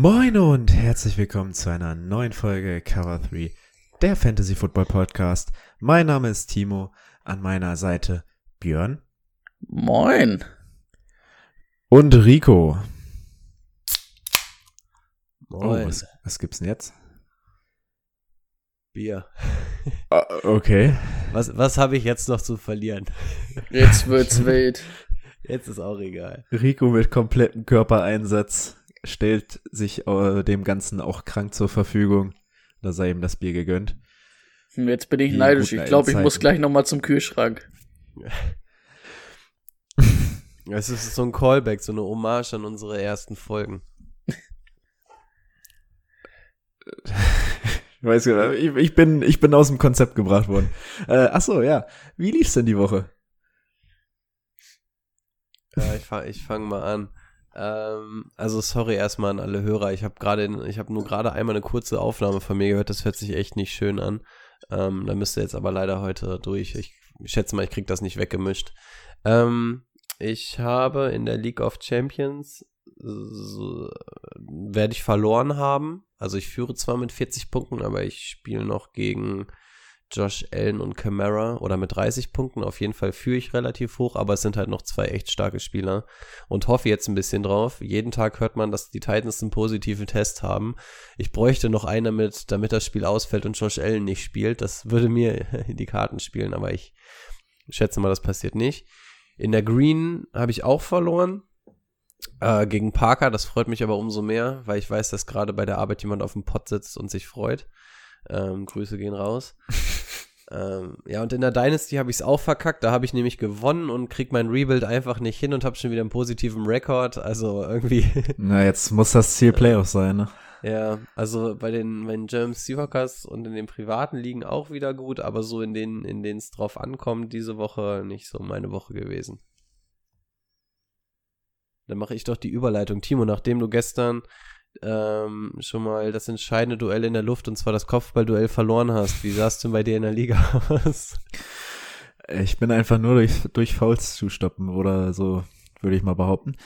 Moin und herzlich willkommen zu einer neuen Folge Cover 3, der Fantasy Football Podcast. Mein Name ist Timo, an meiner Seite Björn Moin. und Rico. Oh, Moin. was, was gibt's denn jetzt? Bier. Ah, okay. Was, was habe ich jetzt noch zu verlieren? Jetzt wird's wild. Jetzt ist auch egal. Rico mit komplettem Körpereinsatz stellt sich äh, dem Ganzen auch krank zur Verfügung. Da sei ihm das Bier gegönnt. Jetzt bin ich Die neidisch. Ich glaube, ich muss gleich noch mal zum Kühlschrank. Es ist so ein Callback, so eine Hommage an unsere ersten Folgen. Ich weiß gar nicht, ich, ich, bin, ich bin aus dem Konzept gebracht worden. Äh, ach so, ja. Wie lief's denn die Woche? Ja, ich fange ich fang mal an. Ähm, also sorry erstmal an alle Hörer. Ich habe gerade, ich habe nur gerade einmal eine kurze Aufnahme von mir gehört. Das hört sich echt nicht schön an. Ähm, da müsst ihr jetzt aber leider heute durch. Ich schätze mal, ich krieg das nicht weggemischt. Ähm, ich habe in der League of Champions so, werde ich verloren haben. Also ich führe zwar mit 40 Punkten, aber ich spiele noch gegen Josh Allen und Camara oder mit 30 Punkten. Auf jeden Fall führe ich relativ hoch, aber es sind halt noch zwei echt starke Spieler und hoffe jetzt ein bisschen drauf. Jeden Tag hört man, dass die Titans einen positiven Test haben. Ich bräuchte noch einen, damit, damit das Spiel ausfällt und Josh Allen nicht spielt. Das würde mir in die Karten spielen, aber ich schätze mal, das passiert nicht. In der Green habe ich auch verloren. Äh, gegen Parker, das freut mich aber umso mehr, weil ich weiß, dass gerade bei der Arbeit jemand auf dem Pott sitzt und sich freut. Ähm, Grüße gehen raus. ähm, ja, und in der Dynasty habe ich es auch verkackt. Da habe ich nämlich gewonnen und krieg mein Rebuild einfach nicht hin und habe schon wieder einen positiven Rekord. Also irgendwie, Na, jetzt muss das Ziel Playoff sein, ne? ja, also bei den, bei den German Seahawkers und in den privaten Ligen auch wieder gut, aber so in denen, in denen es drauf ankommt, diese Woche nicht so meine Woche gewesen. Dann mache ich doch die Überleitung. Timo, nachdem du gestern ähm, schon mal das entscheidende Duell in der Luft und zwar das Kopfballduell verloren hast, wie sah es denn bei dir in der Liga aus? Ich bin einfach nur durch, durch Fouls zu stoppen oder so, würde ich mal behaupten.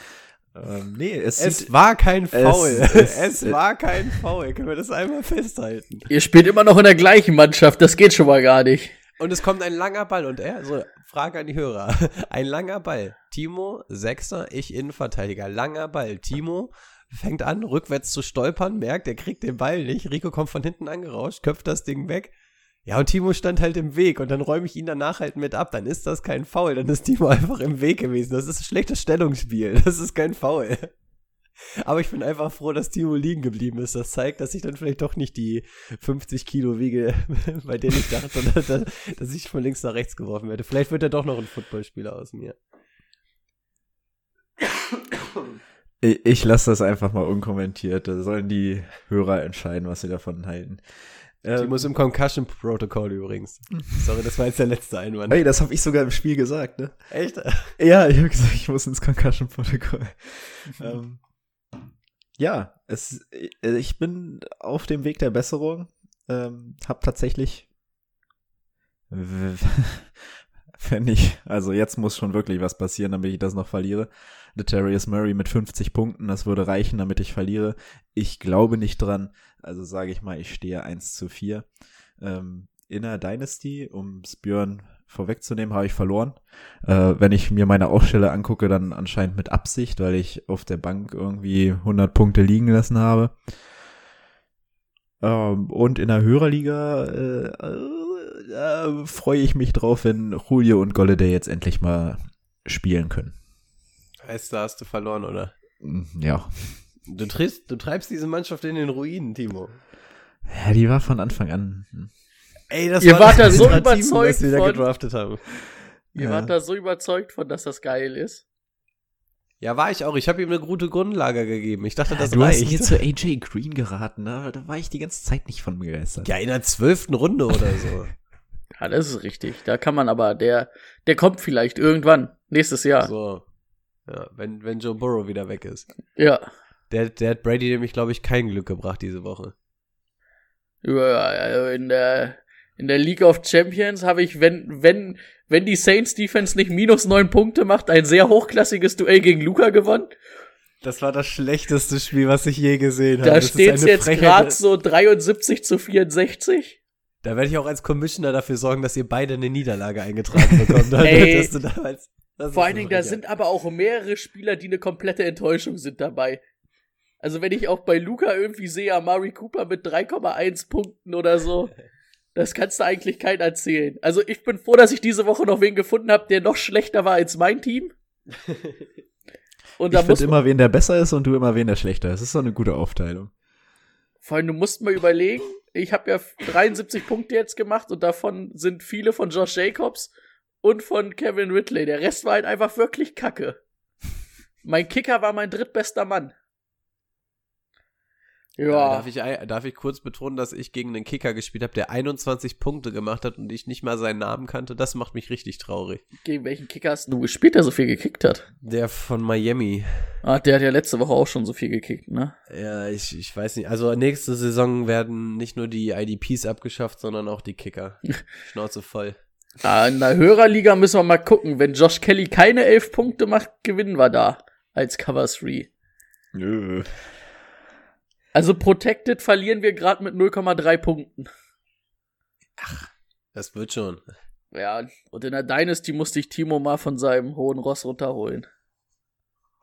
Ähm, nee, es, Es sieht, war kein Foul. es- Es, es- war kein Foul. Können wir das einmal festhalten? Ihr spielt immer noch in der gleichen Mannschaft. Das geht schon mal gar nicht. Und es kommt ein langer Ball und er, also Frage an die Hörer, ein langer Ball. Timo, Sechser, ich Innenverteidiger. Langer Ball. Timo fängt an, rückwärts zu stolpern, merkt, er kriegt den Ball nicht. Rico kommt von hinten angerauscht, köpft das Ding weg. Ja, und Timo stand halt im Weg und dann räume ich ihn danach halt mit ab. Dann ist das kein Foul, dann ist Timo einfach im Weg gewesen. Das ist ein schlechtes Stellungsspiel. Das ist kein Foul. Aber ich bin einfach froh, dass Timo liegen geblieben ist. Das zeigt, dass ich dann vielleicht doch nicht die 50 Kilo wiege, bei denen ich dachte, dass, dass, dass ich von links nach rechts geworfen werde. Vielleicht wird er doch noch ein Footballspieler aus mir. Ich, lasse das einfach mal unkommentiert. Da sollen die Hörer entscheiden, was sie davon halten. Ähm, ist im Concussion Protocol übrigens. Sorry, das war jetzt der letzte Einwand. hey, das habe ich sogar im Spiel gesagt, ne? Echt? Ja, ich habe gesagt, ich muss ins Concussion-Protokoll. ähm, ja, es, äh, ich bin auf dem Weg der Besserung. Ähm, hab tatsächlich, wenn ich, also jetzt muss schon wirklich was passieren, damit ich das noch verliere. Letarius Murray mit 50 Punkten, das würde reichen, damit ich verliere. Ich glaube nicht dran, also sage ich mal, ich stehe 1 zu 4. Ähm, in Dynasty, um Björn vorwegzunehmen, habe ich verloren. Äh, wenn ich mir meine Aufstelle angucke, dann anscheinend mit Absicht, weil ich auf der Bank irgendwie 100 Punkte liegen lassen habe. Ähm, und in der Hörerliga äh, äh, freue ich mich drauf, wenn Julio und Golladay jetzt endlich mal spielen können. Heißt, da hast du verloren, oder? Mm, Ja. Du, triffst, du treibst diese Mannschaft in den Ruinen, Timo. Ja, die war von Anfang an. hm. Ey, das Ihr war wart das da so überzeugt was wir da von- gedraftet haben. Ihr Ja. wart da so überzeugt von, dass das geil ist. Ja, war ich auch. Ich habe ihm eine gute Grundlage gegeben. Ich dachte, das du reicht. hast mir zu AJ Green geraten, ne? Da war ich die ganze Zeit nicht von begeistert. ja, in der zwölften Runde oder so. Ja, das ist richtig. Da kann man aber, der, der kommt vielleicht irgendwann. Nächstes Jahr. So. Ja, wenn, wenn Joe Burrow wieder weg ist. Ja. Der, der hat Brady nämlich, glaube ich, kein Glück gebracht diese Woche. Ja, also in der, in der League of Champions habe ich, wenn, wenn, wenn die Saints Defense nicht minus neun Punkte macht, ein sehr hochklassiges Duell gegen Luca gewonnen. Das war das schlechteste Spiel, was ich je gesehen habe. Da steht es jetzt gerade so 73 zu 64. Da werde ich auch als Commissioner dafür sorgen, dass ihr beide eine Niederlage eingetragen bekommt. Ey. Vor allen Dingen, da sind aber auch mehrere Spieler, die eine komplette Enttäuschung sind dabei. Also wenn ich auch bei Luca irgendwie sehe, Amari Cooper mit 3,1 Punkten oder so, das kannst du eigentlich keinen erzählen. Also ich bin froh, dass ich diese Woche noch wen gefunden habe, der noch schlechter war als mein Team. Und ich finde immer, wen der besser ist und du immer, wen der schlechter ist. Das ist doch eine gute Aufteilung. vor allem, du musst mal überlegen, ich habe ja 73 Punkte jetzt gemacht und davon sind viele von Josh Jacobs und von Kevin Ridley. Der Rest war halt einfach wirklich kacke. Mein Kicker war mein drittbester Mann. Ja. Ja, Darf, ich, darf ich kurz betonen, dass ich gegen einen Kicker gespielt habe, der 21 Punkte gemacht hat und ich nicht mal seinen Namen kannte? Das macht mich richtig traurig. gegen welchen Kicker hast du gespielt, der so viel gekickt hat? Der von Miami. Ah, der hat ja letzte Woche auch schon so viel gekickt, ne? Ja, ich, ich weiß nicht. Also nächste Saison werden nicht nur die IDPs abgeschafft, sondern auch die Kicker. Schnauze voll. Ah, in der Hörerliga müssen wir mal gucken. Wenn Josh Kelly keine elf Punkte macht, gewinnen wir da als Cover 3. Nö. Also Protected verlieren wir gerade mit 0,3 Punkten. Das wird schon. Ja, und in der Dynasty musste ich Timo mal von seinem hohen Ross runterholen.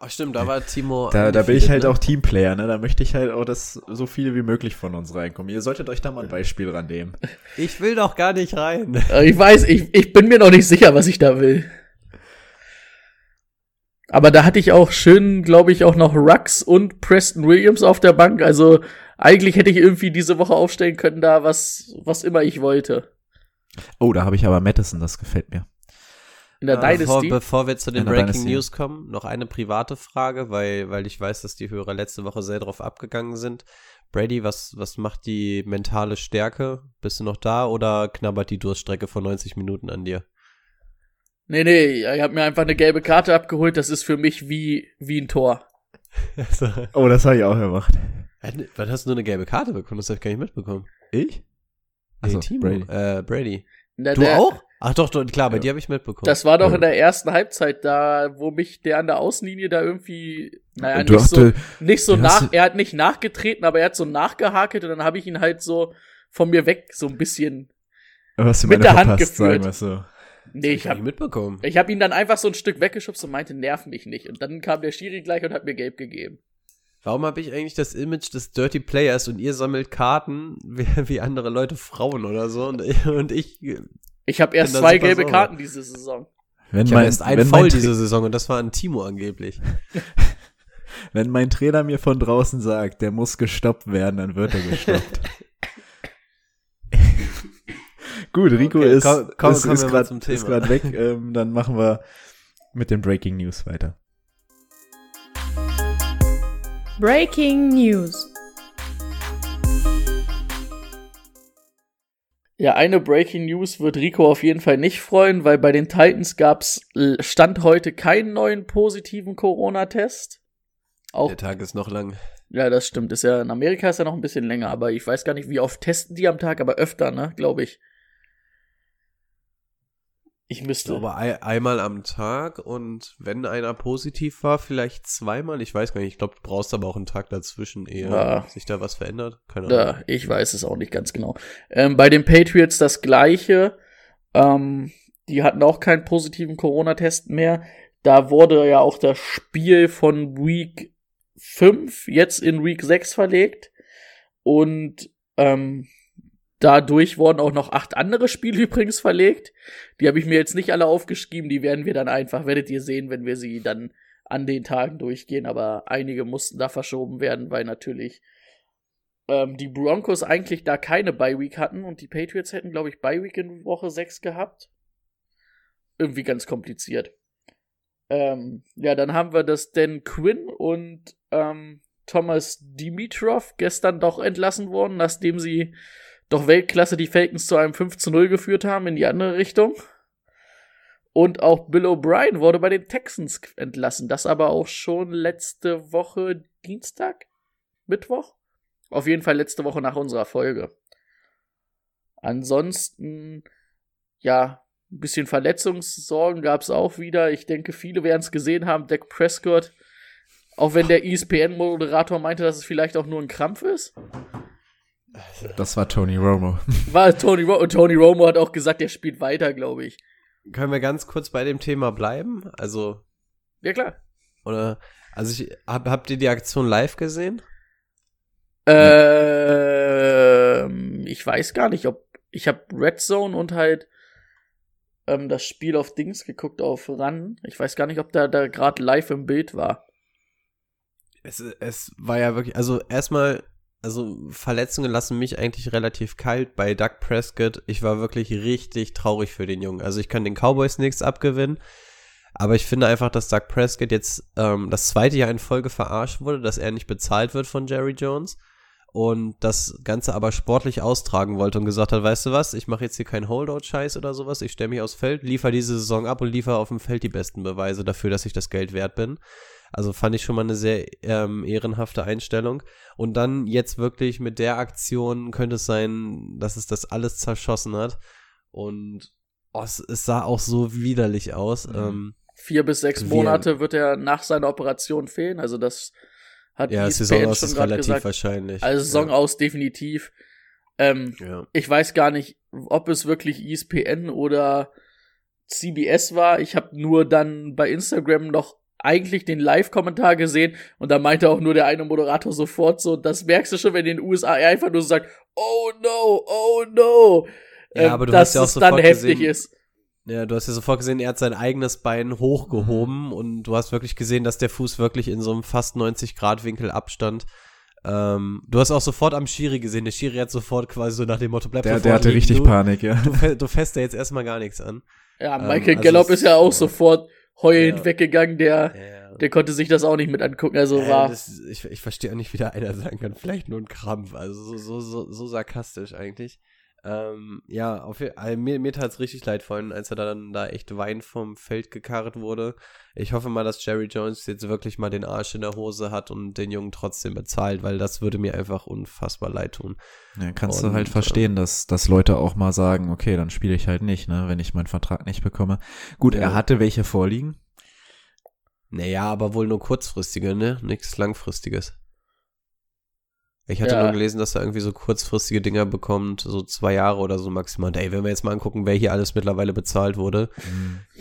Ach stimmt, da war Timo. Da, da bin ich halt undefeated, auch Teamplayer, ne? Da möchte ich halt auch, dass so viele wie möglich von uns reinkommen. Ihr solltet euch da mal ein Beispiel rannehmen. Ne? Ich will doch gar nicht rein. Äh, Ich weiß, ich, ich bin mir noch nicht sicher, was ich da will. Aber da hatte ich auch schön, glaube ich, auch noch Rux und Preston Williams auf der Bank. Also eigentlich hätte ich irgendwie diese Woche aufstellen können, da was, was immer ich wollte. Oh, da habe ich aber Madison, das gefällt mir. In der bevor, Dynasty. bevor wir zu den Breaking Dynasty. News kommen, noch eine private Frage, weil, weil ich weiß, dass die Hörer letzte Woche sehr drauf abgegangen sind. Brady, was, was macht die mentale Stärke? Bist du noch da oder knabbert die Durststrecke von 90 Minuten an dir? Nee, nee, ich habe mir einfach eine gelbe Karte abgeholt. Das ist für mich wie, wie ein Tor. Also, Oh, das habe ich auch gemacht. wann hast du nur eine gelbe Karte bekommen? Das habe ich gar nicht mitbekommen. Ich? Nee, Achso, Timo. Brady. Äh, Brady. Der- Du der- auch? Ach doch, doch klar, bei Ja. dir habe ich mitbekommen. Das war doch Ja. in der ersten Halbzeit da, wo mich der an der Außenlinie da irgendwie, naja, Du nicht hast, so, nicht so nach, er hat nicht nachgetreten, aber er hat so nachgehakelt und dann habe ich ihn halt so von mir weg so ein bisschen, mit der Hand verpasst, geführt. sagen so. nee, ich hab habe mitbekommen. ich hab ihn dann einfach so ein Stück weggeschubst und meinte, nerv mich nicht. Und dann kam der Schiri gleich und hat mir gelb gegeben. Warum habe ich eigentlich das Image des Dirty Players und ihr sammelt Karten wie, wie andere Leute Frauen oder so und, und ich, ich Ich habe erst zwei gelbe sauer. Karten diese Saison. Wenn habe mein, erst einen wenn, Foul mein, diese Saison und das war ein Timo angeblich. wenn mein Trainer mir von draußen sagt, der muss gestoppt werden, dann wird er gestoppt. Gut, Rico Okay, ist, komm- komm- ist, ist gerade weg. Ähm, dann machen wir mit den Breaking News weiter. Breaking News. Ja, eine Breaking News wird Rico auf jeden Fall nicht freuen, weil bei den Titans gab's Stand heute keinen neuen positiven Corona-Test. Auch Der Tag ist noch lang. Ja, das stimmt. Ist ja, in Amerika ist ja noch ein bisschen länger, aber ich weiß gar nicht, wie oft testen die am Tag, aber öfter, ne, glaube ich. Ich müsste. glaube, ein, einmal am Tag und wenn einer positiv war, vielleicht zweimal. Ich weiß gar nicht. Ich glaube, du brauchst aber auch einen Tag dazwischen, ehe Ja. sich da was verändert. Keine Ahnung. Ja, ich weiß es auch nicht ganz genau. Ähm, bei den Patriots das gleiche. Ähm, die hatten auch keinen positiven Corona-Test mehr. Da wurde ja auch das Spiel von Week 5 jetzt in Week 6 verlegt. Und ähm, dadurch wurden auch noch acht andere Spiele übrigens verlegt. Die habe ich mir jetzt nicht alle aufgeschrieben. Die werden wir dann einfach, werdet ihr sehen, wenn wir sie dann an den Tagen durchgehen. Aber einige mussten da verschoben werden, weil natürlich ähm, die Broncos eigentlich da keine Bye-Week hatten und die Patriots hätten, glaube ich, Bye-Week in Woche 6 gehabt. Irgendwie ganz kompliziert. Ähm, ja, dann haben wir das Dan Quinn und ähm, Thomas Dimitrov gestern doch entlassen worden, nachdem sie doch Weltklasse die Falcons zu einem 5 zu 0 geführt haben in die andere Richtung. Und auch Bill O'Brien wurde bei den Texans entlassen. Das aber auch schon letzte Woche Dienstag? Mittwoch? Auf jeden Fall letzte Woche nach unserer Folge. Ansonsten, ja, ein bisschen Verletzungssorgen gab es auch wieder. Ich denke, viele werden es gesehen haben. Dak Prescott, auch wenn der ESPN-Moderator meinte, dass es vielleicht auch nur ein Krampf ist. Das war Tony Romo. War Tony Romo. Tony Romo hat auch gesagt, er spielt weiter, glaube ich. Können wir ganz kurz bei dem Thema bleiben? Also. Ja, klar. Oder, also ich, hab, habt ihr die Aktion live gesehen? Ähm, ich weiß gar nicht, ob, ich habe Red Zone und halt ähm, das Spiel auf Dings geguckt, auf Run. Ich weiß gar nicht, ob da, da gerade live im Bild war. Es, es war ja wirklich, also erstmal, also Verletzungen lassen mich eigentlich relativ kalt bei Doug Prescott. Ich war wirklich richtig traurig für den Jungen. Also ich kann den Cowboys nichts abgewinnen. Aber ich finde einfach, dass Doug Prescott jetzt ähm, das zweite Jahr in Folge verarscht wurde, dass er nicht bezahlt wird von Jerry Jones und das Ganze aber sportlich austragen wollte und gesagt hat, weißt du was, ich mache jetzt hier keinen Holdout-Scheiß oder sowas, ich stelle mich aufs Feld, liefere diese Saison ab und liefere auf dem Feld die besten Beweise dafür, dass ich das Geld wert bin. Also fand ich schon mal eine sehr ähm, ehrenhafte Einstellung. Und dann jetzt wirklich mit der Aktion könnte es sein, dass es das alles zerschossen hat. Und oh, es, es sah auch so widerlich aus. Mhm. Ähm, Vier bis sechs Wir- Monate wird er nach seiner Operation fehlen. Also das hat ja, die Saison aus schon ist relativ gesagt. wahrscheinlich. Also Saison ja. aus definitiv. Ähm, Ja. ich weiß gar nicht, ob es wirklich ESPN oder CBS war. Ich habe nur dann bei Instagram noch eigentlich den Live-Kommentar gesehen und da meinte auch nur der eine Moderator sofort so, das merkst du schon, wenn in den USA er einfach nur sagt, oh no, oh no, Ja, ähm, aber du dass hast ja auch es dann sofort heftig gesehen- ist. Ja, du hast ja sofort gesehen, er hat sein eigenes Bein hochgehoben und du hast wirklich gesehen, dass der Fuß wirklich in so einem fast 90 Grad Winkel abstand. Ähm, du hast auch sofort am Schiri gesehen. Der Schiri hat sofort quasi so nach dem Motto, bleib Der, sofort der hatte liegen, richtig du, Panik, ja. Du, du fässt da jetzt erstmal gar nichts an. Ja, Ähm, Michael also Gallup es- ist ja auch ja. sofort heulend Ja. weggegangen, der, Ja. der konnte sich das auch nicht mit angucken, also Äh, war, das, ich ich verstehe auch nicht, wie da einer sagen kann, vielleicht nur ein Krampf. Also so, so, so, so sarkastisch eigentlich. Ähm, ja, auf, also mir, mir tat es richtig leid, vorhin, als er dann da echt Wein vom Feld gekarrt wurde. Ich hoffe mal, dass Jerry Jones jetzt wirklich mal den Arsch in der Hose hat und den Jungen trotzdem bezahlt, weil das würde mir einfach unfassbar leid tun. Ja, kannst Und, du halt verstehen, dass, dass Leute auch mal sagen, okay, dann spiele ich halt nicht, ne, wenn ich meinen Vertrag nicht bekomme. Gut, Ja. er hatte welche vorliegen. Naja, aber wohl nur kurzfristige, ne? Nichts langfristiges. Ich hatte Ja. nur gelesen, dass er irgendwie so kurzfristige Dinger bekommt, so zwei Jahre oder so maximal. Ey, wenn wir jetzt mal angucken, wer hier alles mittlerweile bezahlt wurde.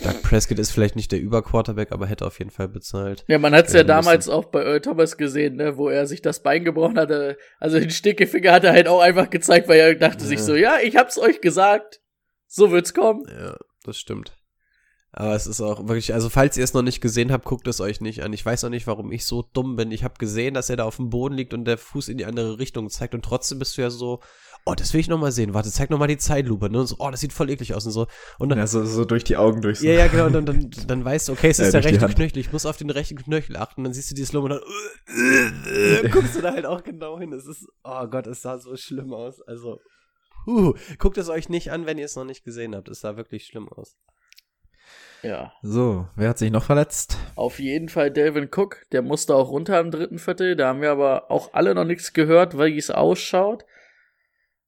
Doug Prescott ist vielleicht nicht der Überquarterback, aber hätte auf jeden Fall bezahlt. Ja, man hat's ja, Ja, damals auch bei Earl Thomas gesehen, ne, wo er sich das Bein gebrochen hatte. Also den Stickefinger hat er halt auch einfach gezeigt, weil er dachte sich Ja. so, ja, ich hab's euch gesagt. So wird's kommen. Ja, das stimmt. Aber es ist auch wirklich, also falls ihr es noch nicht gesehen habt, guckt es euch nicht an. Ich weiß auch nicht, warum ich so dumm bin. Ich habe gesehen, dass er da auf dem Boden liegt und der Fuß in die andere Richtung zeigt und trotzdem bist du ja so, oh, das will ich noch mal sehen. Warte, zeig noch mal die Zeitlupe, ne? Und so, oh, das sieht voll eklig aus und so. Und dann, Ja, so, so durch die Augen durch. ja, ja, genau, und dann, dann, dann weißt du, okay, es Ja, ist der durch die rechte. Knöchel, ich muss auf den rechten Knöchel achten, dann siehst du die Slow und dann äh, äh, guckst du da halt auch genau hin. Es ist, oh Gott, es sah so schlimm aus. Also, puh, guckt es euch nicht an, wenn ihr es noch nicht gesehen habt. Es sah wirklich schlimm aus. Ja. So, wer hat sich noch verletzt? Auf jeden Fall Delvin Cook, der musste auch runter im dritten Viertel. Da haben wir aber auch alle noch nichts gehört, wie es ausschaut.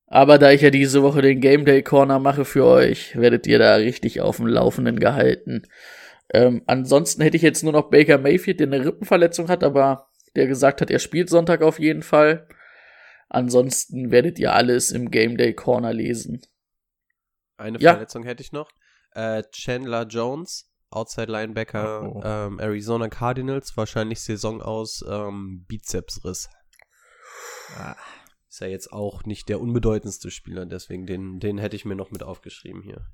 Aber da ich ja diese Woche den Game Day Corner mache für euch, werdet ihr da richtig auf dem Laufenden gehalten. Ähm, ansonsten hätte ich jetzt nur noch Baker Mayfield, der eine Rippenverletzung hat, aber der gesagt hat, er spielt Sonntag auf jeden Fall. Ansonsten werdet ihr alles im Game Day Corner lesen. Eine Ja. Verletzung hätte ich noch. Äh, Chandler Jones, Outside Linebacker, Oh. Ähm, Arizona Cardinals, wahrscheinlich Saison aus ähm, Bizepsriss. Ah. Ist ja jetzt auch nicht der unbedeutendste Spieler, deswegen den, den hätte ich mir noch mit aufgeschrieben hier.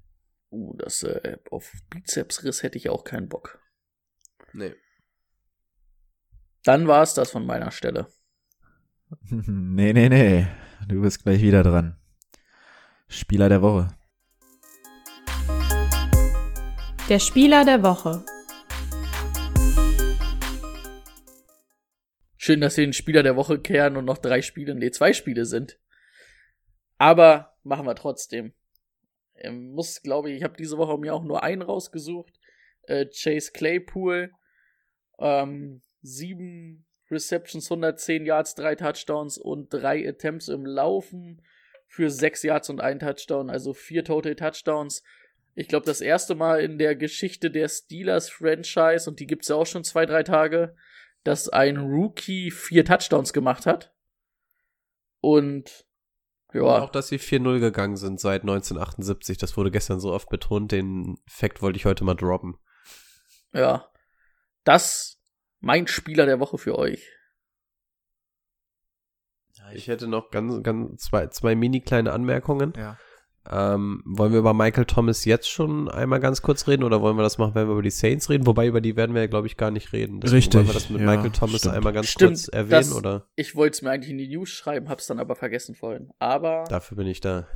Uh, das äh, auf Bizepsriss hätte ich auch keinen Bock. Nee. Dann war es das von meiner Stelle. nee, nee, nee. Du bist gleich wieder dran. Spieler der Woche. Der Spieler der Woche. Schön, dass wir den Spieler der Woche kehren und noch drei Spiele, nee, zwei Spiele sind. Aber machen wir trotzdem. Ich muss, glaube ich, ich habe diese Woche mir auch nur einen rausgesucht. Äh, Chase Claypool. Ähm, sieben Receptions, 110 Yards, drei Touchdowns und drei Attempts im Laufen für sechs Yards und ein Touchdown, also vier Total Touchdowns ich glaube, das erste Mal in der Geschichte der Steelers-Franchise, und die gibt's ja auch schon zwei, drei Tage, dass ein Rookie vier Touchdowns gemacht hat. Und ja. Auch, dass sie 4-0 gegangen sind seit 1978. Das wurde gestern so oft betont. Den Fakt wollte ich heute mal droppen. Ja. Das mein Spieler der Woche für euch. Ich hätte noch ganz, ganz zwei, zwei mini kleine Anmerkungen. Ja. Ähm, wollen wir über Michael Thomas jetzt schon einmal ganz kurz reden oder wollen wir das machen, wenn wir über die Saints reden? Wobei über die werden wir ja, glaube ich, gar nicht reden. Deswegen Richtig, Wollen wir das mit ja, Michael Thomas stimmt. einmal ganz Stimmt, kurz erwähnen das- oder? Ich wollte es mir eigentlich in die News schreiben, hab's dann aber vergessen vorhin. Aber Dafür bin ich da.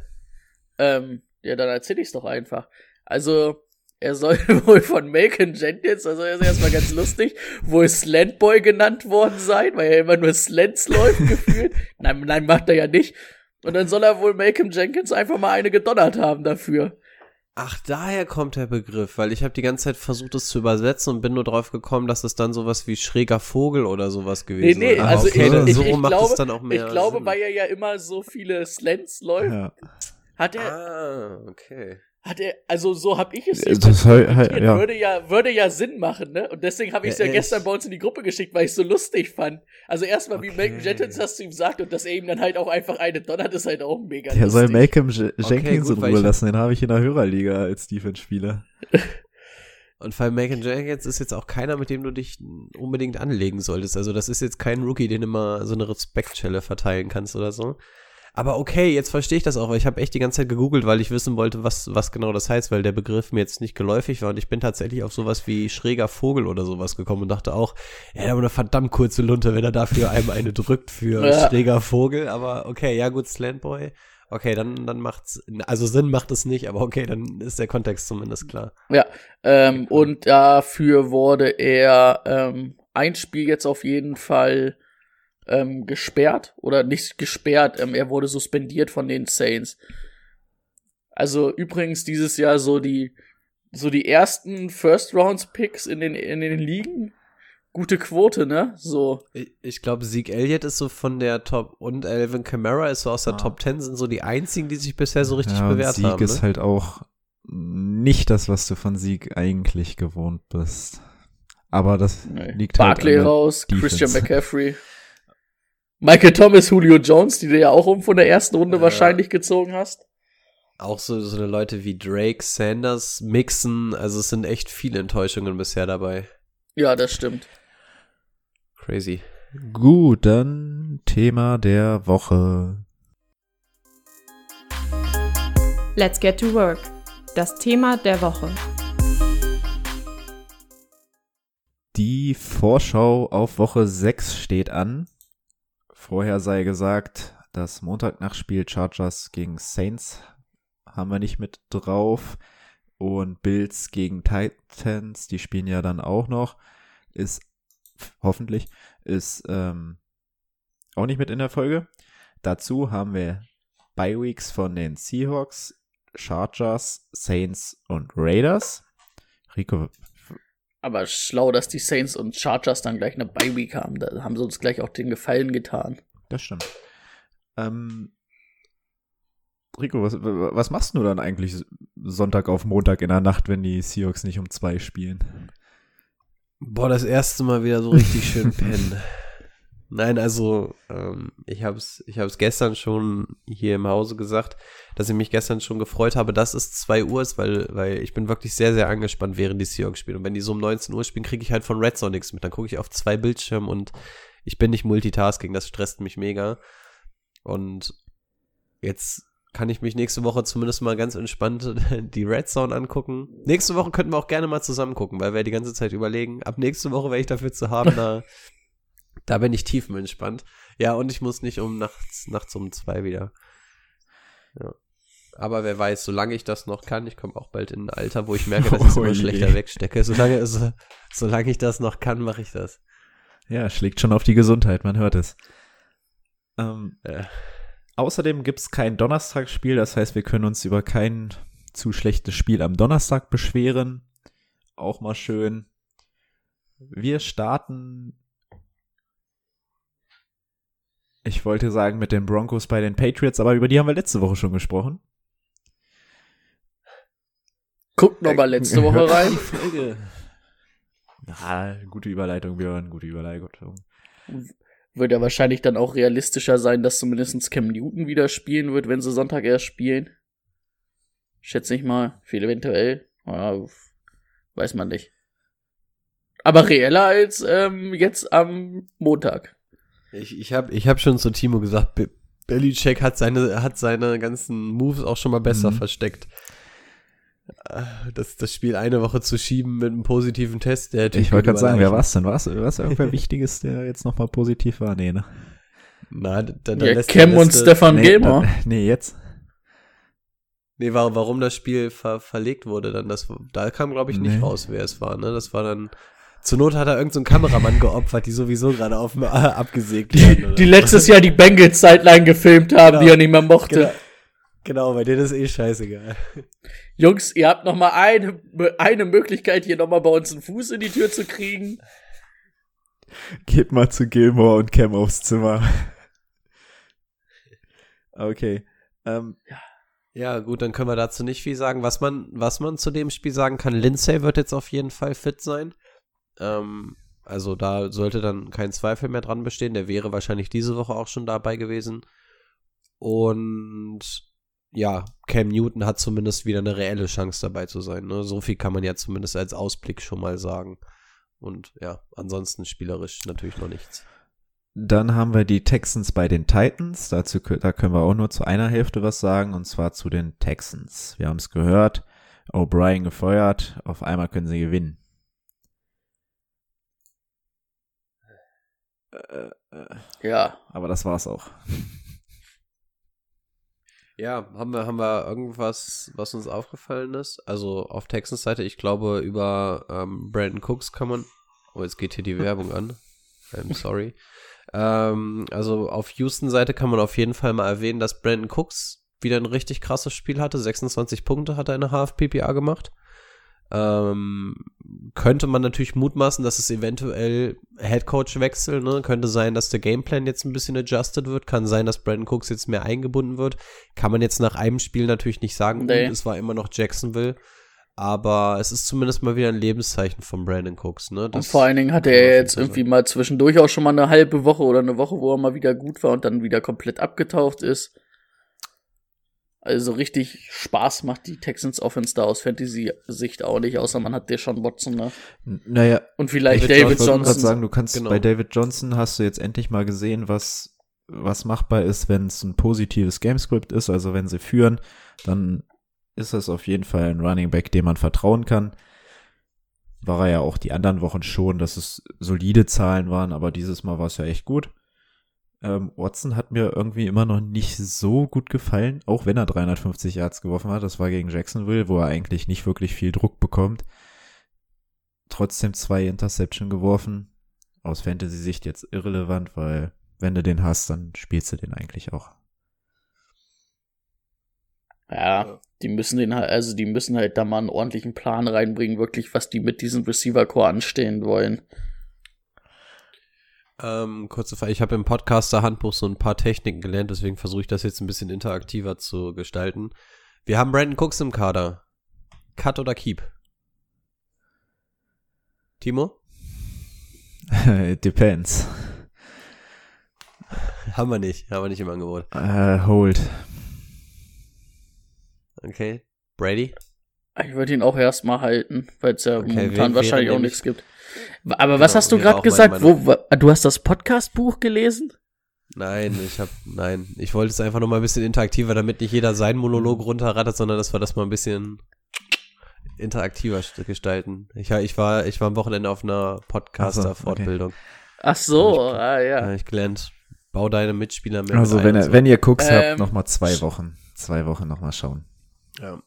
Ähm, ja, dann erzähle ich's doch einfach. Also, er soll wohl von Macon Jenkins, also er ist erstmal ganz lustig, wohl Slantboy genannt worden sein, weil er immer nur Slants läuft gefühlt. Nein, nein, macht er ja nicht. Und dann soll er wohl Macon Jenkins einfach mal eine gedonnert haben dafür. Ach, daher kommt der Begriff, weil ich habe die ganze Zeit versucht, es zu übersetzen und bin nur drauf gekommen, dass es dann sowas wie schräger Vogel oder sowas Nee, gewesen nee, ist. also okay, ich, dann ich, so ich, macht glaube, es dann auch mehr ich glaube, Sinn. weil er ja immer so viele Slants läuft, ja. hat er, Ah, okay. Hat er, also so habe ich es Das halt- interpretiert. ja. würde ja würde ja Sinn machen, ne? Und deswegen habe ich es Ja, ja, gestern bei uns in die Gruppe geschickt, weil ich es so lustig fand. Also erstmal wie Okay. Malcolm Jenkins das zu ihm sagt und dass er ihm dann halt auch einfach eine donnert, ist halt auch mega Der soll lustig. Malcolm Je Jenkins gut, in Ruhe ich- lassen, den habe ich in der Hörerliga als Defense-Spieler. Und weil Macon Jenkins ist jetzt auch keiner, mit dem du dich unbedingt anlegen solltest. Also das ist jetzt kein Rookie, den du immer so eine Respektschelle verteilen kannst oder so. Aber okay, jetzt verstehe ich das auch, weil ich habe echt die ganze Zeit gegoogelt, weil ich wissen wollte, was, was genau das heißt, weil der Begriff mir jetzt nicht geläufig war und ich bin tatsächlich auf sowas wie schräger Vogel oder sowas gekommen und dachte auch, er hat aber eine verdammt kurze Lunte, wenn er dafür einem eine drückt für Ja. schräger Vogel, aber okay, ja gut, Slantboy. Okay, dann, dann macht's, also Sinn macht es nicht, aber okay, dann ist der Kontext zumindest klar. Ja, ähm, und dafür wurde er ähm, ein Spiel jetzt auf jeden Fall ähm, gesperrt oder nicht gesperrt, ähm, er wurde suspendiert von den Saints. Also übrigens dieses Jahr so die so die ersten First Rounds Picks in den in den Ligen gute Quote, ne? So Ich, ich glaube, Zeke Elliott ist so von der Top und Alvin Kamara ist so aus der Ah. Top 10 sind so die einzigen, die sich bisher so richtig ja, bewährt Sieg haben. ist Ne? halt auch nicht das, was du von Sieg eigentlich gewohnt bist. Aber das nee. liegt halt an der raus, Defense. Christian McCaffrey. Michael Thomas, Julio Jones, die du ja auch um von der ersten Runde Ja. wahrscheinlich gezogen hast. Auch so, so eine Leute wie Drake, Sanders, Mixon, also es sind echt viele Enttäuschungen bisher dabei. Ja, das stimmt. Crazy. Gut, dann Thema der Woche. Let's get to work. Das Thema der Woche. Die Vorschau auf Woche 6 steht an. Vorher sei gesagt, das Montagnachtspiel Chargers gegen Saints haben wir nicht mit drauf. Und Bills gegen Titans, die spielen ja dann auch noch. Ist hoffentlich, ist ähm, auch nicht mit in der Folge. Dazu haben wir Bye Weeks von den Seahawks, Chargers, Saints und Raiders. Rico, Aber schlau, dass die Saints und Chargers dann gleich eine Bye-Week haben. Da haben sie uns gleich auch den Gefallen getan. Das stimmt. Ähm, Rico, was, was machst du dann eigentlich Sonntag auf Montag in der Nacht, wenn die Seahawks nicht um zwei spielen? Boah, das erste Mal wieder so richtig schön pennen. Nein, also ähm, ich habe es ich hab's gestern schon hier im Hause gesagt, dass ich mich gestern schon gefreut habe, dass es 2 Uhr ist, weil, weil ich bin wirklich sehr, sehr angespannt, während die Seahawks spielen. Und wenn die so um 19 Uhr spielen, kriege ich halt von Red Zone nichts mit. Dann gucke ich auf zwei Bildschirme und ich bin nicht Multitasking, das stresst mich mega. Und jetzt kann ich mich nächste Woche zumindest mal ganz entspannt die Red Zone angucken. Nächste Woche könnten wir auch gerne mal zusammen gucken, weil wir die ganze Zeit überlegen, ab nächste Woche wäre ich dafür zu haben, da, da bin ich tiefenentspannt. Ja, und ich muss nicht um nachts, nachts um zwei wieder. Ja. Aber wer weiß, solange ich das noch kann, ich komme auch bald in ein Alter, wo ich merke, dass ich es Oh immer je. schlechter wegstecke. Solange, es, solange ich das noch kann, mache ich das. Ja, schlägt schon auf die Gesundheit, man hört es. Ähm, Ja. Außerdem gibt es kein Donnerstagsspiel, das heißt, wir können uns über kein zu schlechtes Spiel am Donnerstag beschweren. Auch mal schön. Wir starten. Ich wollte sagen mit den Broncos bei den Patriots, aber über die haben wir letzte Woche schon gesprochen. Guckt noch mal letzte Woche rein. Na, gute Überleitung, Björn, gute Überleitung. Wird ja wahrscheinlich dann auch realistischer sein, dass zumindest Cam Newton wieder spielen wird, wenn sie Sonntag erst spielen. Schätze ich mal. Viel eventuell. Ja, weiß man nicht. Aber reeller als ähm, jetzt am Montag. Ich, ich habe ich hab schon zu Timo gesagt, Be- Belichick hat seine, hat seine ganzen Moves auch schon mal besser Mhm. versteckt. Äh, Das, das Spiel eine Woche zu schieben mit einem positiven Test, der Typ Ich wollte gerade sagen, wer über war's denn? War's, war's irgendwer Wichtiges, der jetzt nochmal positiv war? Nee, ne? Na, dann, dann Ja, lässt Cam und letzte- Stefan nee, Gilmore. dann- nee, jetzt. Nee, warum, warum das Spiel ver, verlegt wurde, dann das, da kam, glaube ich, nicht Nee. raus, wer es war, ne? Das war dann, zur Not hat er irgendeinen so einen Kameramann geopfert, die sowieso gerade auf dem, äh, abgesägt werden. Die, oder die letztes Jahr die Bengals Sideline gefilmt haben, Genau. die er nicht mehr mochte. Genau. Genau, bei denen ist eh scheißegal. Jungs, ihr habt noch mal eine, eine Möglichkeit, hier noch mal bei uns einen Fuß in die Tür zu kriegen. Geht mal zu Gilmore und Cam aufs Zimmer. Okay. Ähm, Ja, gut, dann können wir dazu nicht viel sagen. Was man, was man zu dem Spiel sagen kann, Lindsay wird jetzt auf jeden Fall fit sein. Ähm, also da sollte dann kein Zweifel mehr dran bestehen. Der wäre wahrscheinlich diese Woche auch schon dabei gewesen. Und ja, Cam Newton hat zumindest wieder eine reelle Chance dabei zu sein. Ne? So viel kann man ja zumindest als Ausblick schon mal sagen. Und ja, ansonsten spielerisch natürlich noch nichts. Dann haben wir die Texans bei den Titans. Dazu, da können wir auch nur zu einer Hälfte was sagen, und zwar zu den Texans. Wir haben es gehört. O'Brien gefeuert. Auf einmal können sie gewinnen. Äh, äh, Ja, aber das war's auch. Ja, haben wir, haben wir irgendwas, was uns aufgefallen ist? Also auf Texans Seite, ich glaube, über ähm, Brandon Cooks kann man. Oh, jetzt geht hier die Werbung an. I'm sorry. ähm, also auf Houston Seite kann man auf jeden Fall mal erwähnen, dass Brandon Cooks wieder ein richtig krasses Spiel hatte. 26 Punkte hat er in der Half-PPA gemacht. Ähm, könnte man natürlich mutmaßen, dass es eventuell Headcoach-Wechsel, ne? Könnte sein, dass der Gameplan jetzt ein bisschen adjusted wird. Kann sein, dass Brandon Cooks jetzt mehr eingebunden wird. Kann man jetzt nach einem Spiel natürlich nicht sagen, Nee. und es war immer noch Jacksonville. Aber es ist zumindest mal wieder ein Lebenszeichen von Brandon Cooks, ne? und Das vor allen Dingen hatte er jetzt irgendwie mal zwischendurch auch schon mal eine halbe Woche oder eine Woche, wo er mal wieder gut war und dann wieder komplett abgetaucht ist. Also richtig Spaß macht die Texans Offense da aus Fantasy-Sicht auch nicht, außer man hat Deshaun Watson ne? N- Naja, und vielleicht David David ich wollte gerade Johnson. sagen, du kannst Genau. bei David Johnson hast du jetzt endlich mal gesehen, was was machbar ist, wenn es ein positives Gamescript ist, also wenn sie führen, dann ist es auf jeden Fall ein Running Back, dem man vertrauen kann. War er ja auch die anderen Wochen schon, dass es solide Zahlen waren, aber dieses Mal war es ja echt gut. Ähm, Watson hat mir irgendwie immer noch nicht so gut gefallen, auch wenn er 350 Yards geworfen hat. Das war gegen Jacksonville, wo er eigentlich nicht wirklich viel Druck bekommt. Trotzdem zwei Interception geworfen. Aus Fantasy-Sicht jetzt irrelevant, weil wenn du den hast, dann spielst du den eigentlich auch. Ja, die müssen den halt, also die müssen halt da mal einen ordentlichen Plan reinbringen, wirklich, was die mit diesem Receiver-Core anstehen wollen. Ähm, kurze Frage, ich habe im Podcaster-Handbuch so ein paar Techniken gelernt, deswegen versuche ich das jetzt ein bisschen interaktiver zu gestalten. Wir haben Brandon Cooks im Kader. Cut oder Keep? Timo? It depends. Haben wir nicht, haben wir nicht im Angebot. Äh, hold. Okay. Brady? Ich würde ihn auch erstmal halten, weil es ja Okay, momentan wahrscheinlich auch nichts gibt. Aber was Genau, hast du gerade meine gesagt? Wo, du hast das Podcast-Buch gelesen? Nein, ich habe nein, ich wollte es einfach noch mal ein bisschen interaktiver, damit nicht jeder seinen Monolog runterrattert, sondern dass wir das mal ein bisschen interaktiver st- gestalten. Ich, ich war ich war am Wochenende auf einer Podcaster Fortbildung. Ach so, Hab ich- ah ja. habe ich gelernt, bau deine Mitspieler mehr Also mit wenn, und wenn ihr Cooks Ähm, habt, noch mal zwei Wochen. Zwei Wochen noch mal schauen. so. ja.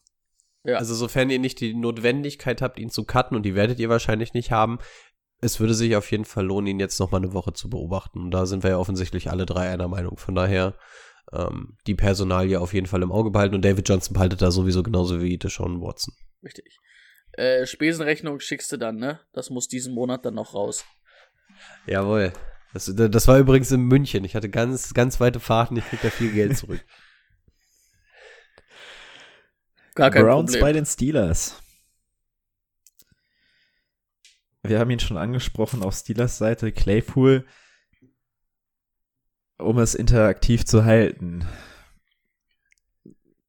Ja. Also sofern ihr nicht die Notwendigkeit habt, ihn zu cutten und die werdet ihr wahrscheinlich nicht haben, es würde sich auf jeden Fall lohnen, ihn jetzt noch mal eine Woche zu beobachten. Und da sind wir ja offensichtlich alle drei einer Meinung. Von daher ähm, die Personalie auf jeden Fall im Auge behalten. Und David Johnson behaltet da sowieso genauso wie Deshaun Watson. Richtig. Äh, Spesenrechnung schickst du dann, ne? Das muss diesen Monat dann noch raus. Jawohl. Das, das war übrigens in München. Ich hatte ganz, ganz weite Fahrten. Ich krieg da viel Geld zurück. Gar kein Browns Problem. bei den Steelers. Wir haben ihn schon angesprochen auf Steelers Seite. Claypool, um es interaktiv zu halten.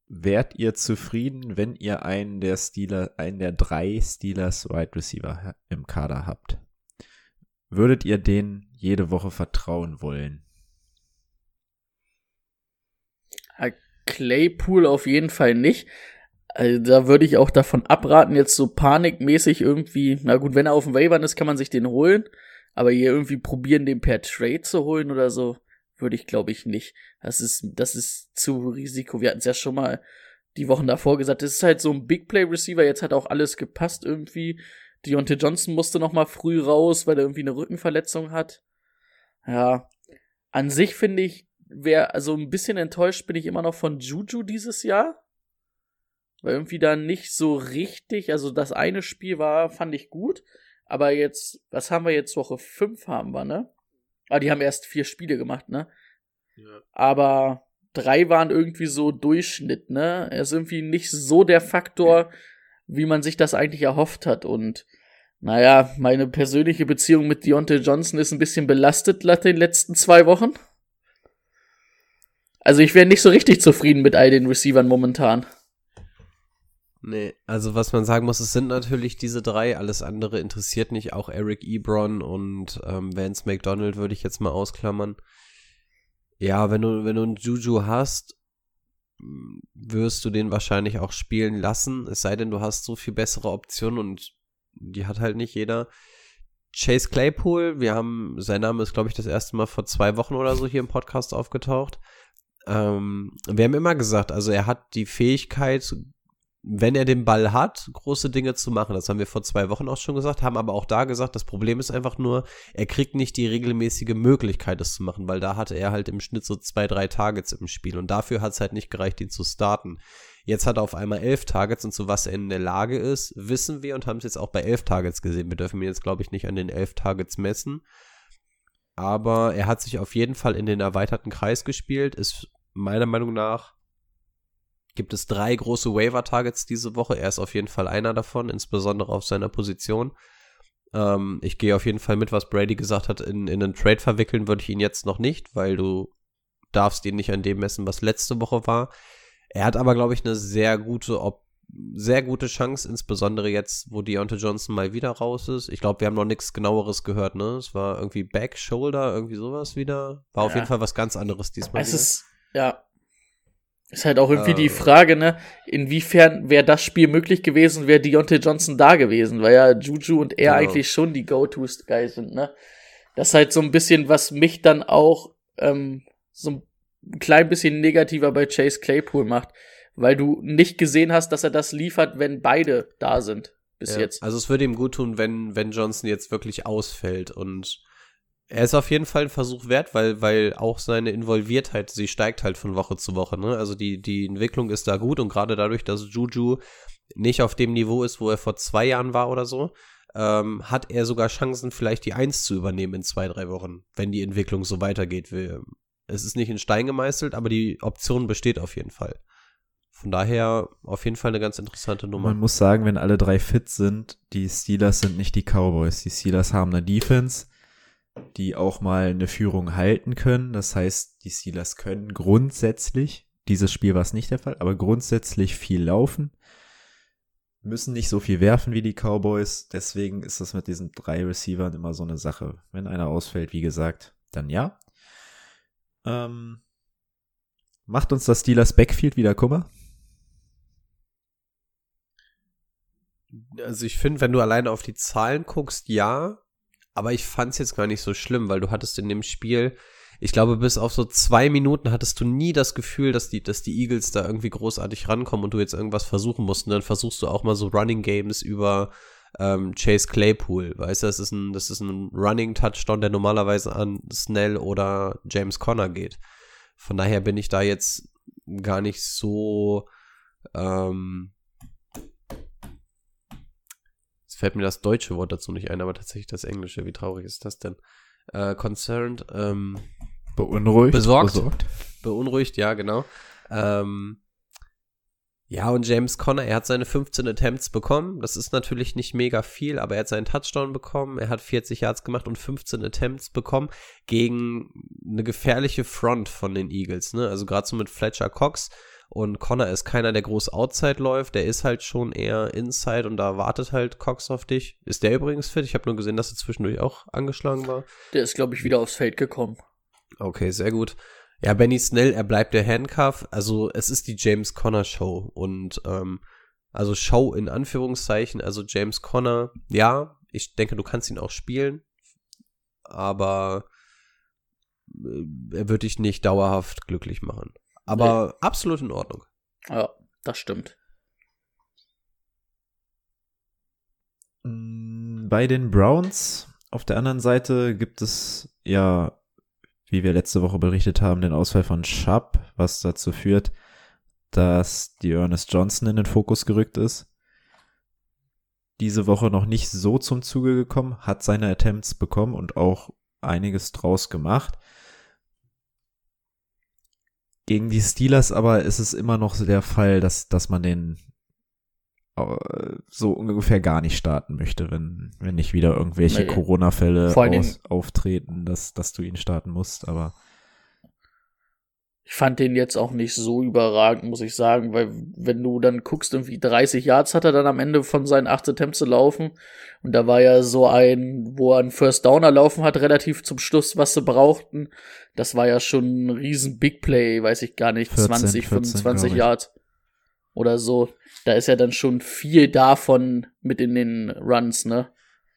Wärt ihr zufrieden, wenn ihr einen der Steeler, einen der drei Steelers Wide Receiver im Kader habt? Würdet ihr denen jede Woche vertrauen wollen? Claypool auf jeden Fall nicht. Also da würde ich auch davon abraten, jetzt so panikmäßig irgendwie, na gut, wenn er auf dem Waivern ist, kann man sich den holen, aber hier irgendwie probieren, den per Trade zu holen oder so, würde ich glaube ich nicht. Das ist, das ist zu Risiko. Wir hatten es ja schon mal die Wochen davor gesagt, das ist halt so ein Big Play Receiver, jetzt hat auch alles gepasst irgendwie. Deontay Johnson musste noch mal früh raus, weil er irgendwie eine Rückenverletzung hat. Ja, an sich finde ich, wer, also ein bisschen enttäuscht bin ich immer noch von Juju dieses Jahr. Weil irgendwie da nicht so richtig, also das eine Spiel war, fand ich gut, aber jetzt, was haben wir jetzt, Woche 5 haben wir, ne? Ah, die haben erst vier Spiele gemacht, ne? Ja. Aber drei waren irgendwie so Durchschnitt, ne? Er ist irgendwie nicht so der Faktor, wie man sich das eigentlich erhofft hat und naja, meine persönliche Beziehung mit Deontay Johnson ist ein bisschen belastet nach den letzten zwei Wochen. Also ich wäre nicht so richtig zufrieden mit all den Receivern momentan. Nee, also was man sagen muss, es sind natürlich diese drei, alles andere interessiert nicht, auch Eric Ebron und ähm, Vance McDonald würde ich jetzt mal ausklammern. Ja, wenn du, wenn du einen Juju hast, wirst du den wahrscheinlich auch spielen lassen, es sei denn, du hast so viel bessere Optionen und die hat halt nicht jeder. Chase Claypool, wir haben, sein Name ist, glaube ich, das erste Mal vor zwei Wochen oder so hier im Podcast aufgetaucht. Ähm, wir haben immer gesagt, also er hat die Fähigkeit, wenn er den Ball hat, große Dinge zu machen. Das haben wir vor zwei Wochen auch schon gesagt, haben aber auch da gesagt, das Problem ist einfach nur, er kriegt nicht die regelmäßige Möglichkeit, das zu machen, weil da hatte er halt im Schnitt so zwei, drei Targets im Spiel und dafür hat es halt nicht gereicht, ihn zu starten. Jetzt hat er auf einmal elf Targets und zu was er in der Lage ist, wissen wir und haben es jetzt auch bei elf Targets gesehen. Wir dürfen ihn jetzt, glaube ich, nicht an den elf Targets messen. Aber er hat sich auf jeden Fall in den erweiterten Kreis gespielt, ist meiner Meinung nach gibt es drei große Waiver-Targets diese Woche. Er ist auf jeden Fall einer davon, insbesondere auf seiner Position. Ähm, ich gehe auf jeden Fall mit, was Brady gesagt hat, in, in einen Trade verwickeln würde ich ihn jetzt noch nicht, weil du darfst ihn nicht an dem messen, was letzte Woche war. Er hat aber, glaube ich, eine sehr gute, ob, sehr gute Chance, insbesondere jetzt, wo Deontay Johnson mal wieder raus ist. Ich glaube, wir haben noch nichts genaueres gehört, ne? Es war irgendwie Back, Shoulder, irgendwie sowas wieder. War auf Ja. jeden Fall was ganz anderes diesmal. Es wieder. ist, ja. Ist halt auch irgendwie Äh. die Frage, ne, inwiefern wäre das Spiel möglich gewesen, wäre Deontay Johnson da gewesen, weil ja Juju und er Genau. eigentlich schon die Go-To-Guys sind, ne? Das ist halt so ein bisschen, was mich dann auch ähm, so ein klein bisschen negativer bei Chase Claypool macht, weil du nicht gesehen hast, dass er das liefert, wenn beide da sind bis Ja, jetzt. Also es würde ihm gut tun, wenn, wenn Johnson jetzt wirklich ausfällt und er ist auf jeden Fall ein Versuch wert, weil, weil auch seine Involviertheit, sie steigt halt von Woche zu Woche, ne? Also die, die Entwicklung ist da gut und gerade dadurch, dass Juju nicht auf dem Niveau ist, wo er vor zwei Jahren war oder so, ähm, hat er sogar Chancen, vielleicht die Eins zu übernehmen in zwei, drei Wochen, wenn die Entwicklung so weitergeht. Es ist nicht in Stein gemeißelt, aber die Option besteht auf jeden Fall. Von daher auf jeden Fall eine ganz interessante Nummer. Man muss sagen, wenn alle drei fit sind, die Steelers sind nicht die Cowboys. Die Steelers haben eine Defense, die auch mal eine Führung halten können. Das heißt, die Steelers können grundsätzlich, dieses Spiel war es nicht der Fall, aber grundsätzlich viel laufen, müssen nicht so viel werfen wie die Cowboys. Deswegen ist das mit diesen drei Receivern immer so eine Sache. Wenn einer ausfällt, wie gesagt, dann ja. Ähm, macht uns das Steelers Backfield wieder Kummer? Also ich finde, wenn du alleine auf die Zahlen guckst, ja. Aber ich fand es jetzt gar nicht so schlimm, weil du hattest in dem Spiel, ich glaube, bis auf so zwei Minuten hattest du nie das Gefühl, dass die, dass die Eagles da irgendwie großartig rankommen und du jetzt irgendwas versuchen musst. Und dann versuchst du auch mal so Running Games über ähm, Chase Claypool. Weißt du, das ist ein, das ist ein Running Touchdown, der normalerweise an Snell oder James Conner geht. Von daher bin ich da jetzt gar nicht so, ähm, Jetzt fällt mir das deutsche Wort dazu nicht ein, aber tatsächlich das englische. Wie traurig ist das denn? Äh, concerned, ähm, Beunruhigt. Besorgt. Besorgt. beunruhigt, ja, genau. Ähm, ja, und James Conner, er hat seine 15 Attempts bekommen. Das ist natürlich nicht mega viel, aber er hat seinen Touchdown bekommen. Er hat 40 Yards gemacht und 15 Attempts bekommen gegen eine gefährliche Front von den Eagles. Ne? Also gerade so mit Fletcher Cox und Connor ist keiner, der groß Outside läuft. Der ist halt schon eher Inside und da wartet halt Cox auf dich. Ist der übrigens fit? Ich habe nur gesehen, dass er zwischendurch auch angeschlagen war. Der ist, glaube ich, wieder aufs Feld gekommen. Okay, sehr gut. Ja, Benny Snell, er bleibt der Handcuff. Also es ist die James Conner Show und ähm, also Show in Anführungszeichen. Also James Conner, ja, ich denke, du kannst ihn auch spielen, aber äh, er wird dich nicht dauerhaft glücklich machen. Aber nee. absolut in Ordnung. Ja, das stimmt. Mm, bei den Browns auf der anderen Seite gibt es ja, wie wir letzte Woche berichtet haben, den Ausfall von Schapp, was dazu führt, dass die Ernest Johnson in den Fokus gerückt ist. Diese Woche noch nicht so zum Zuge gekommen, hat seine Attempts bekommen und auch einiges draus gemacht. Gegen die Steelers aber ist es immer noch so der Fall, dass, dass man den äh, so ungefähr gar nicht starten möchte, wenn, wenn nicht wieder irgendwelche nee. Corona-Fälle auftreten, dass, dass du ihn starten musst, aber ich fand den jetzt auch nicht so überragend, muss ich sagen, weil wenn du dann guckst, irgendwie 30 Yards hat er dann am Ende von seinen 8 Attempts zu laufen. Und da war ja so ein, wo er einen First Downer laufen hat, relativ zum Schluss, was sie brauchten. Das war ja schon ein riesen Big Play, weiß ich gar nicht, 14, 20, 25 Yards oder so. Da ist ja dann schon viel davon mit in den Runs, ne?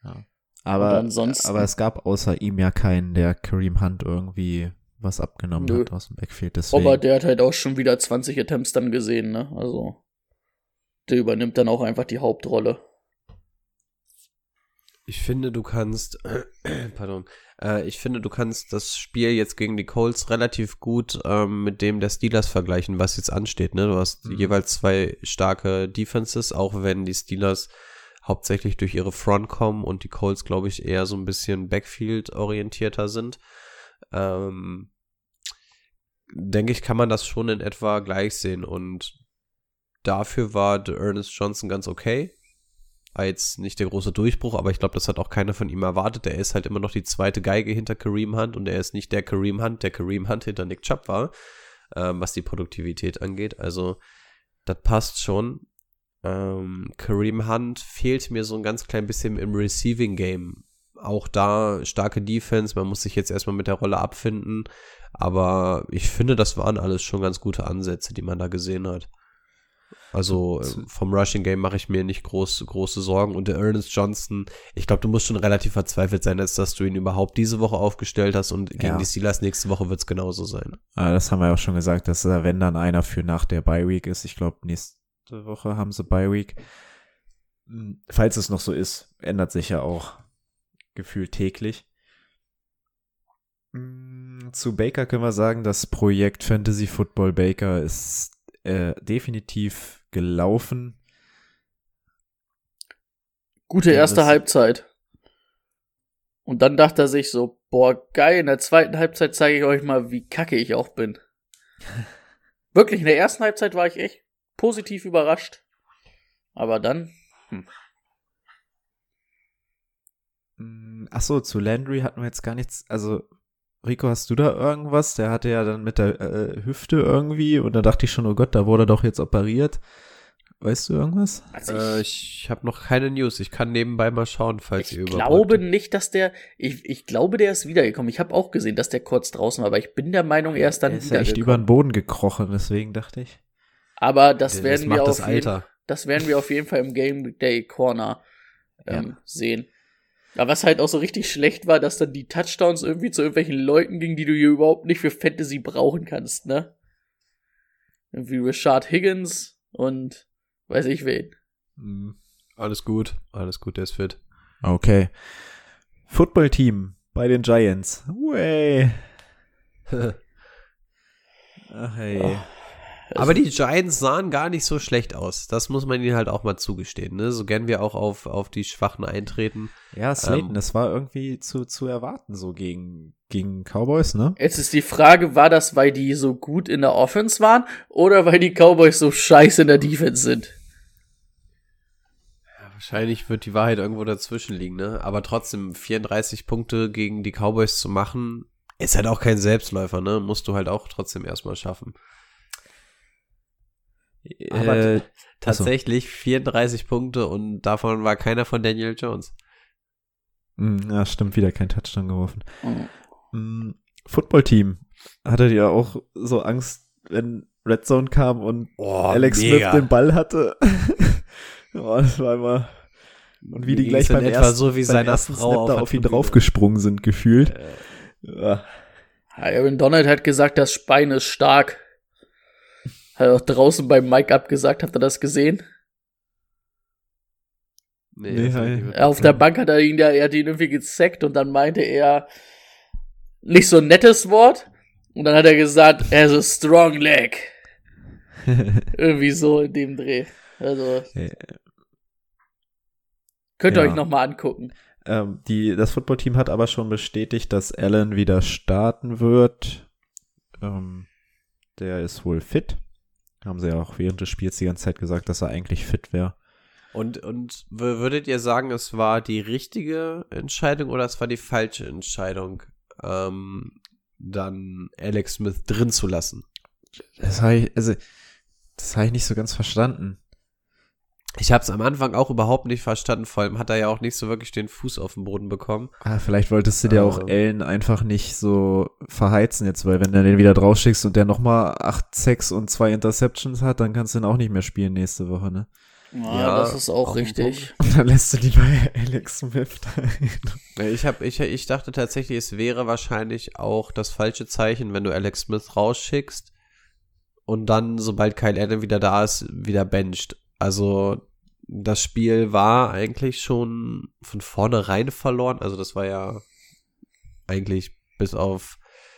Ja. Aber, aber es gab außer ihm ja keinen, der Kareem Hunt irgendwie was abgenommen Nö. hat aus dem Backfield. Deswegen. Aber der hat halt auch schon wieder 20 Attempts dann gesehen, ne? Also der übernimmt dann auch einfach die Hauptrolle. Ich finde, du kannst, äh, pardon, äh, ich finde, du kannst das Spiel jetzt gegen die Colts relativ gut ähm, mit dem der Steelers vergleichen, was jetzt ansteht. Ne? Du hast mhm. jeweils zwei starke Defenses, auch wenn die Steelers hauptsächlich durch ihre Front kommen und die Colts, glaube ich, eher so ein bisschen Backfield orientierter sind ähm, denke ich, kann man das schon in etwa gleich sehen. Und dafür war Ernest Johnson ganz okay. War jetzt nicht der große Durchbruch, aber ich glaube, das hat auch keiner von ihm erwartet. Er ist halt immer noch die zweite Geige hinter Kareem Hunt und er ist nicht der Kareem Hunt, der Kareem Hunt hinter Nick Chubb war, ähm, was die Produktivität angeht. Also, das passt schon. Ähm, Kareem Hunt fehlt mir so ein ganz klein bisschen im Receiving Game auch da starke Defense. Man muss sich jetzt erstmal mit der Rolle abfinden. Aber ich finde, das waren alles schon ganz gute Ansätze, die man da gesehen hat. Also äh, vom Rushing Game mache ich mir nicht groß, große Sorgen. Und der Ernest Johnson, ich glaube, du musst schon relativ verzweifelt sein, als dass du ihn überhaupt diese Woche aufgestellt hast. Und gegen ja. die Steelers nächste Woche wird es genauso sein. Ah, das haben wir auch schon gesagt, dass er, wenn dann einer für nach der Bye Week ist. Ich glaube, nächste Woche haben sie Bye Week. Hm, falls es noch so ist, ändert sich ja auch gefühlt täglich. Mm, zu Baker können wir sagen, das Projekt Fantasy Football Baker ist äh, definitiv gelaufen. Gute erste Halbzeit. Und dann dachte er sich so, boah, geil, in der zweiten Halbzeit zeige ich euch mal, wie kacke ich auch bin. Wirklich, in der ersten Halbzeit war ich echt positiv überrascht. Aber dann, hm. Mm, ach so, zu Landry hatten wir jetzt gar nichts. Also, Rico, hast du da irgendwas? Der hatte ja dann mit der äh, Hüfte irgendwie und da dachte ich schon, oh Gott, da wurde er doch jetzt operiert. Weißt du irgendwas? Also ich, äh, ich habe noch keine News. Ich kann nebenbei mal schauen, falls ihr über. Ich glaube nicht, dass der. Ich, ich glaube, der ist wiedergekommen. Ich habe auch gesehen, dass der kurz draußen war, aber ich bin der Meinung, er ist dann er ist ja echt über den Boden gekrochen, deswegen dachte ich. Aber das das werden wir auf jeden, das werden wir auf jeden Fall im Game Day Corner ähm, ja. sehen. Ja, was halt auch so richtig schlecht war, dass dann die Touchdowns irgendwie zu irgendwelchen Leuten gingen, die du hier überhaupt nicht für Fantasy brauchen kannst, ne? Irgendwie Richard Higgins und weiß ich wen. Mhm. Alles gut, alles gut, der ist fit. Okay. Footballteam bei den Giants. Way. Ach hey. Aber die Giants sahen gar nicht so schlecht aus. Das muss man ihnen halt auch mal zugestehen. Ne? So gern wir auch auf, auf die Schwachen eintreten. Ja, Slayton, Ähm, das war irgendwie zu, zu erwarten, so gegen, gegen Cowboys, ne? Jetzt ist die Frage, war das, weil die so gut in der Offense waren oder weil die Cowboys so scheiße in der Defense sind? Wahrscheinlich wird die Wahrheit irgendwo dazwischen liegen, ne? Aber trotzdem, 34 Punkte gegen die Cowboys zu machen, ist halt auch kein Selbstläufer, ne? Musst du halt auch trotzdem erstmal schaffen. Aber Äh, Tatsächlich 34 Punkte und davon war keiner von Daniel Jones. mh, ja, stimmt, wieder kein Touchdown geworfen. Mhm. Footballteam. Hattet ihr auch so Angst, wenn Red Zone kam und Oh, Alex Smith den Ball hatte? oh, das war immer. Und wie die Mir gleich beim etwa ersten, so wie beim seiner ersten Frau Snap da der auf ihn draufgesprungen sind, gefühlt. Äh, Ja. Aaron Donald hat gesagt, das Bein ist stark. Hat er auch draußen beim Mike abgesagt, habt ihr das gesehen? nee, Nee, mit- Auf der Bank hat er ihn ja, er hat ihn irgendwie gesackt und dann meinte er nicht so ein nettes Wort. Und dann hat er gesagt, er ist a strong leg. Irgendwie so in dem Dreh. Also, könnt ihr Ja. euch nochmal angucken. ähm, die, das Footballteam hat aber schon bestätigt, dass Allen wieder starten wird. Ähm, der ist wohl fit. Haben sie ja auch während des Spiels die ganze Zeit gesagt, dass er eigentlich fit wäre. Und, und würdet ihr sagen, es war die richtige Entscheidung oder es war die falsche Entscheidung, ähm, dann Alex Smith drin zu lassen? Das habe ich, also, das habe ich nicht so ganz verstanden. Ich habe es am Anfang auch überhaupt nicht verstanden, vor allem hat er ja auch nicht so wirklich den Fuß auf den Boden bekommen. Ah, vielleicht wolltest du dir auch Ähm. Allen einfach nicht so verheizen jetzt, weil wenn du den wieder draufschickst und der nochmal 8 Sacks und zwei Interceptions hat, dann kannst du ihn auch nicht mehr spielen nächste Woche, ne? Ja, Ja, das ist auch richtig. Und dann lässt du lieber Alex Smith da rein. Nee, Ich, hab, ich, ich dachte tatsächlich, es wäre wahrscheinlich auch das falsche Zeichen, wenn du Alex Smith rausschickst und dann, sobald Kyle Allen wieder da ist, wieder bencht. Also das Spiel war eigentlich schon von vornherein verloren. Also das war ja eigentlich bis auf,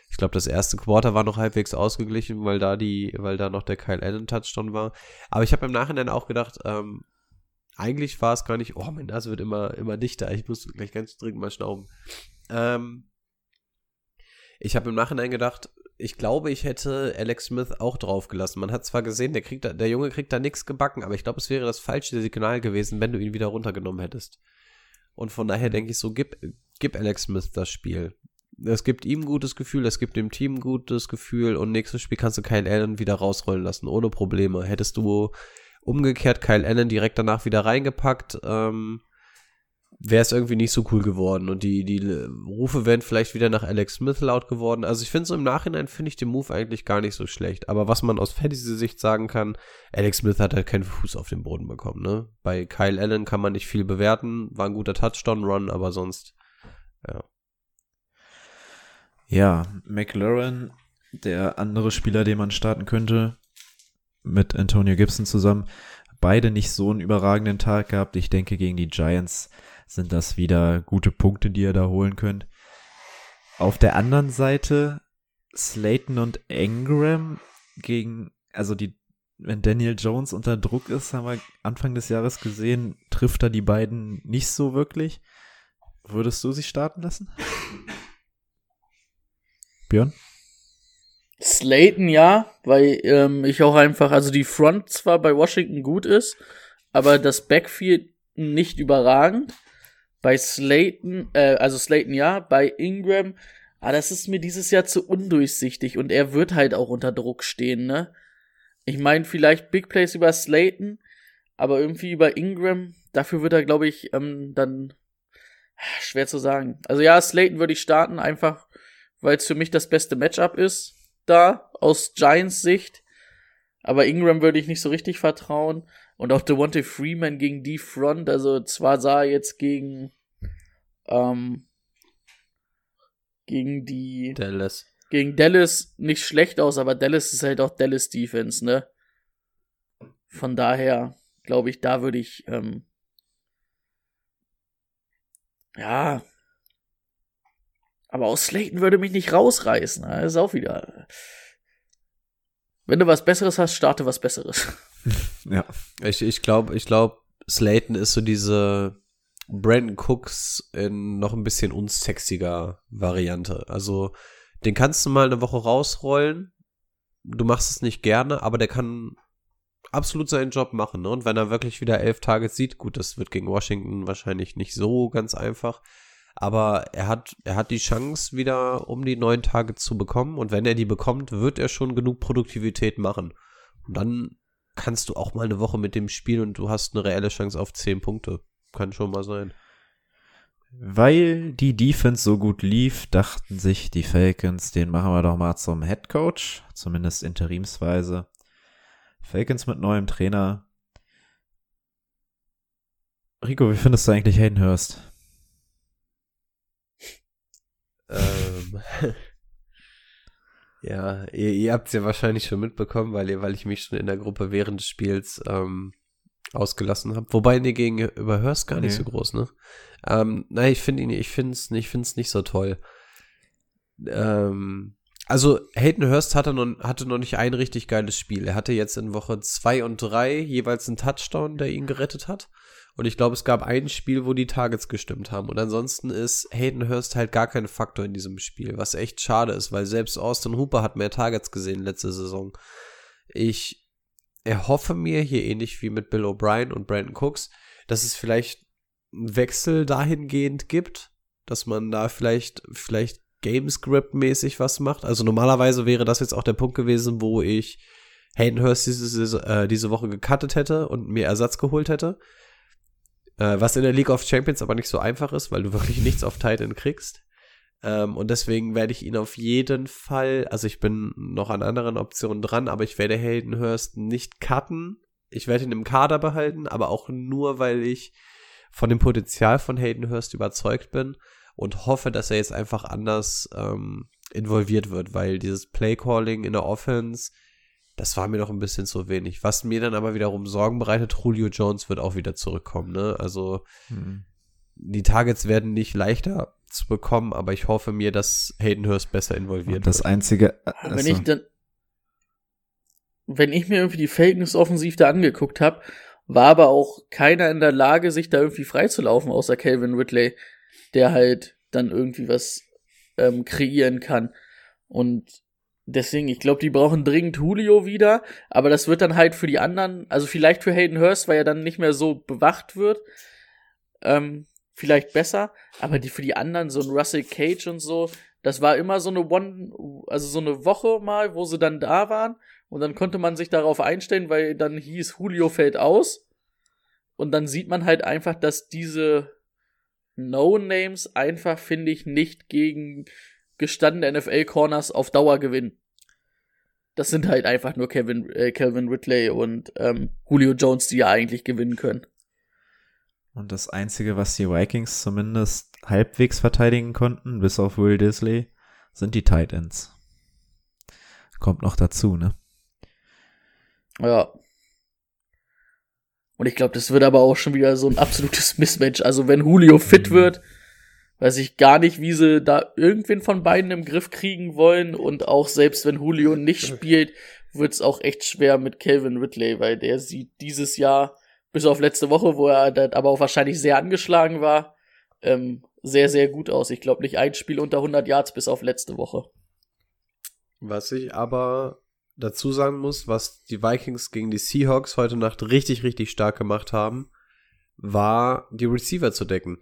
ich glaube, das erste Quarter war noch halbwegs ausgeglichen, weil da die, weil da noch der Kyle Allen Touchdown war. Aber ich habe im Nachhinein auch gedacht, ähm, eigentlich war es gar nicht, oh, mein Nase wird immer, immer dichter. Ich muss gleich ganz dringend mal schnauben. Ähm, ich habe im Nachhinein gedacht, ich glaube, ich hätte Alex Smith auch draufgelassen. Man hat zwar gesehen, der, kriegt da, der Junge kriegt da nichts gebacken, aber ich glaube, es wäre das falsche Signal gewesen, wenn du ihn wieder runtergenommen hättest. Und von daher denke ich so, gib, gib Alex Smith das Spiel. Es gibt ihm ein gutes Gefühl, es gibt dem Team ein gutes Gefühl und nächstes Spiel kannst du Kyle Allen wieder rausrollen lassen, ohne Probleme. Hättest du umgekehrt Kyle Allen direkt danach wieder reingepackt, ähm, wäre es irgendwie nicht so cool geworden und die, die Rufe wären vielleicht wieder nach Alex Smith laut geworden. Also ich finde so im Nachhinein finde ich den Move eigentlich gar nicht so schlecht. Aber was man aus Fantasy-Sicht sagen kann, Alex Smith hat halt keinen Fuß auf den Boden bekommen, ne? Bei Kyle Allen kann man nicht viel bewerten, war ein guter Touchdown-Run, aber sonst, ja. Ja, McLaren, der andere Spieler, den man starten könnte, mit Antonio Gibson zusammen, beide nicht so einen überragenden Tag gehabt. Ich denke, gegen die Giants sind das wieder gute Punkte, die ihr da holen könnt. Auf der anderen Seite Slayton und Ingram gegen, also die, wenn Daniel Jones unter Druck ist, haben wir Anfang des Jahres gesehen, trifft er die beiden nicht so wirklich. Würdest du sie starten lassen? Björn? Slayton ja, weil ähm, ich auch einfach, also die Front zwar bei Washington gut ist, aber das Backfield nicht überragend. Bei Slayton, äh, also Slayton ja, bei Ingram, ah, das ist mir dieses Jahr zu undurchsichtig und er wird halt auch unter Druck stehen, ne? Ich meine, vielleicht Big Plays über Slayton, aber irgendwie über Ingram, dafür wird er, glaube ich, ähm, dann ah, schwer zu sagen. Also ja, Slayton würde ich starten, einfach weil es für mich das beste Matchup ist da aus Giants Sicht. Aber Ingram würde ich nicht so richtig vertrauen. Und auch Devontae Freeman gegen die Front. Also zwar sah er jetzt gegen ähm, gegen die Dallas. gegen Dallas nicht schlecht aus, aber Dallas ist halt auch Dallas Defense, ne? Von daher glaube ich, da würde ich ähm, Ja. Aber aus Slayton würde mich nicht rausreißen. Das ist auch wieder. Wenn du was Besseres hast, starte was Besseres. Ja. Ich, glaube, ich glaube, Slayton ist so diese Brandon Cooks in noch ein bisschen unsexiger Variante. Also, den kannst du mal eine Woche rausrollen. Du machst es nicht gerne, aber der kann absolut seinen Job machen. Ne? Und wenn er wirklich wieder elf Targets sieht, gut, das wird gegen Washington wahrscheinlich nicht so ganz einfach. Aber er hat, er hat die Chance, wieder um die neun Targets zu bekommen. Und wenn er die bekommt, wird er schon genug Produktivität machen. Und dann kannst du auch mal eine Woche mit dem spielen und du hast eine reelle Chance auf zehn Punkte. Kann schon mal sein. Weil die Defense so gut lief, dachten sich die Falcons, den machen wir doch mal zum Head Coach, zumindest interimsweise. Falcons mit neuem Trainer. Rico, wie findest du eigentlich Hayden Hurst? ähm, ja, ihr, ihr habt es ja wahrscheinlich schon mitbekommen, weil, ihr, weil ich mich schon in der Gruppe während des Spiels ähm, ausgelassen habe. Wobei, nee, gegenüber Hurst gar nicht Nee. so groß, ne? Ähm, nein, ich finde ihn, ich finde es ich find's nicht so toll. Ähm, also Hayden Hurst hatte noch, hatte noch nicht ein richtig geiles Spiel. Er hatte jetzt in Woche zwei und drei jeweils einen Touchdown, der ihn gerettet hat. Und ich glaube, es gab ein Spiel, wo die Targets gestimmt haben. Und ansonsten ist Hayden Hurst halt gar kein Faktor in diesem Spiel, was echt schade ist, weil selbst Austin Hooper hat mehr Targets gesehen letzte Saison. Ich erhoffe mir hier ähnlich wie mit Bill O'Brien und Brandon Cooks, dass es vielleicht einen Wechsel dahingehend gibt, dass man da vielleicht, vielleicht Gamescript-mäßig was macht. Also normalerweise wäre das jetzt auch der Punkt gewesen, wo ich Hayden Hurst diese, äh, diese Woche gecuttet hätte und mir Ersatz geholt hätte. Äh, was in der League of Champions aber nicht so einfach ist, weil du wirklich nichts auf Titan kriegst. Ähm, und deswegen werde ich ihn auf jeden Fall, also ich bin noch an anderen Optionen dran, aber ich werde Hayden Hurst nicht cutten. Ich werde ihn im Kader behalten, aber auch nur, weil ich von dem Potenzial von Hayden Hurst überzeugt bin und hoffe, dass er jetzt einfach anders ähm, involviert wird, weil dieses Playcalling in der Offense, das war mir noch ein bisschen zu wenig. Was mir dann aber wiederum Sorgen bereitet, Julio Jones wird auch wieder zurückkommen, ne? Also Hm. die Targets werden nicht leichter zu bekommen, aber ich hoffe mir, dass Hayden Hurst besser involviert Und das wird. einzige, äh, Wenn also, ich dann, wenn ich mir irgendwie die Falcons offensiv da angeguckt habe, war aber auch keiner in der Lage, sich da irgendwie freizulaufen, außer Calvin Ridley, der halt dann irgendwie was ähm, kreieren kann. Und deswegen, ich glaube, die brauchen dringend Julio wieder, aber das wird dann halt für die anderen, also vielleicht für Hayden Hurst, weil er dann nicht mehr so bewacht wird, ähm, vielleicht besser, aber die für die anderen, so ein Russell Cage und so, das war immer so eine One, also so eine Woche mal, wo sie dann da waren und dann konnte man sich darauf einstellen, weil dann hieß Julio fällt aus und dann sieht man halt einfach, dass diese No-Names einfach, finde ich, nicht gegen gestandene NFL-Corners auf Dauer gewinnen. Das sind halt einfach nur Kevin, äh, Calvin Ridley und ähm, Julio Jones, die ja eigentlich gewinnen können. und das einzige, was die Vikings zumindest halbwegs verteidigen konnten, bis auf Will Disley, sind die Tight Ends. Kommt noch dazu, ne? Ja. Und ich glaube, das wird aber auch schon wieder so ein absolutes Mismatch. Also wenn Julio fit Mhm. wird, weiß ich gar nicht, wie sie da irgendwen von beiden im Griff kriegen wollen. Und auch selbst wenn Julio nicht spielt, wird es auch echt schwer mit Calvin Ridley, weil der sieht dieses Jahr, bis auf letzte Woche, wo er dann aber auch wahrscheinlich sehr angeschlagen war, ähm, sehr, sehr gut aus. Ich glaube nicht ein Spiel unter 100 Yards bis auf letzte Woche. Was ich aber dazu sagen muss, was die Vikings gegen die Seahawks heute Nacht richtig, richtig stark gemacht haben, war die Receiver zu decken.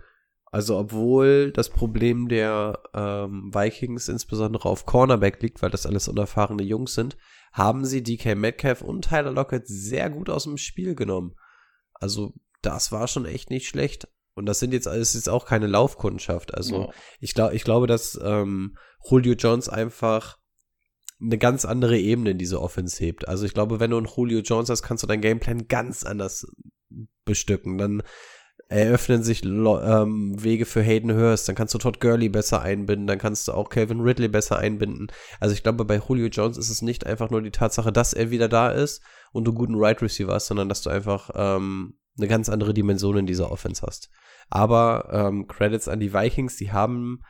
Also obwohl das Problem der ähm, Vikings insbesondere auf Cornerback liegt, weil das alles unerfahrene Jungs sind, haben sie DK Metcalf und Tyler Lockett sehr gut aus dem Spiel genommen. Also das war schon echt nicht schlecht. Und das sind jetzt alles jetzt auch keine Laufkundschaft. Also Ja. ich glaube, ich glaube, dass ähm, Julio Jones einfach eine ganz andere Ebene in diese Offense hebt. Also ich glaube, wenn du einen Julio Jones hast, kannst du dein Gameplan ganz anders bestücken. Dann eröffnen sich ähm, Wege für Hayden Hurst, dann kannst du Todd Gurley besser einbinden, dann kannst du auch Calvin Ridley besser einbinden. Also ich glaube, bei Julio Jones ist es nicht einfach nur die Tatsache, dass er wieder da ist und du guten Right Receiver hast, sondern dass du einfach ähm, eine ganz andere Dimension in dieser Offense hast. Aber ähm, Credits an die Vikings, die haben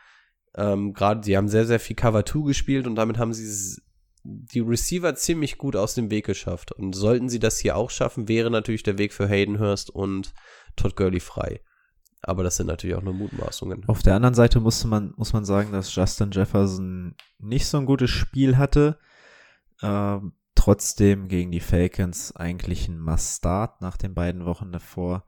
ähm, gerade, die haben sehr, sehr viel Cover 2 gespielt und damit haben sie die Receiver ziemlich gut aus dem Weg geschafft. Und sollten sie das hier auch schaffen, wäre natürlich der Weg für Hayden Hurst und Todd Gurley frei. Aber das sind natürlich auch nur Mutmaßungen. Auf der anderen Seite musste man, muss man sagen, dass Justin Jefferson nicht so ein gutes Spiel hatte. Ähm, trotzdem gegen die Falcons eigentlich ein Must-Start nach den beiden Wochen davor.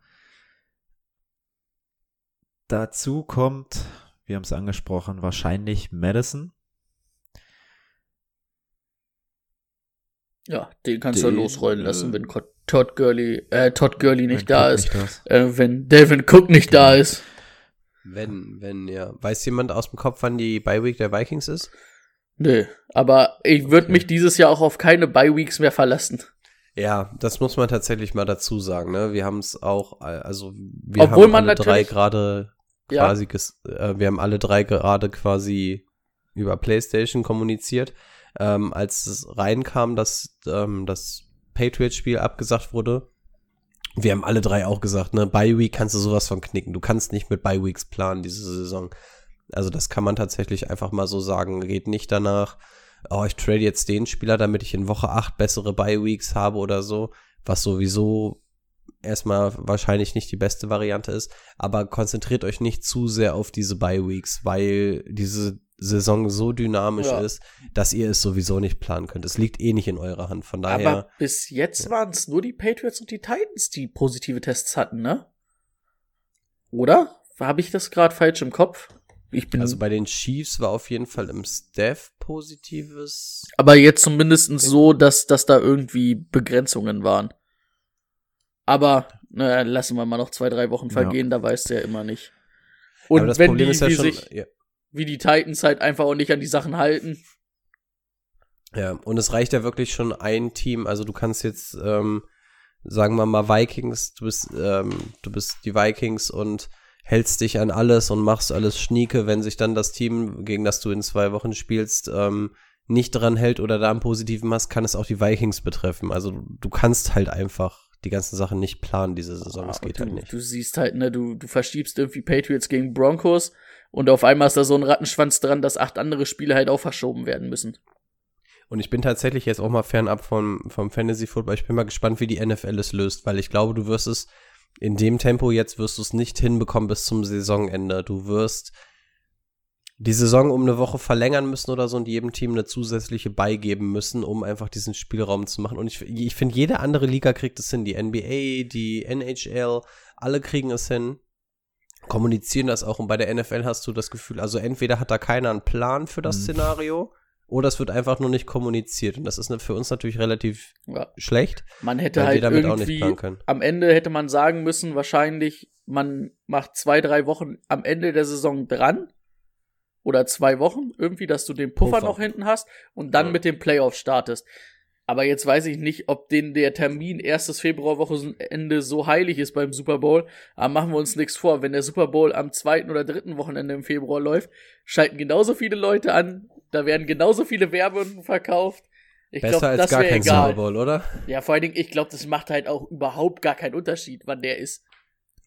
Dazu kommt, wir haben es angesprochen, wahrscheinlich Madison. Ja, den kannst Den, du losrollen lassen, äh, wenn Todd Gurley, äh, Todd Gurley nicht da Cook ist. nicht da. Äh, wenn Devin Cook nicht da Genau. ist. Wenn, wenn, ja. Weiß jemand aus dem Kopf, wann die Bye Week der Vikings ist? Nö, aber ich würde Okay. mich dieses Jahr auch auf keine Bye Weeks mehr verlassen. Ja, das muss man tatsächlich mal dazu sagen, ne? Wir haben es auch, äh, also wir Obwohl haben man alle drei gerade Ja. quasi, ges- äh, wir haben alle drei gerade quasi über PlayStation kommuniziert, ähm, als es reinkam, dass ähm, das Patriots-Spiel abgesagt wurde. Wir haben alle drei auch gesagt, ne, Bye Week kannst du sowas von knicken. Du kannst nicht mit Bye Weeks planen diese Saison. Also das kann man tatsächlich einfach mal so sagen. Geht nicht danach, oh, ich trade jetzt den Spieler, damit ich in Woche 8 bessere Bye Weeks habe oder so, was sowieso erstmal wahrscheinlich nicht die beste Variante ist, aber konzentriert euch nicht zu sehr auf diese Bye Weeks, weil diese Saison so dynamisch Ja. ist, dass ihr es sowieso nicht planen könnt. Es liegt eh nicht in eurer Hand. Von daher Aber bis jetzt waren es nur die Patriots und die Titans, die positive Tests hatten, ne? Oder? Habe ich das gerade falsch im Kopf? Ich bin Also bei den Chiefs war auf jeden Fall im Staff positives. aber jetzt zumindest so, dass, dass da irgendwie Begrenzungen waren. Aber, naja, lassen wir mal noch zwei, drei Wochen vergehen, da weißt du ja immer nicht. Und Aber das wenn Problem die, ist ja schon, sich, ja, wie die Titans halt einfach auch nicht an die Sachen halten. ja, und es reicht ja wirklich schon ein Team. Also du kannst jetzt, ähm, sagen wir mal Vikings, du bist, ähm, du bist die Vikings und hältst dich an alles und machst alles schnieke, wenn sich dann das Team, gegen das du in zwei Wochen spielst, ähm, nicht dran hält oder da einen positiven hast, kann es auch die Vikings betreffen. Also du, du kannst halt einfach die ganzen Sachen nicht planen diese Saison. Das Aber geht du, halt nicht. Du siehst halt, ne, du, du verschiebst irgendwie Patriots gegen Broncos und auf einmal ist da so ein Rattenschwanz dran, dass acht andere Spiele halt auch verschoben werden müssen. Und ich bin tatsächlich jetzt auch mal fernab vom, vom Fantasy Football. Ich bin mal gespannt, wie die NFL es löst, weil ich glaube, du wirst es in dem Tempo jetzt wirst du es nicht hinbekommen bis zum Saisonende. Du wirst die Saison um eine Woche verlängern müssen oder so und jedem Team eine zusätzliche beigeben müssen, um einfach diesen Spielraum zu machen. Und ich, ich finde, jede andere Liga kriegt es hin. Die NBA, die NHL, alle kriegen es hin. Kommunizieren das auch. Und bei der NFL hast du das Gefühl, also entweder hat da keiner einen Plan für das Mhm. Szenario oder es wird einfach nur nicht kommuniziert. Und das ist ne- für uns natürlich relativ Ja. schlecht, Man hätte halt wir damit auch nicht irgendwie planen können. am Ende hätte man sagen müssen, wahrscheinlich, man macht zwei, drei Wochen am Ende der Saison dran. Oder zwei Wochen, irgendwie, dass du den Puffer, Puffer. noch hinten hast und dann Ja. mit dem Playoff startest. Aber jetzt weiß ich nicht, ob den der Termin erstes Februarwochenende so heilig ist beim Super Bowl. Aber machen wir uns nichts vor. Wenn der Super Bowl am zweiten oder dritten Wochenende im Februar läuft, schalten genauso viele Leute an. Da werden genauso viele Werbungen verkauft. Ich Besser glaube, als das gar wäre kein egal. Super Bowl, oder? Ja, vor allen Dingen, ich glaube, das macht halt auch überhaupt gar keinen Unterschied, wann der ist.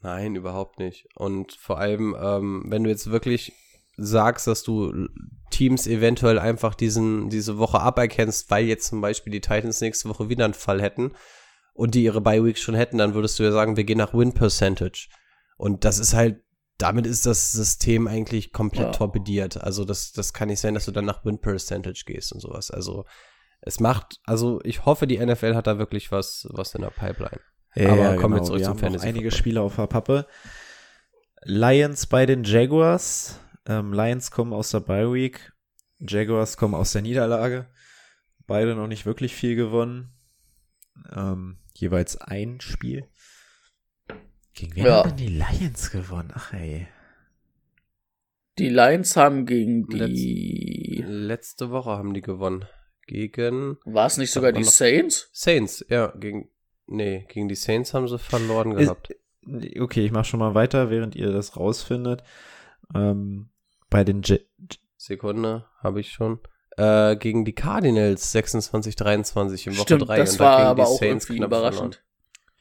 Nein, überhaupt nicht. Und vor allem, ähm, wenn du jetzt wirklich sagst, dass du Teams eventuell einfach diesen, diese Woche aberkennst, weil jetzt zum Beispiel die Titans nächste Woche wieder einen Fall hätten und die ihre Bye Week schon hätten, dann würdest du ja sagen, wir gehen nach Win Percentage. Und das ist halt, damit ist das System eigentlich komplett Ja. torpediert. Also das, das kann nicht sein, dass du dann nach Win Percentage gehst und sowas. Also es macht, also ich hoffe, die NFL hat da wirklich was, was in der Pipeline. Aber kommen wir zurück wir zum haben noch Fantasy einige Football. Spiele auf der Pappe. Lions bei den Jaguars. Ähm, Lions kommen aus der Bye Week. Jaguars kommen aus der Niederlage. Beide noch nicht wirklich viel gewonnen. Ähm, jeweils ein Spiel. Gegen wen Ja. haben denn die Lions gewonnen? Ach ey. Die Lions haben gegen Letz- die. Letzte Woche haben die gewonnen. Gegen War es nicht sogar die Saints? Saints, ja, gegen. Nee, gegen die Saints haben sie verloren Ist- gehabt. Okay, ich mach schon mal weiter, während ihr das rausfindet. Ähm, bei den J Sekunde, habe ich schon. Äh, gegen die Cardinals 26-23 in Woche Stimmt, 3. das und da war gegen aber die auch Saints irgendwie knapp überraschend.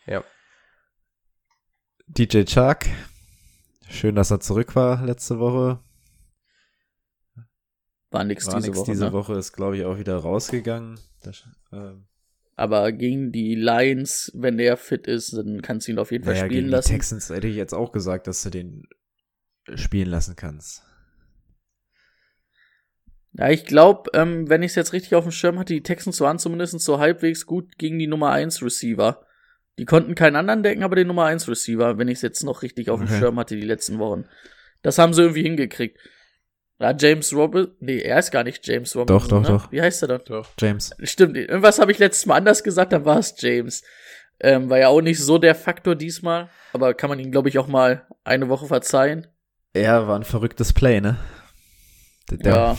verloren. Ja. DJ Chark. Schön, dass er zurück war letzte Woche. War nix War diese nix Woche. diese ne? Woche ist, glaube ich, auch wieder rausgegangen. Das, ähm, Aber gegen die Lions, wenn der fit ist, dann kannst du ihn auf jeden Fall naja, spielen gegen lassen. die Texans hätte ich jetzt auch gesagt, dass du den spielen lassen kannst. Ja, ich glaube, ähm, wenn ich es jetzt richtig auf dem Schirm hatte, die Texans waren zumindest so halbwegs gut gegen die Nummer 1 Receiver. Die konnten keinen anderen decken, aber den Nummer 1 Receiver, wenn ich es jetzt noch richtig auf dem Okay. Schirm hatte, die letzten Wochen. Das haben sie irgendwie hingekriegt. Ja, James Robinson, nee, er ist gar nicht James Robinson. Doch, doch, ne? doch. Wie heißt er dann? Doch. James. Stimmt, irgendwas habe ich letztes Mal anders gesagt, dann war es James. Ähm, war ja auch nicht so der Faktor diesmal, aber kann man ihm, glaube ich, auch mal eine Woche verzeihen. Er war ein verrücktes Play, ne? Der- Ja.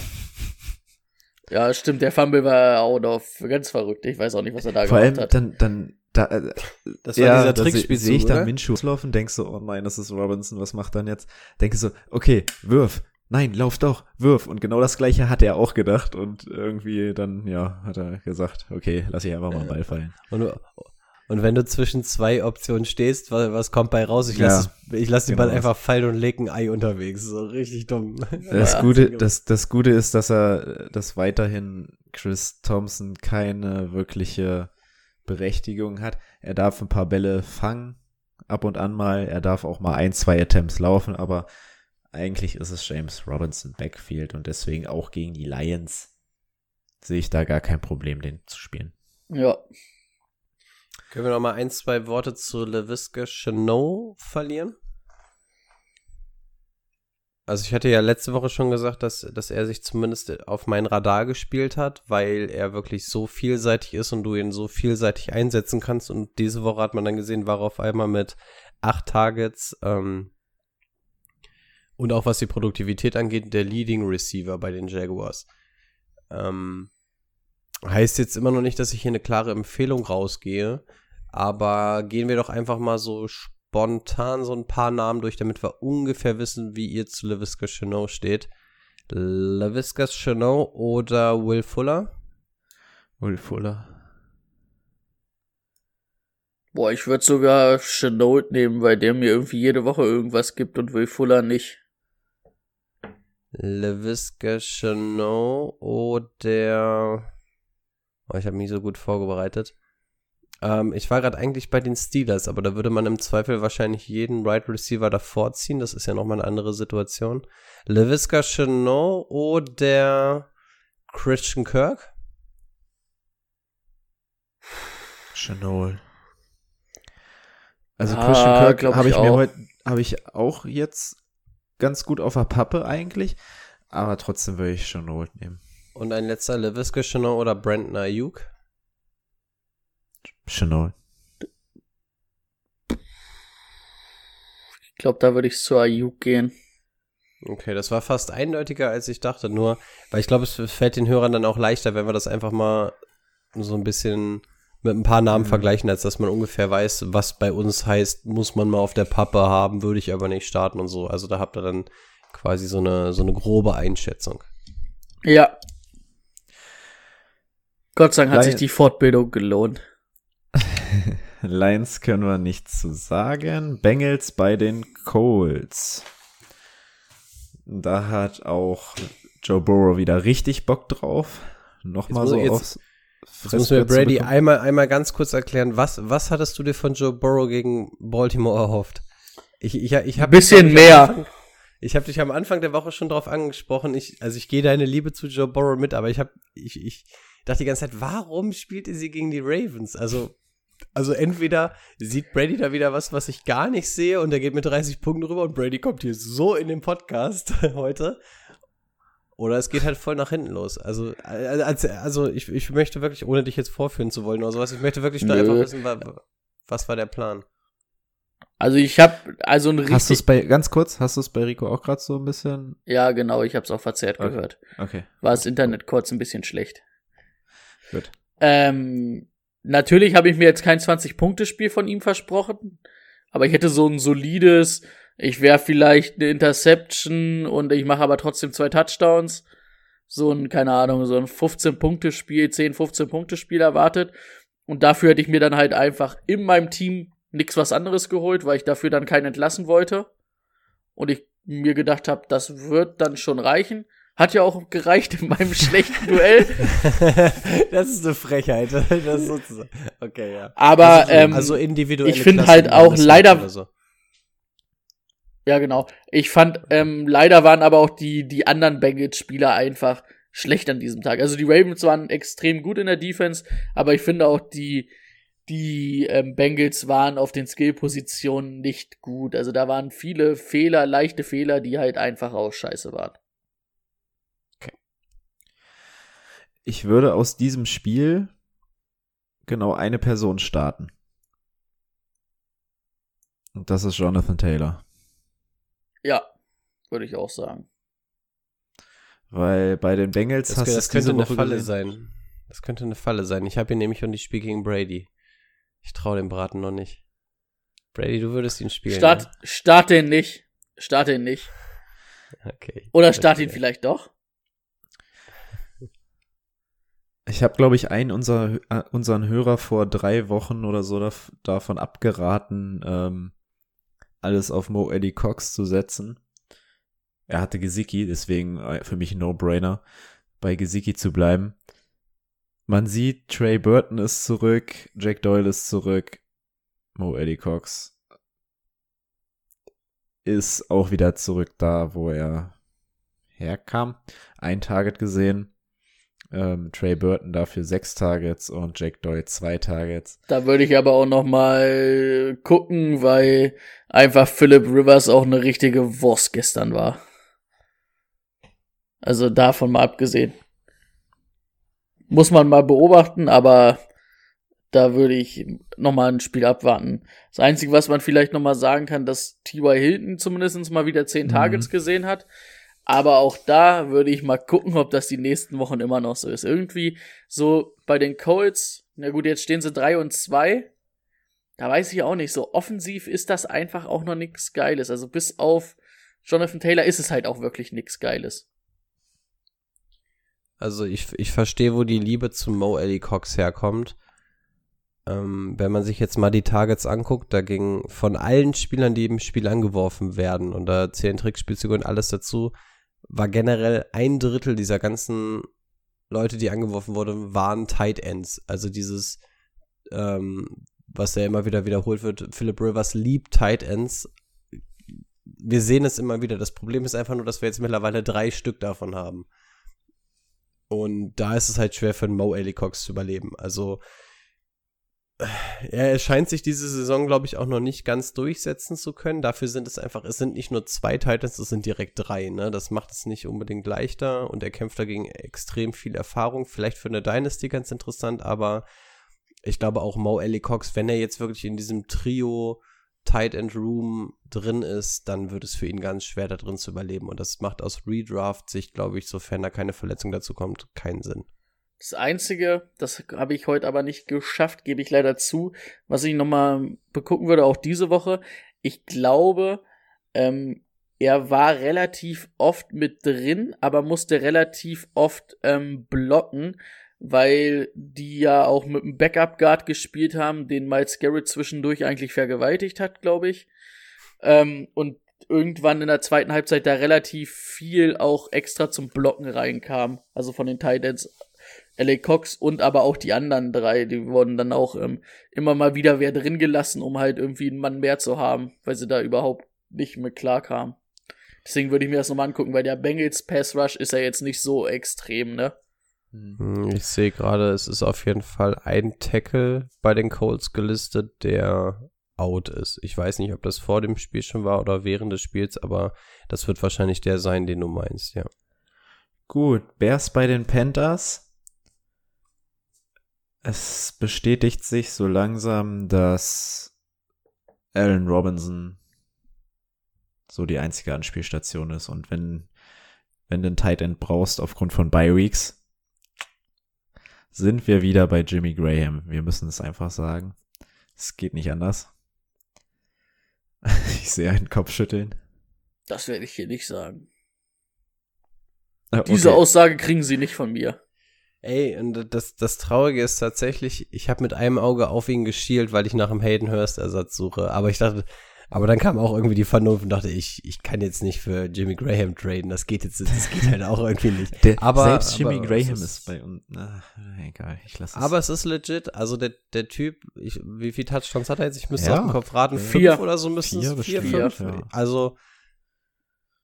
Ja, stimmt, der Fumble war auch noch ganz verrückt. Ich weiß auch nicht, was er da Vor allem gemacht hat. dann, dann, da, äh, Das war ja, dieser da Trickspielzug, sehe ich dann oder? Minshew laufen, denkst so, oh nein, das ist Robinson, was macht dann jetzt? Denke so, okay, wirf. Nein, lauf doch, wirf. Und genau das gleiche hat er auch gedacht und irgendwie dann, ja, hat er gesagt, okay, lass ich einfach mal einen Ball fallen. Und, und wenn du zwischen zwei Optionen stehst, was, was kommt bei raus? Ich Ja, lasse ich lass den genau Ball einfach fallen und leg ein Ei unterwegs. So richtig dumm. Das Ja. Gute, das, das Gute ist, dass er, dass weiterhin Chris Thompson keine wirkliche Berechtigung hat. Er darf ein paar Bälle fangen, ab und an mal. Er darf auch mal ein, zwei Attempts laufen, aber eigentlich ist es James Robinson Backfield und deswegen auch gegen die Lions sehe ich da gar kein Problem, den zu spielen. Ja. Können wir noch mal ein, zwei Worte zu LaVisca Chanot verlieren? Also ich hatte ja letzte Woche schon gesagt, dass, dass er sich zumindest auf mein Radar gespielt hat, weil er wirklich so vielseitig ist und du ihn so vielseitig einsetzen kannst. Und diese Woche hat man dann gesehen, war auf einmal mit acht Targets ähm, und auch was die Produktivität angeht, der Leading Receiver bei den Jaguars. Ähm, heißt jetzt immer noch nicht, dass ich hier eine klare Empfehlung rausgehe, aber gehen wir doch einfach mal so spontan so ein paar Namen durch, damit wir ungefähr wissen, wie ihr zu LaVisca Chanot steht. LaVisca Chanot oder Will Fuller? Will Fuller. Boah, ich würde sogar Chenault nehmen, weil der mir irgendwie jede Woche irgendwas gibt und Will Fuller nicht. LaVisca Chanot oder oh, ich habe mich so gut vorbereitet. Ähm, ich war gerade eigentlich bei den Steelers, aber da würde man im Zweifel wahrscheinlich jeden Right Receiver davor ziehen. Das ist ja nochmal eine andere Situation. LaVisca Chanot oder Christian Kirk? Chanol. Also Ah, Christian Kirk habe ich ich, mir auch. heute, habe ich auch jetzt ganz gut auf der Pappe eigentlich, aber trotzdem würde ich Chanol nehmen. Und ein letzter LaVisca Chanot oder Brandon Ayuk? Chanol. Ich glaube, da würde ich zu Ayuk gehen. Okay, das war fast eindeutiger, als ich dachte. Nur, weil ich glaube, es fällt den Hörern dann auch leichter, wenn wir das einfach mal so ein bisschen mit ein paar Namen Mhm. vergleichen, als dass man ungefähr weiß, was bei uns heißt, muss man mal auf der Pappe haben, würde ich aber nicht starten und so. Also da habt ihr dann quasi so eine, so eine grobe Einschätzung. Ja. Gott sei Dank hat Weil- sich die Fortbildung gelohnt. Lions können wir nichts zu sagen. Bengals bei den Colts. Da hat auch Joe Burrow wieder richtig Bock drauf. Nochmal Jetzt so muss- jetzt- aufs Jetzt muss mir Fressbrett zu Brady einmal, einmal ganz kurz erklären, was, was hattest du dir von Joe Burrow gegen Baltimore erhofft? Ich, ich, ich hab Ein bisschen dich, mehr. am Anfang- Ich habe dich am Anfang der Woche schon drauf angesprochen. Ich, also ich gehe deine Liebe zu Joe Burrow mit, aber ich habe, ich, ich dachte die ganze Zeit, warum spielt ihr sie gegen die Ravens? Also, also entweder sieht Brady da wieder was, was ich gar nicht sehe, und er geht mit 30 Punkten rüber und Brady kommt hier so in den Podcast heute. Oder es geht halt voll nach hinten los. Also, also, also ich, ich möchte wirklich, ohne dich jetzt vorführen zu wollen oder sowas, ich möchte wirklich nur einfach wissen, wa- was war der Plan? Also ich habe also ein Hast du es richtig bei, ganz kurz, hast du es bei Rico auch gerade so ein bisschen? Ja, genau, ich habe es auch verzerrt Okay. gehört. Okay, War das Internet kurz ein bisschen schlecht. gut. Ähm, natürlich habe ich mir jetzt kein 20-Punkte-Spiel von ihm versprochen, aber ich hätte so ein solides, ich wäre vielleicht eine Interception und ich mache aber trotzdem zwei Touchdowns. So ein, keine Ahnung, so ein 15-Punkte-Spiel, 10, 15-Punkte-Spiel erwartet. Und dafür hätte ich mir dann halt einfach in meinem Team nix was anderes geholt, weil ich dafür dann keinen entlassen wollte. Und ich mir gedacht habe, das wird dann schon reichen. Hat ja auch gereicht in meinem schlechten Duell. das ist eine Frechheit. Das ist sozusagen. Okay, ja. Aber also, ähm, also individuell. ich finde halt auch leider. So. Ja, genau. Ich fand, ähm, leider waren aber auch die, die anderen Bengals-Spieler einfach schlecht an diesem Tag. Also die Ravens waren extrem gut in der Defense, aber ich finde auch die, die ähm, Bengals waren auf den Skill-Positionen nicht gut. Also da waren viele Fehler, leichte Fehler, die halt einfach auch scheiße waren. Ich würde aus diesem Spiel genau eine Person starten. Und das ist Jonathan Taylor. Ja, würde ich auch sagen. Weil bei den Bengals das, hast das könnte eine Woche Falle gesehen? sein. Das könnte eine Falle sein. Ich habe ihn nämlich und ich spiele gegen Brady. Ich traue dem Braten noch nicht. Brady, du würdest ihn spielen. Start, ja? start den nicht. Start den nicht. Okay. Oder start ihn vielleicht doch. Ich habe, glaube ich, einen unserer äh, unseren Hörer vor drei Wochen oder so da, davon abgeraten, ähm, alles auf Mo Eddie Cox zu setzen. Er hatte Gesicki, deswegen äh, für mich ein No-Brainer, bei Gesicki zu bleiben. Man sieht, Trey Burton ist zurück, Jack Doyle ist zurück, Mo Eddie Cox ist auch wieder zurück da, wo er herkam. Ein Target gesehen. Ähm, Trey Burton dafür sechs Targets und Jack Doyle zwei Targets. Da würde ich aber auch noch mal gucken, weil einfach Philip Rivers auch eine richtige Wurst gestern war. Also davon mal abgesehen. Muss man mal beobachten, aber da würde ich noch mal ein Spiel abwarten. Das Einzige, was man vielleicht noch mal sagen kann, dass T.Y. Hilton zumindest mal wieder zehn mhm. Targets gesehen hat. Aber auch da würde ich mal gucken, ob das die nächsten Wochen immer noch so ist. Irgendwie so bei den Colts, na gut, jetzt stehen sie drei und zwei. Da weiß ich auch nicht, so offensiv ist das einfach auch noch nichts Geiles. Also bis auf Jonathan Taylor ist es halt auch wirklich nichts Geiles. Also ich, ich verstehe, wo die Liebe zu Mo Ellie Cox herkommt. Ähm, wenn man sich jetzt mal die Targets anguckt, da ging von allen Spielern, die im Spiel angeworfen werden, und da zählen Trickspielzüge und alles dazu, war generell ein Drittel dieser ganzen Leute, die angeworfen wurden, waren Tight Ends. Also dieses, ähm, was ja immer wieder wiederholt wird, Philip Rivers liebt Tight Ends. Wir sehen es immer wieder. Das Problem ist einfach nur, dass wir jetzt mittlerweile drei Stück davon haben. Und da ist es halt schwer für einen Mo Cox zu überleben. Also er scheint sich diese Saison, glaube ich, auch noch nicht ganz durchsetzen zu können. Dafür sind es einfach, es sind nicht nur zwei Titans, es sind direkt drei. Ne? Das macht es nicht unbedingt leichter und er kämpft dagegen extrem viel Erfahrung. Vielleicht für eine Dynasty ganz interessant, aber ich glaube auch Mo Ellie Cox, wenn er jetzt wirklich in diesem Trio Tight End Room drin ist, dann wird es für ihn ganz schwer, da drin zu überleben. Und das macht aus Redraft-Sicht, glaube ich, sofern da keine Verletzung dazu kommt, keinen Sinn. Das Einzige, das habe ich heute aber nicht geschafft, gebe ich leider zu, was ich nochmal begucken würde, auch diese Woche. Ich glaube, ähm, er war relativ oft mit drin, aber musste relativ oft ähm, blocken, weil die ja auch mit einem Backup-Guard gespielt haben, den Miles Garrett zwischendurch eigentlich vergewaltigt hat, glaube ich. Ähm, und irgendwann in der zweiten Halbzeit da relativ viel auch extra zum Blocken reinkam. Also von den Titans LA Cox und aber auch die anderen drei, die wurden dann auch ähm, immer mal wieder wer drin gelassen, um halt irgendwie einen Mann mehr zu haben, weil sie da überhaupt nicht mehr klar kamen. Deswegen würde ich mir das nochmal angucken, weil der Bengals Pass Rush ist ja jetzt nicht so extrem, ne? Hm, ich sehe gerade, es ist auf jeden Fall ein Tackle bei den Colts gelistet, der out ist. Ich weiß nicht, ob das vor dem Spiel schon war oder während des Spiels, aber das wird wahrscheinlich der sein, den du meinst, ja. Gut, Bears bei den Panthers es bestätigt sich so langsam, dass Allen Robinson so die einzige Anspielstation ist. Und wenn, wenn du einen Tight End brauchst aufgrund von Bye Weeks, sind wir wieder bei Jimmy Graham. Wir müssen es einfach sagen. Es geht nicht anders. ich sehe einen Kopf schütteln. Das werde ich hier nicht sagen. Okay. Diese Aussage kriegen sie nicht von mir. Ey, und das, das Traurige ist tatsächlich, ich habe mit einem Auge auf ihn geschielt, weil ich nach einem Hayden Hurst Ersatz suche. Aber ich dachte, aber dann kam auch irgendwie die Vernunft und dachte, ich, ich kann jetzt nicht für Jimmy Graham traden. Das geht jetzt, das geht halt auch irgendwie nicht. Der, aber selbst Jimmy aber Graham es ist, bei uns. Na, egal, ich lasse es. Aber es ist legit. Also der, der Typ, ich, wie viel Touchdowns hat er jetzt? Ich müsste Ja. auf den Kopf raten. Vier. Fünf oder so müssten Vier es vier, bestimmt, fünf. ja. Also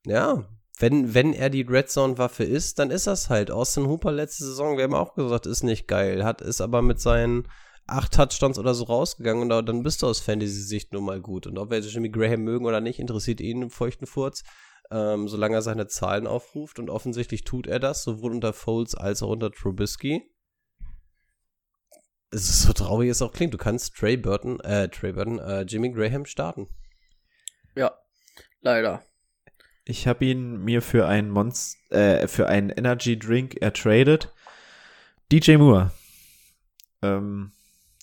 ja, wenn, wenn er die Red Zone Waffe ist, dann ist das halt. Austin Hooper letzte Saison, wir haben auch gesagt, ist nicht geil. Hat, ist aber mit seinen acht Touchdowns oder so rausgegangen und da- dann bist du aus Fantasy-Sicht nun mal gut. Und ob wir Jimmy Graham mögen oder nicht, interessiert ihn im feuchten Furz. Ähm, solange er seine Zahlen aufruft und offensichtlich tut er das, sowohl unter Foles als auch unter Trubisky. Es ist so traurig, es auch klingt. Du kannst Trey Burton, äh, Trey Burton, äh, Jimmy Graham starten. Ja, leider. Ich habe ihn mir für einen Monst äh, für einen Energy Drink ertradet. DJ Moore. Ähm,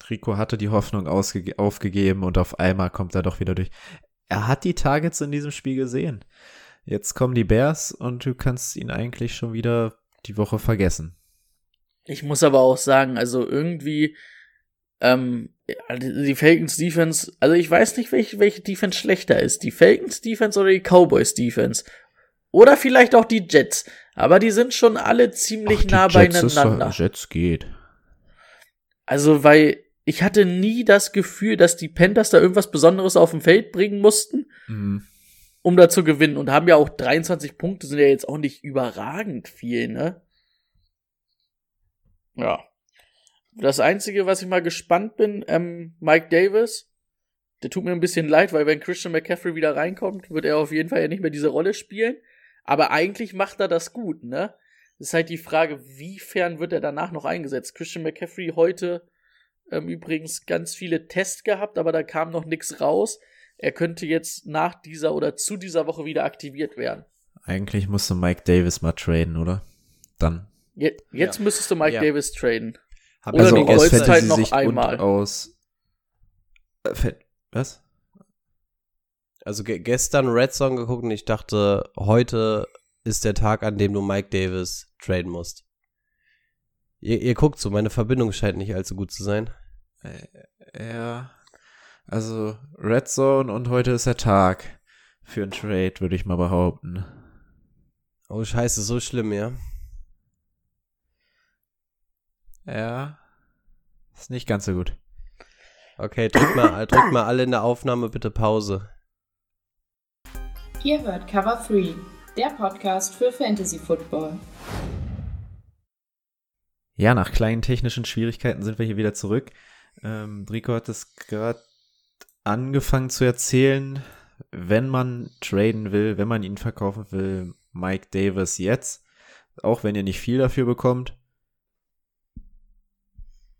Rico hatte die Hoffnung aufgegeben und auf einmal kommt er doch wieder durch. Er hat die Targets in diesem Spiel gesehen. Jetzt kommen die Bears und du kannst ihn eigentlich schon wieder die Woche vergessen. Ich muss aber auch sagen, also irgendwie, ähm, ja, die Falcons Defense, also ich weiß nicht, welche, welche Defense schlechter ist. Die Falcons Defense oder die Cowboys Defense. Oder vielleicht auch die Jets. Aber die sind schon alle ziemlich Ach, nah Jets ist beieinander. Doch, Jets geht. Also, weil ich hatte nie das Gefühl, dass die Panthers da irgendwas Besonderes auf dem Feld bringen mussten, Mhm. um da zu gewinnen. Und haben ja auch 23 Punkte, sind ja jetzt auch nicht überragend viel, ne? Ja. Das Einzige, was ich mal gespannt bin, ähm, Mike Davis, der tut mir ein bisschen leid, weil wenn Christian McCaffrey wieder reinkommt, wird er auf jeden Fall ja nicht mehr diese Rolle spielen. Aber eigentlich macht er das gut, ne? Das ist halt die Frage, wiefern wird er danach noch eingesetzt? Christian McCaffrey heute ähm, übrigens ganz viele Tests gehabt, aber da kam noch nichts raus. Er könnte jetzt nach dieser oder zu dieser Woche wieder aktiviert werden. Eigentlich musste Mike Davis mal traden, oder? Dann. Je jetzt Ja. müsstest du Mike Ja. Davis traden. Oder ich die auch aus Fantasy- noch Fantasy-Sicht einmal. Und aus. Äh, was? Also ge gestern Red Song geguckt und ich dachte, heute ist der Tag, an dem du Mike Davis traden musst. Ihr, ihr guckt so, meine Verbindung scheint nicht allzu gut zu sein. Ja. Also Red Zone und heute ist der Tag für einen Trade, würde ich mal behaupten. Oh scheiße, so schlimm, ja. Ja. Ist nicht ganz so gut. Okay, drückt mal, drückt mal alle in der Aufnahme bitte Pause. Ihr hört Cover 3, der Podcast für Fantasy Football. Ja, nach kleinen technischen Schwierigkeiten sind wir hier wieder zurück. Ähm, Rico hat es gerade angefangen zu erzählen, wenn man traden will, wenn man ihn verkaufen will, Mike Davis jetzt, auch wenn ihr nicht viel dafür bekommt.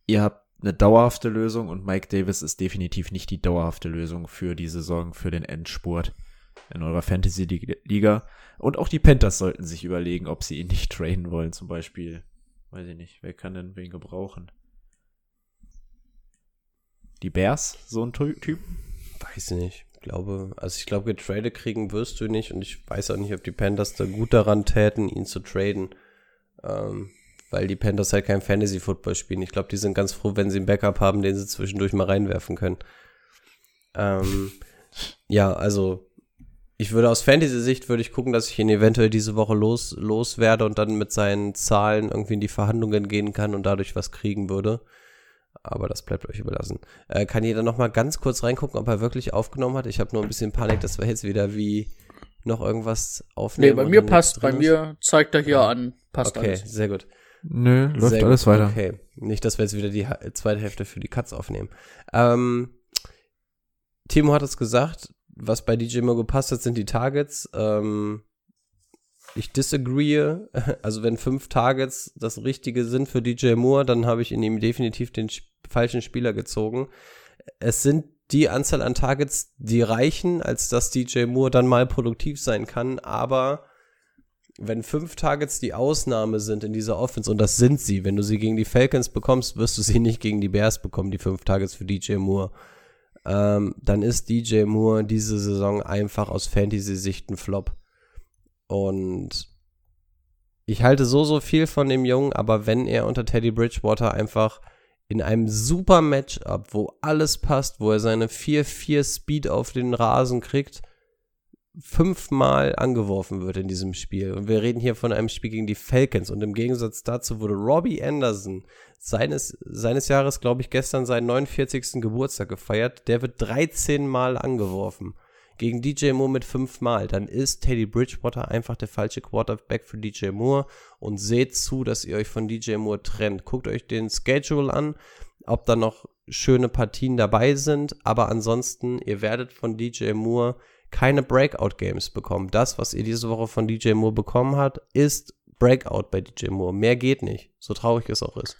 Ihr habt eine dauerhafte Lösung und Mike Davis ist definitiv nicht die dauerhafte Lösung für die Saison, für den Endspurt in eurer Fantasy-Liga. Und auch die Panthers sollten sich überlegen, ob sie ihn nicht traden wollen, zum Beispiel. Weiß ich nicht, wer kann denn wen gebrauchen? Die Bears, so ein Ty- Typ? Weiß nicht. Ich glaube, also ich glaube, getradet kriegen wirst du nicht und ich weiß auch nicht, ob die Panthers da gut daran täten, ihn zu traden. Ähm, weil die Panthers halt kein Fantasy-Football spielen. Ich glaube, die sind ganz froh, wenn sie einen Backup haben, den sie zwischendurch mal reinwerfen können. Ähm, ja, also ich würde aus Fantasy-Sicht würde ich gucken, dass ich ihn eventuell diese Woche los, loswerde und dann mit seinen Zahlen irgendwie in die Verhandlungen gehen kann und dadurch was kriegen würde. Aber das bleibt euch überlassen. Äh, kann jeder noch mal ganz kurz reingucken, ob er wirklich aufgenommen hat? Ich habe nur ein bisschen Panik, dass wir jetzt wieder wie noch irgendwas Nee, aufnehmen. bei und mir passt, bei ist. mir zeigt er hier an, passt Okay, alles. sehr gut. Nö, läuft Sehr alles gut. weiter. Okay, nicht, dass wir jetzt wieder die zweite Hälfte für die Cuts aufnehmen. Ähm, Timo hat es gesagt, was bei DJ Mo gepasst hat, sind die Targets. Ähm, ich disagree. Also wenn fünf Targets das Richtige sind für DJ Moore, dann habe ich in ihm definitiv den falschen Spieler gezogen. Es sind die Anzahl an Targets, die reichen, als dass DJ Moore dann mal produktiv sein kann, aber wenn fünf Targets die Ausnahme sind in dieser Offense, und das sind sie, wenn du sie gegen die Falcons bekommst, wirst du sie nicht gegen die Bears bekommen, die fünf Targets für DJ Moore. Ähm, dann ist DJ Moore diese Saison einfach aus Fantasy-Sicht ein Flop. Und ich halte so, so viel von dem Jungen, aber wenn er unter Teddy Bridgewater einfach in einem super Matchup, wo alles passt, wo er seine 4-4 Speed auf den Rasen kriegt, fünfmal angeworfen wird in diesem Spiel. Und wir reden hier von einem Spiel gegen die Falcons. Und im Gegensatz dazu wurde Robbie Anderson seines, seines Jahres, glaube ich, gestern seinen 49. Geburtstag gefeiert. Der wird 13 Mal angeworfen. Gegen DJ Moore mit fünfmal. Dann ist Teddy Bridgewater einfach der falsche Quarterback für DJ Moore. Und seht zu, dass ihr euch von DJ Moore trennt. Guckt euch den Schedule an, ob da noch schöne Partien dabei sind. Aber ansonsten, ihr werdet von DJ Moore keine Breakout-Games bekommen. Das, was ihr diese Woche von DJ Moore bekommen habt, ist Breakout bei DJ Moore. Mehr geht nicht, so traurig es auch ist.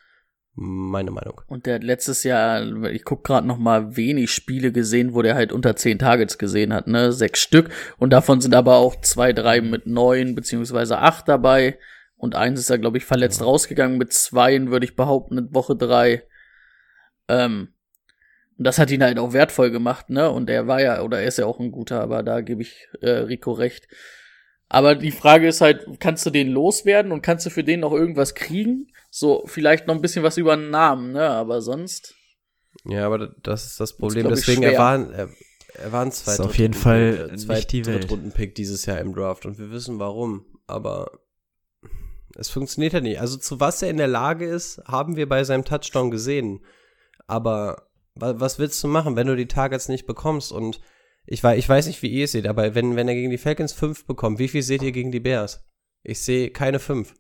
Meine Meinung. Und der hat letztes Jahr, ich guck gerade noch mal wenig Spiele gesehen, wo der halt unter zehn Targets gesehen hat, ne? Sechs Stück. Und davon sind aber auch zwei, drei mit neun beziehungsweise acht dabei. Und eins ist er, glaube ich, verletzt ja. rausgegangen. Mit zweien würde ich behaupten, in Woche drei. Ähm, und das hat ihn halt auch wertvoll gemacht, ne? Und er war ja, oder er ist ja auch ein guter, aber da gebe ich äh, Rico recht. Aber die Frage ist halt, kannst du den loswerden und kannst du für den noch irgendwas kriegen? So, vielleicht noch ein bisschen was über einen Namen, ne? Aber sonst. Ja, aber das ist das Problem. Das ist, Deswegen, er war, er, er war ein zweiter. Ist auf jeden Fall äh, nicht die Welt. Rundenpick dieses Jahr im Draft und wir wissen warum. Aber es funktioniert ja nicht. Also zu was er in der Lage ist, haben wir bei seinem Touchdown gesehen. Aber was willst du machen, wenn du die Targets nicht bekommst? Und ich, weiß, ich weiß nicht, wie ihr es seht, aber wenn, wenn er gegen die Falcons 5 bekommt, wie viel seht ihr gegen die Bears? Ich sehe keine 5.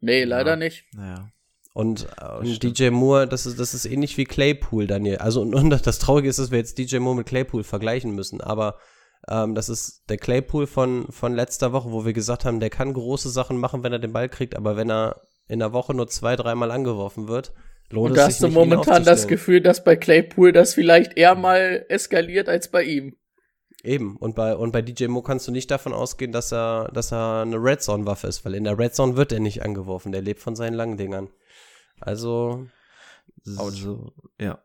Nee, leider ja. nicht. Naja. Und, und DJ Moore, das ist, das ist ähnlich wie Claypool, Daniel. Also, und, und das Traurige ist, dass wir jetzt DJ Moore mit Claypool vergleichen müssen. Aber ähm, das ist der Claypool von, von letzter Woche, wo wir gesagt haben, der kann große Sachen machen, wenn er den Ball kriegt, aber wenn er in der Woche nur zwei, dreimal angeworfen wird, Lohnt und da hast du momentan das Gefühl, dass bei Claypool das vielleicht eher mal eskaliert als bei ihm. Eben. Und bei, und bei DJ Mo kannst du nicht davon ausgehen, dass er, dass er eine Red Zone-Waffe ist, weil in der Red Zone wird er nicht angeworfen. Der lebt von seinen langen Dingern. Also. Also, ja.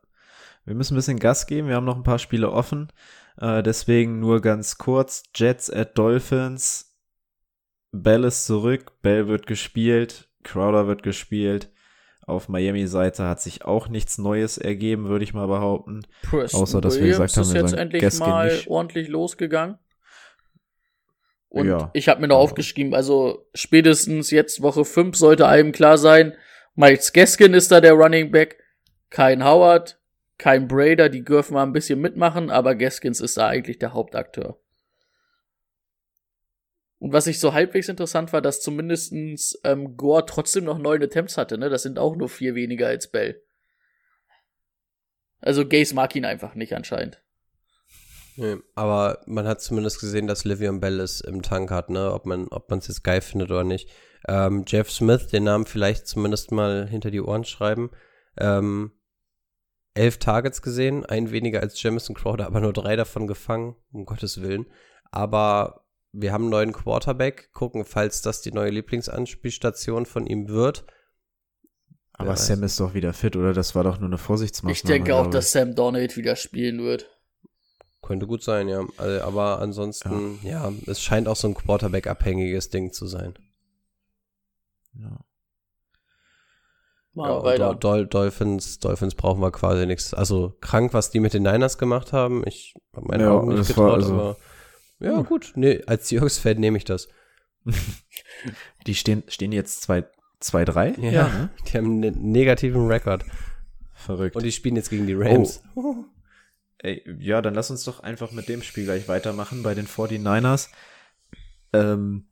Wir müssen ein bisschen Gas geben. Wir haben noch ein paar Spiele offen. Äh, deswegen nur ganz kurz. Jets at Dolphins. Bell ist zurück. Bell wird gespielt. Crowder wird gespielt. Auf Miami-Seite hat sich auch nichts Neues ergeben, würde ich mal behaupten. Preston Außer, dass Williams wir gesagt haben, ist jetzt endlich Gaskin mal nicht. ordentlich losgegangen. Und ja. ich habe mir noch aufgeschrieben, also spätestens jetzt Woche 5 sollte einem klar sein, Miles Gaskin ist da der Running Back, kein Howard, kein Brader, die dürfen mal ein bisschen mitmachen, aber Gaskins ist da eigentlich der Hauptakteur. Und was ich so halbwegs interessant war, dass zumindestens ähm, Gore trotzdem noch neun Attempts hatte, ne? Das sind auch nur vier weniger als Bell. Also Gaze mag ihn einfach nicht anscheinend. Nee, aber man hat zumindest gesehen, dass Livion Bell es im Tank hat, ne? Ob man ob es jetzt geil findet oder nicht. Ähm, Jeff Smith, den Namen vielleicht zumindest mal hinter die Ohren schreiben. Ähm, elf Targets gesehen, ein weniger als Jamison Crowder, aber nur drei davon gefangen, um Gottes Willen. Aber wir haben einen neuen Quarterback, gucken, falls das die neue Lieblingsanspielstation von ihm wird. Aber Sam ist doch wieder fit, oder? Das war doch nur eine Vorsichtsmaßnahme. Ich denke auch, dass Sam Donald wieder spielen wird. Könnte gut sein, ja. Also, aber ansonsten, ja. ja, es scheint auch so ein Quarterback-abhängiges Ding zu sein. Ja. Mal ja, Dol Dolphins, Dolphins brauchen wir quasi nichts. Also krank, was die mit den Niners gemacht haben. Ich habe meine ja, Augen nicht getraut, also, aber ja, hm. gut. Nee, als Seahawks-Fan nehme ich das. die stehen, stehen jetzt 2-3? Ja, ja ne? die haben einen negativen Rekord. Verrückt. Und die spielen jetzt gegen die Rams. Oh. Ey, ja, dann lass uns doch einfach mit dem Spiel gleich weitermachen. Bei den 49ers ähm,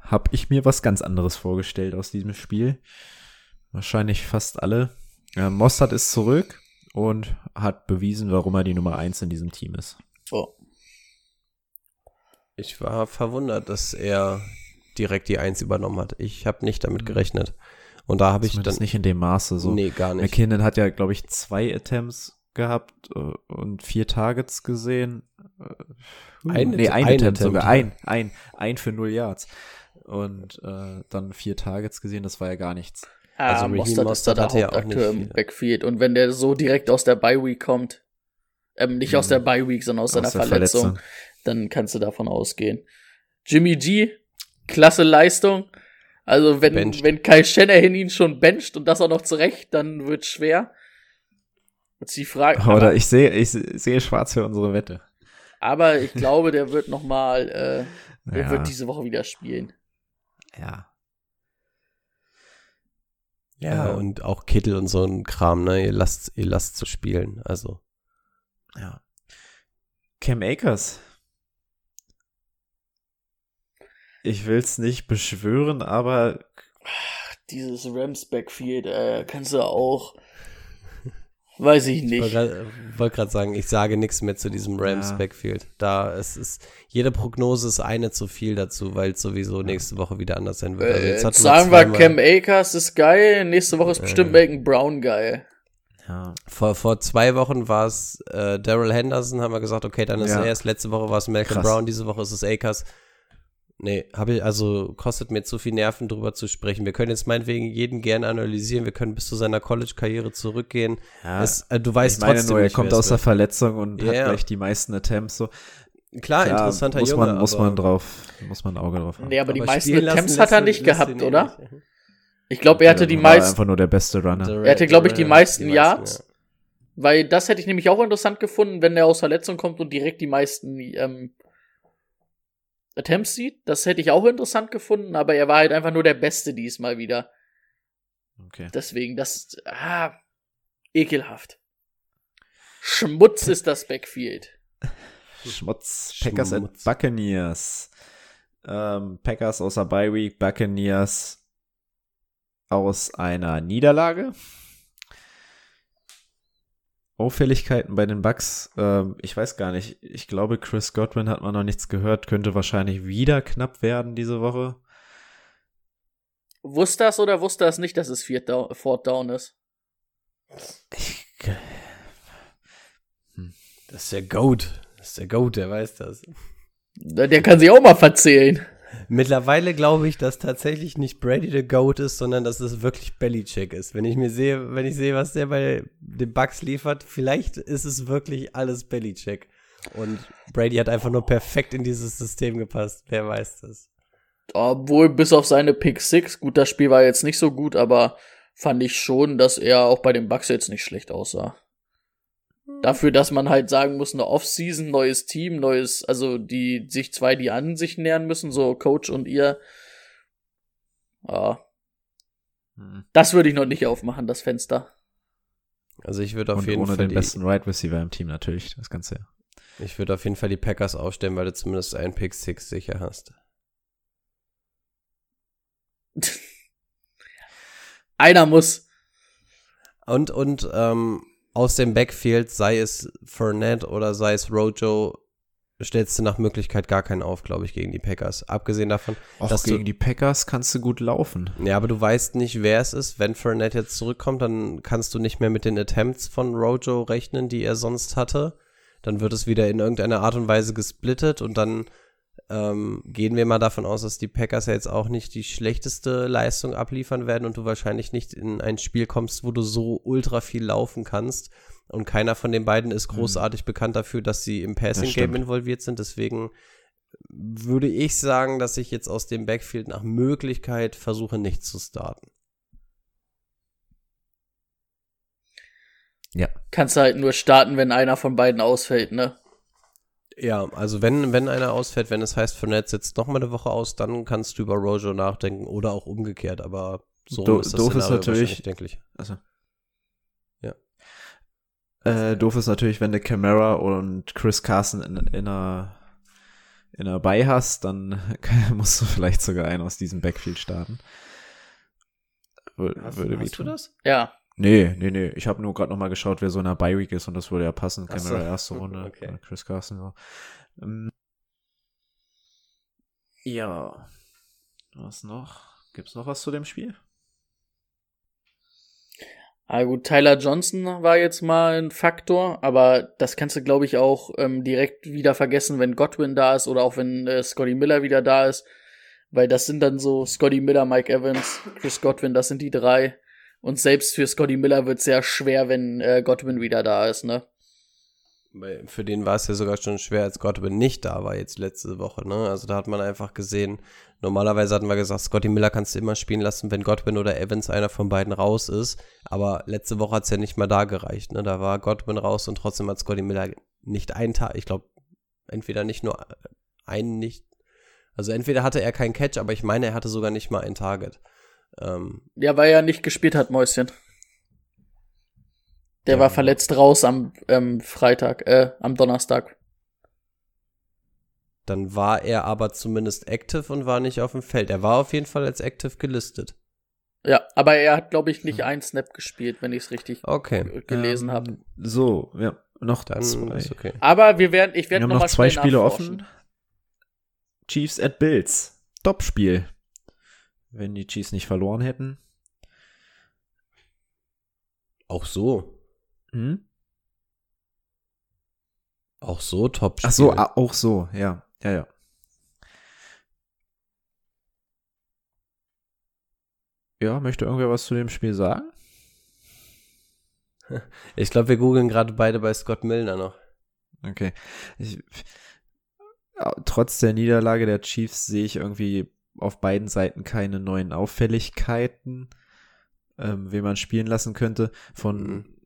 habe ich mir was ganz anderes vorgestellt aus diesem Spiel. Wahrscheinlich fast alle. Ja, Mossad ist zurück und hat bewiesen, warum er die Nummer 1 in diesem Team ist. Oh. Ich war verwundert, dass er direkt die Eins übernommen hat. Ich habe nicht damit mhm. gerechnet. Und da habe ich dann nicht in dem Maße so. Nee, gar nicht. McKinnon hat ja, glaube ich, zwei Attempts gehabt äh, und vier Targets gesehen. Uh, ein, nee, ein, ein Attempt, Attempt sogar. Ein, ein, ein für null Yards. Und äh, dann vier Targets gesehen, das war ja gar nichts. Ah, also Mostert, ist da der Hauptakteur im Backfield. Und wenn der so direkt aus der Bye-Week kommt, ähm, nicht mhm. aus der Bye-Week, sondern aus, aus seiner Verletzung, Verletzung, dann kannst du davon ausgehen. Jimmy G, klasse Leistung. Also wenn, Bencht. wenn Kai Shanahan ihn schon bencht und das auch noch zurecht, dann wird schwer. Jetzt die Frage. Oder aber, ich sehe, ich sehe schwarz für unsere Wette. aber ich glaube, der wird noch mal, äh, der Ja. wird diese Woche wieder spielen. Ja. Ja, Ähm. und auch Kittel und so ein Kram, ne? Ihr lasst, ihr lasst zu spielen. Also. Ja. Cam Akers. Ich will's nicht beschwören, aber Dieses Rams Backfield, äh, kannst du auch, weiß ich Ich nicht. wollte wollt gerade sagen, ich sage nichts mehr zu diesem Rams Ja. Backfield. Da es ist jede Prognose ist eine zu viel dazu, weil es sowieso nächste Woche wieder anders sein wird. Also Äh, jetzt hatten sagen wir, Cam Akers ist geil, nächste Woche ist bestimmt Äh. Malcolm Brown geil. ja. vor, vor zwei Wochen war es äh, Daryl Henderson, haben wir gesagt, okay, dann ist Ja. er es. Letzte Woche war es Malcolm Krass. Brown, diese Woche ist es Akers. Nee, habe ich, also kostet mir zu viel Nerven drüber zu sprechen. Wir können jetzt meinetwegen jeden gerne analysieren, wir können bis zu seiner College-Karriere zurückgehen. ja. Es, äh, du weißt ich meine trotzdem nur, er kommt aus der. Verletzung und hat Ja. gleich die meisten Attempts. So. Klar, Klar, interessanter muss Junge. man, muss aber- man drauf, muss man ein Auge drauf haben. Nee, aber die aber meisten spielen lassen Attempts hat er nicht gehabt, eh oder? nicht. Ich glaube, er hatte die war meisten, einfach nur der beste Runner. Er hatte, glaube ich, die meisten die Yards. ja. weil das hätte ich nämlich auch interessant gefunden, wenn er aus Verletzung kommt und direkt die meisten ähm, Attempts sieht. Das hätte ich auch interessant gefunden, aber er war halt einfach nur der Beste diesmal wieder. Okay. Deswegen, das, ah, ekelhaft. Schmutz ist das Backfield. Schmutz. Packers Schmutz. and Buccaneers. Ähm, Packers außer Bye Week, Buccaneers aus einer Niederlage. Auffälligkeiten bei den Bucks. Ähm, ich weiß gar nicht. Ich glaube, Chris Godwin hat man noch nichts gehört. Könnte wahrscheinlich wieder knapp werden diese Woche. Wusste das oder wusste das nicht, dass es Viert Down, Fourth Down ist? Ich, Das ist der Goat. Das ist der Goat, der weiß das. Der kann sich auch mal verzählen. Mittlerweile glaube ich, dass tatsächlich nicht Brady der Goat ist, sondern dass es wirklich Belichick ist. Wenn ich mir sehe, wenn ich sehe, was der bei den Bucks liefert, vielleicht ist es wirklich alles Belichick. Und Brady hat einfach nur perfekt in dieses System gepasst. Wer weiß das? Obwohl, bis auf seine Pick 6, gut, das Spiel war jetzt nicht so gut, aber fand ich schon, dass er auch bei den Bucks jetzt nicht schlecht aussah. Dafür, dass man halt sagen muss, eine Offseason, neues Team, neues, also die sich zwei, die an sich nähern müssen, so Coach und ihr. Ja, hm. das würde ich noch nicht aufmachen, das Fenster. Also ich würde auf und jeden ohne Fall den die, besten Wide Receiver im Team natürlich. Das Ganze. ich würde auf jeden Fall die Packers aufstellen, weil du zumindest einen Pick 6 sicher hast. Einer muss. Und, und ähm, aus dem Backfield, sei es Fournette oder sei es Rojo, stellst du nach Möglichkeit gar keinen auf, glaube ich, gegen die Packers. Abgesehen davon, Auch dass gegen du, die Packers kannst du gut laufen. ja, aber du weißt nicht, wer es ist. Wenn Fournette jetzt zurückkommt, dann kannst du nicht mehr mit den Attempts von Rojo rechnen, die er sonst hatte. Dann wird es wieder in irgendeiner Art und Weise gesplittet und dann ähm, gehen wir mal davon aus, dass die Packers ja jetzt auch nicht die schlechteste Leistung abliefern werden und du wahrscheinlich nicht in ein Spiel kommst, wo du so ultra viel laufen kannst. Und keiner von den beiden ist großartig bekannt dafür, dass sie im Passing-Game involviert sind. Deswegen würde ich sagen, dass ich jetzt aus dem Backfield nach Möglichkeit versuche, nicht zu starten. Ja. Kannst du halt nur starten, wenn einer von beiden ausfällt, ne? Ja, also wenn, wenn einer ausfällt, wenn es heißt, Fournette sitzt noch mal eine Woche aus, dann kannst du über Rojo nachdenken oder auch umgekehrt, aber so Do- ist das doof ist natürlich- wahrscheinlich denklich. Also. Ja. Äh, doof ist natürlich, wenn du Camara und Chris Carson in, in einer in einer bei hast, dann musst du vielleicht sogar einen aus diesem Backfield starten. Wür- würde wehtun. das? Ja. Nee, nee, nee. Ich habe nur gerade noch mal geschaut, wer so in der Bye Week ist und das würde ja passen. Ach so. Erste Runde, Okay. Chris Carson so. Ähm, ja. Was noch? Gibt's noch was zu dem Spiel? Ah gut, Tyler Johnson war jetzt mal ein Faktor, aber das kannst du, glaube ich, auch ähm, direkt wieder vergessen, wenn Godwin da ist oder auch wenn äh, Scotty Miller wieder da ist. Weil das sind dann so Scotty Miller, Mike Evans, Chris Godwin, das sind die drei. Und selbst für Scotty Miller wird sehr schwer, wenn äh, Godwin wieder da ist, ne? Für den war es ja sogar schon schwer, als Godwin nicht da war jetzt letzte Woche. Ne? Also da hat man einfach gesehen, normalerweise hatten wir gesagt, Scotty Miller kannst du immer spielen lassen, wenn Godwin oder Evans einer von beiden raus ist. Aber letzte Woche hat es ja nicht mal da gereicht. Ne? Da war Godwin raus und trotzdem hat Scotty Miller nicht einen Tag, ich glaube, entweder nicht nur einen nicht, also entweder hatte er keinen Catch, aber ich meine, er hatte sogar nicht mal ein Target. Ähm, ja, weil er nicht gespielt hat, Mäuschen. Der ja. war verletzt raus am ähm, Freitag, äh, am Donnerstag. Dann war er aber zumindest active und war nicht auf dem Feld. Er war auf jeden Fall als active gelistet. Ja, aber er hat, glaube ich, nicht einen Snap gespielt, wenn ich es richtig okay. gelesen ähm, habe. So, ja, noch dann zwei. Ist okay. Aber wir werden, ich werde noch, noch zwei Spiele offen. Chiefs at Bills. Top-Spiel. Wenn die Chiefs nicht verloren hätten. Auch so. Hm? Auch so top Ach so, auch so, ja. Ja, ja. Ja, möchte irgendwer was zu dem Spiel sagen? Ich glaube, wir googeln gerade beide bei Scott Milner noch. Okay. Ich, trotz der Niederlage der Chiefs sehe ich irgendwie auf beiden Seiten keine neuen Auffälligkeiten, ähm, wen man spielen lassen könnte. Von mhm.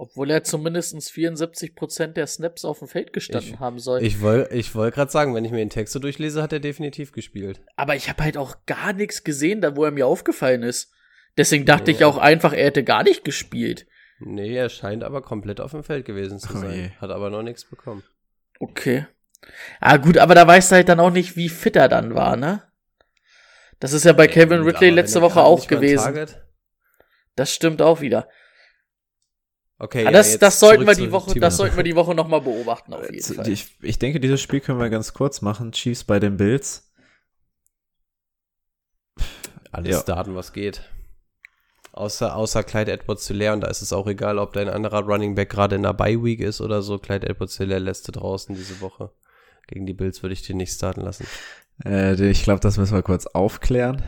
Obwohl er zumindest 74% der Snaps auf dem Feld gestanden ich, haben soll. Ich wollte ich wollt gerade sagen, wenn ich mir den Text so durchlese, hat er definitiv gespielt. Aber ich habe halt auch gar nichts gesehen, da wo er mir aufgefallen ist. Deswegen dachte nee, ich auch einfach, er hätte gar nicht gespielt. Nee, er scheint aber komplett auf dem Feld gewesen zu sein. Oh hat aber noch nichts bekommen. Okay. Ah, gut, aber da weißt du halt dann auch nicht, wie fit er dann war, ne? Das ist ja bei Kevin Ridley letzte Woche auch gewesen. Das stimmt auch wieder. Okay, ja, das, das sollten wir die Woche, das sollten wir die Woche nochmal beobachten auf jeden Fall. Ich, ich denke, dieses Spiel können wir ganz kurz machen. Chiefs bei den Bills. Alles ja. starten, was geht. Außer, außer Clyde Edwards zu leer und da ist es auch egal, ob dein anderer Running Back gerade in der Bye Week ist oder so. Clyde Edwards zu leer lässt du draußen diese Woche. Gegen die Bills würde ich dir nicht starten lassen. Äh, ich glaube, das müssen wir kurz aufklären.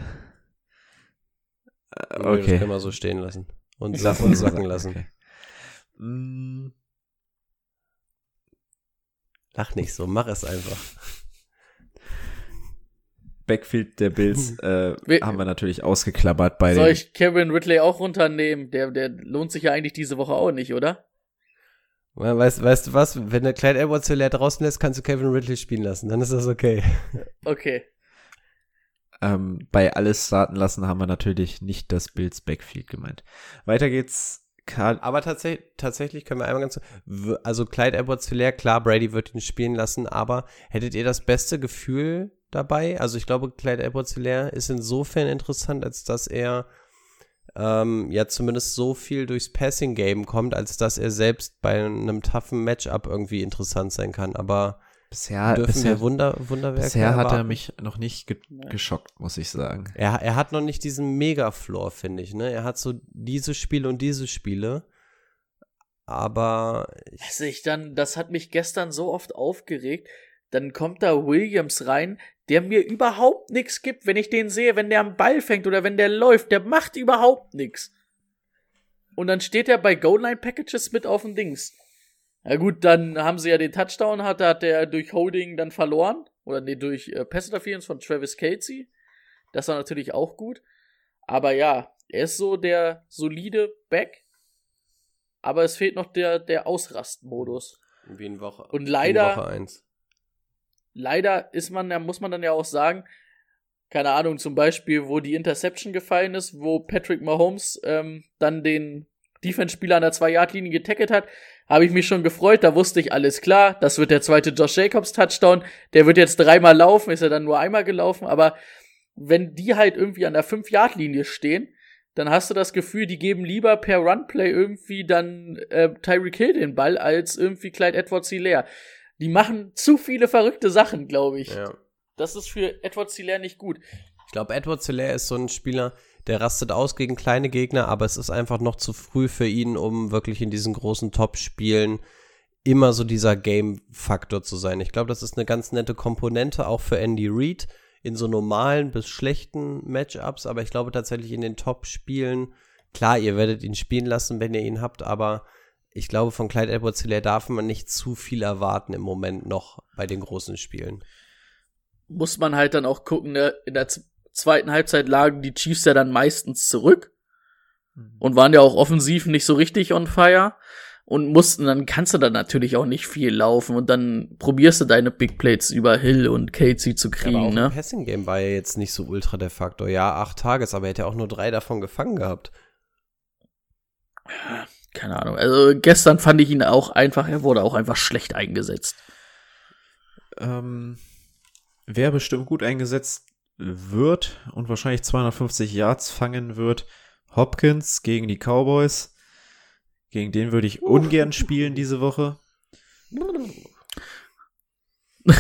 Äh, okay. Das können wir so stehen lassen. Und Sachen sacken lassen. Okay. Mm. Lach nicht so, mach es einfach. Backfield der Bills äh, haben wir natürlich ausgeklammert bei Soll ich Kevin Ridley auch runternehmen? Der, der lohnt sich ja eigentlich diese Woche auch nicht, oder? Weißt, weißt du was? Wenn der Clyde Edwards leer draußen lässt, kannst du Kevin Ridley spielen lassen. Dann ist das okay. Okay. Ähm, bei alles starten lassen haben wir natürlich nicht das Bills Backfield gemeint. Weiter geht's aber tatsächlich, tatsächlich können wir einmal ganz, also Clyde Edwards Hilaire, klar, Brady wird ihn spielen lassen, aber hättet ihr das beste Gefühl dabei? Also ich glaube, Clyde Edwards Hilaire ist insofern interessant, als dass er ähm, ja zumindest so viel durchs Passing Game kommt, als dass er selbst bei einem toughen Matchup irgendwie interessant sein kann. Aber Bisher, Dürfen bisher, Wunder, Wunderwerke bisher hat er mich noch nicht ge geschockt, muss ich sagen. Er, er hat noch nicht diesen Mega-Floor, finde ich. Ne? Er hat so diese Spiele und diese Spiele. Aber. Ich also ich dann, das hat mich gestern so oft aufgeregt. Dann kommt da Williams rein, der mir überhaupt nichts gibt, wenn ich den sehe, wenn der am Ball fängt oder wenn der läuft. Der macht überhaupt nichts. Und dann steht er bei Goal-Line-Packages mit auf dem Dings. Ja gut, dann haben sie ja den Touchdown, hat, hat er durch Holding dann verloren. Oder nee, durch äh, Pass Interference von Travis Casey. Das war natürlich auch gut. Aber ja, er ist so der solide Back. Aber es fehlt noch der, der Ausrastmodus. Wie in Woche. Und leider. Woche 1. Leider ist man, da muss man dann ja auch sagen, keine Ahnung, zum Beispiel, wo die Interception gefallen ist, wo Patrick Mahomes ähm, dann den Defense-Spieler an der 2-Yard-Linie getackelt hat, habe ich mich schon gefreut. Da wusste ich, alles klar, das wird der zweite Josh Jacobs Touchdown. Der wird jetzt dreimal laufen, ist er dann nur einmal gelaufen. Aber wenn die halt irgendwie an der 5-Yard-Linie stehen, dann hast du das Gefühl, die geben lieber per Runplay irgendwie dann äh, Tyreek Hill den Ball als irgendwie Clyde Edwards Hilaire. Die machen zu viele verrückte Sachen, glaube ich. Ja. Das ist für Edwards Hilaire nicht gut. Ich glaube, Edwards Hilaire ist so ein Spieler, der rastet aus gegen kleine Gegner, aber es ist einfach noch zu früh für ihn, um wirklich in diesen großen Top-Spielen immer so dieser Game-Faktor zu sein. Ich glaube, das ist eine ganz nette Komponente auch für Andy Reid in so normalen bis schlechten Matchups, aber ich glaube tatsächlich in den Top-Spielen, klar, ihr werdet ihn spielen lassen, wenn ihr ihn habt, aber ich glaube, von Clyde edwards hilaire darf man nicht zu viel erwarten im Moment noch bei den großen Spielen. Muss man halt dann auch gucken, ne? in der zweiten Halbzeit lagen die Chiefs ja dann meistens zurück mhm. und waren ja auch offensiv nicht so richtig on fire und mussten, dann kannst du dann natürlich auch nicht viel laufen und dann probierst du deine Big Plates über Hill und Casey zu kriegen, ja, aber auch ne? Im Passing Game war ja jetzt nicht so ultra der Faktor. Ja, acht Tages, aber er hätte ja auch nur drei davon gefangen gehabt. Keine Ahnung. Also gestern fand ich ihn auch einfach, er wurde auch einfach schlecht eingesetzt. Ähm, wer bestimmt gut eingesetzt wird und wahrscheinlich 250 Yards fangen wird, Hopkins gegen die Cowboys. Gegen den würde ich ungern spielen diese Woche.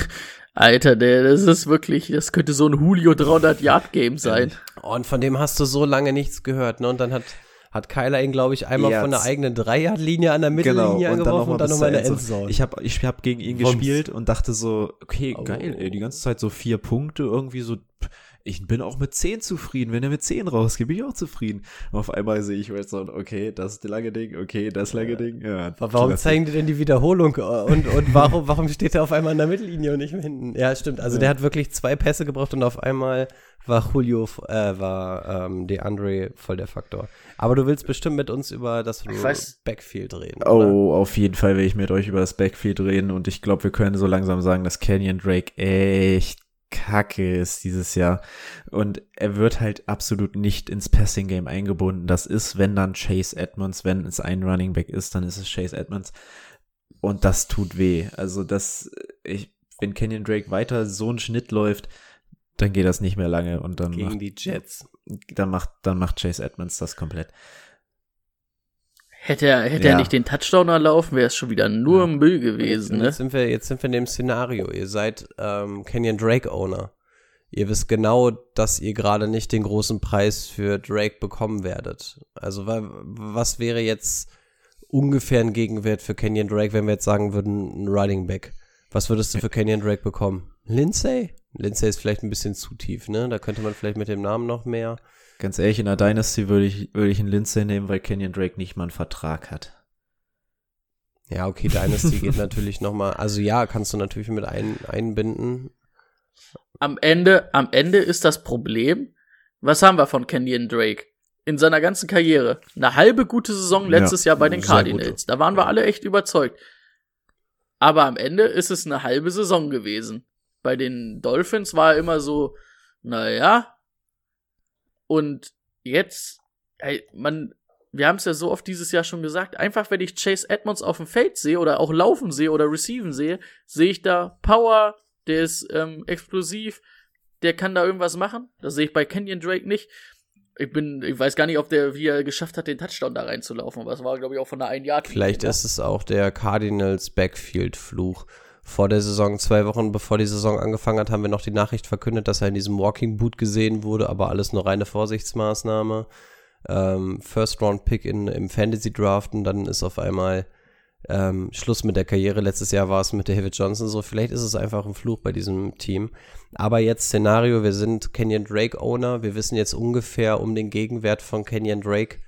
Alter, der, das ist wirklich, das könnte so ein Julio 300 Yard Game sein. Und von dem hast du so lange nichts gehört, ne? Und dann hat hat Kyler ihn, glaube ich, einmal Jetzt. von der eigenen Dreier-Linie an der Mittellinie genau, angeworfen und dann nochmal in der Endzone. Ich habe ich hab gegen ihn Wumms. gespielt und dachte so, okay, oh. geil, ey, die ganze Zeit so vier Punkte, irgendwie so ich bin auch mit 10 zufrieden. Wenn er mit 10 rausgeht, bin ich auch zufrieden. Und auf einmal sehe ich so, okay, das ist das lange Ding, okay, das lange Ding. Ja, warum klasse. zeigen die denn die Wiederholung und, und warum, warum steht er auf einmal in der Mittellinie und nicht hinten? Ja, stimmt. Also ja. der hat wirklich zwei Pässe gebraucht und auf einmal war Julio, äh, war ähm, DeAndre voll der Faktor. Aber du willst bestimmt mit uns über das Backfield reden. Oh, oder? auf jeden Fall will ich mit euch über das Backfield reden und ich glaube, wir können so langsam sagen, dass Canyon Drake echt kacke ist dieses Jahr. Und er wird halt absolut nicht ins Passing Game eingebunden. Das ist, wenn dann Chase Edmonds, wenn es ein Running Back ist, dann ist es Chase Edmonds. Und das tut weh. Also das, ich, wenn Kenyon Drake weiter so einen Schnitt läuft, dann geht das nicht mehr lange und dann gegen macht, die Jets. Dann macht, dann macht Chase Edmonds das komplett. Hätte er, hätte ja. er nicht den Touchdown erlaufen, wäre es schon wieder nur ja. Müll gewesen. Jetzt, ne? jetzt, sind wir, jetzt sind wir in dem Szenario. Ihr seid ähm, Kenyon Drake Owner. Ihr wisst genau, dass ihr gerade nicht den großen Preis für Drake bekommen werdet. Also was wäre jetzt ungefähr ein Gegenwert für Kenyon Drake, wenn wir jetzt sagen würden, ein Running Back? Was würdest du für Kenyon Drake bekommen? Lindsay? Lindsay ist vielleicht ein bisschen zu tief, ne? Da könnte man vielleicht mit dem Namen noch mehr. Ganz ehrlich, in der Dynasty würde ich, würde ich einen Lindsay nehmen, weil Kenyon Drake nicht mal einen Vertrag hat. Ja, okay, Dynasty geht natürlich nochmal. Also ja, kannst du natürlich mit ein, einbinden. Am Ende, am Ende ist das Problem, was haben wir von Kenyon Drake? In seiner ganzen Karriere. Eine halbe gute Saison letztes ja, Jahr bei den Cardinals. Da waren wir alle echt überzeugt. Aber am Ende ist es eine halbe Saison gewesen. Bei den Dolphins war er immer so, naja, und jetzt, ey, man, wir haben es ja so oft dieses Jahr schon gesagt, einfach wenn ich Chase Edmonds auf dem Feld sehe oder auch laufen sehe oder receiven sehe, sehe ich da Power, der ist ähm, explosiv, der kann da irgendwas machen. Das sehe ich bei Kenyon Drake nicht. Ich bin, ich weiß gar nicht, ob der, wie er geschafft hat, den Touchdown da reinzulaufen, aber es war, glaube ich, auch von der ein Yard. Vielleicht ist es auch der Cardinals Backfield-Fluch vor der Saison, zwei Wochen bevor die Saison angefangen hat, haben wir noch die Nachricht verkündet, dass er in diesem Walking Boot gesehen wurde, aber alles nur reine Vorsichtsmaßnahme. Ähm, First Round Pick in, im Fantasy Draft und dann ist auf einmal ähm, Schluss mit der Karriere. Letztes Jahr war es mit David Johnson so. Vielleicht ist es einfach ein Fluch bei diesem Team. Aber jetzt Szenario, wir sind Kenyon Drake Owner. Wir wissen jetzt ungefähr um den Gegenwert von Kenyon Drake.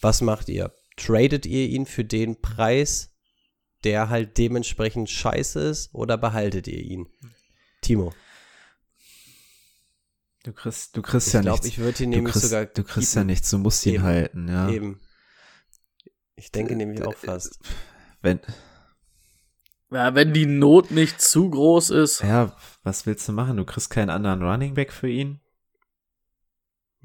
Was macht ihr? Tradet ihr ihn für den Preis, der halt dementsprechend scheiße ist oder behaltet ihr ihn? Timo. Du kriegst, du kriegst ich ja glaub, nichts. Ich würde ihn nämlich kriegst, sogar. Du kriegst keepen. ja nichts, du musst ihn Eben. halten, ja. Eben. Ich denke nämlich auch fast. Wenn. Ja, wenn die Not nicht zu groß ist. Ja, was willst du machen? Du kriegst keinen anderen Running Back für ihn.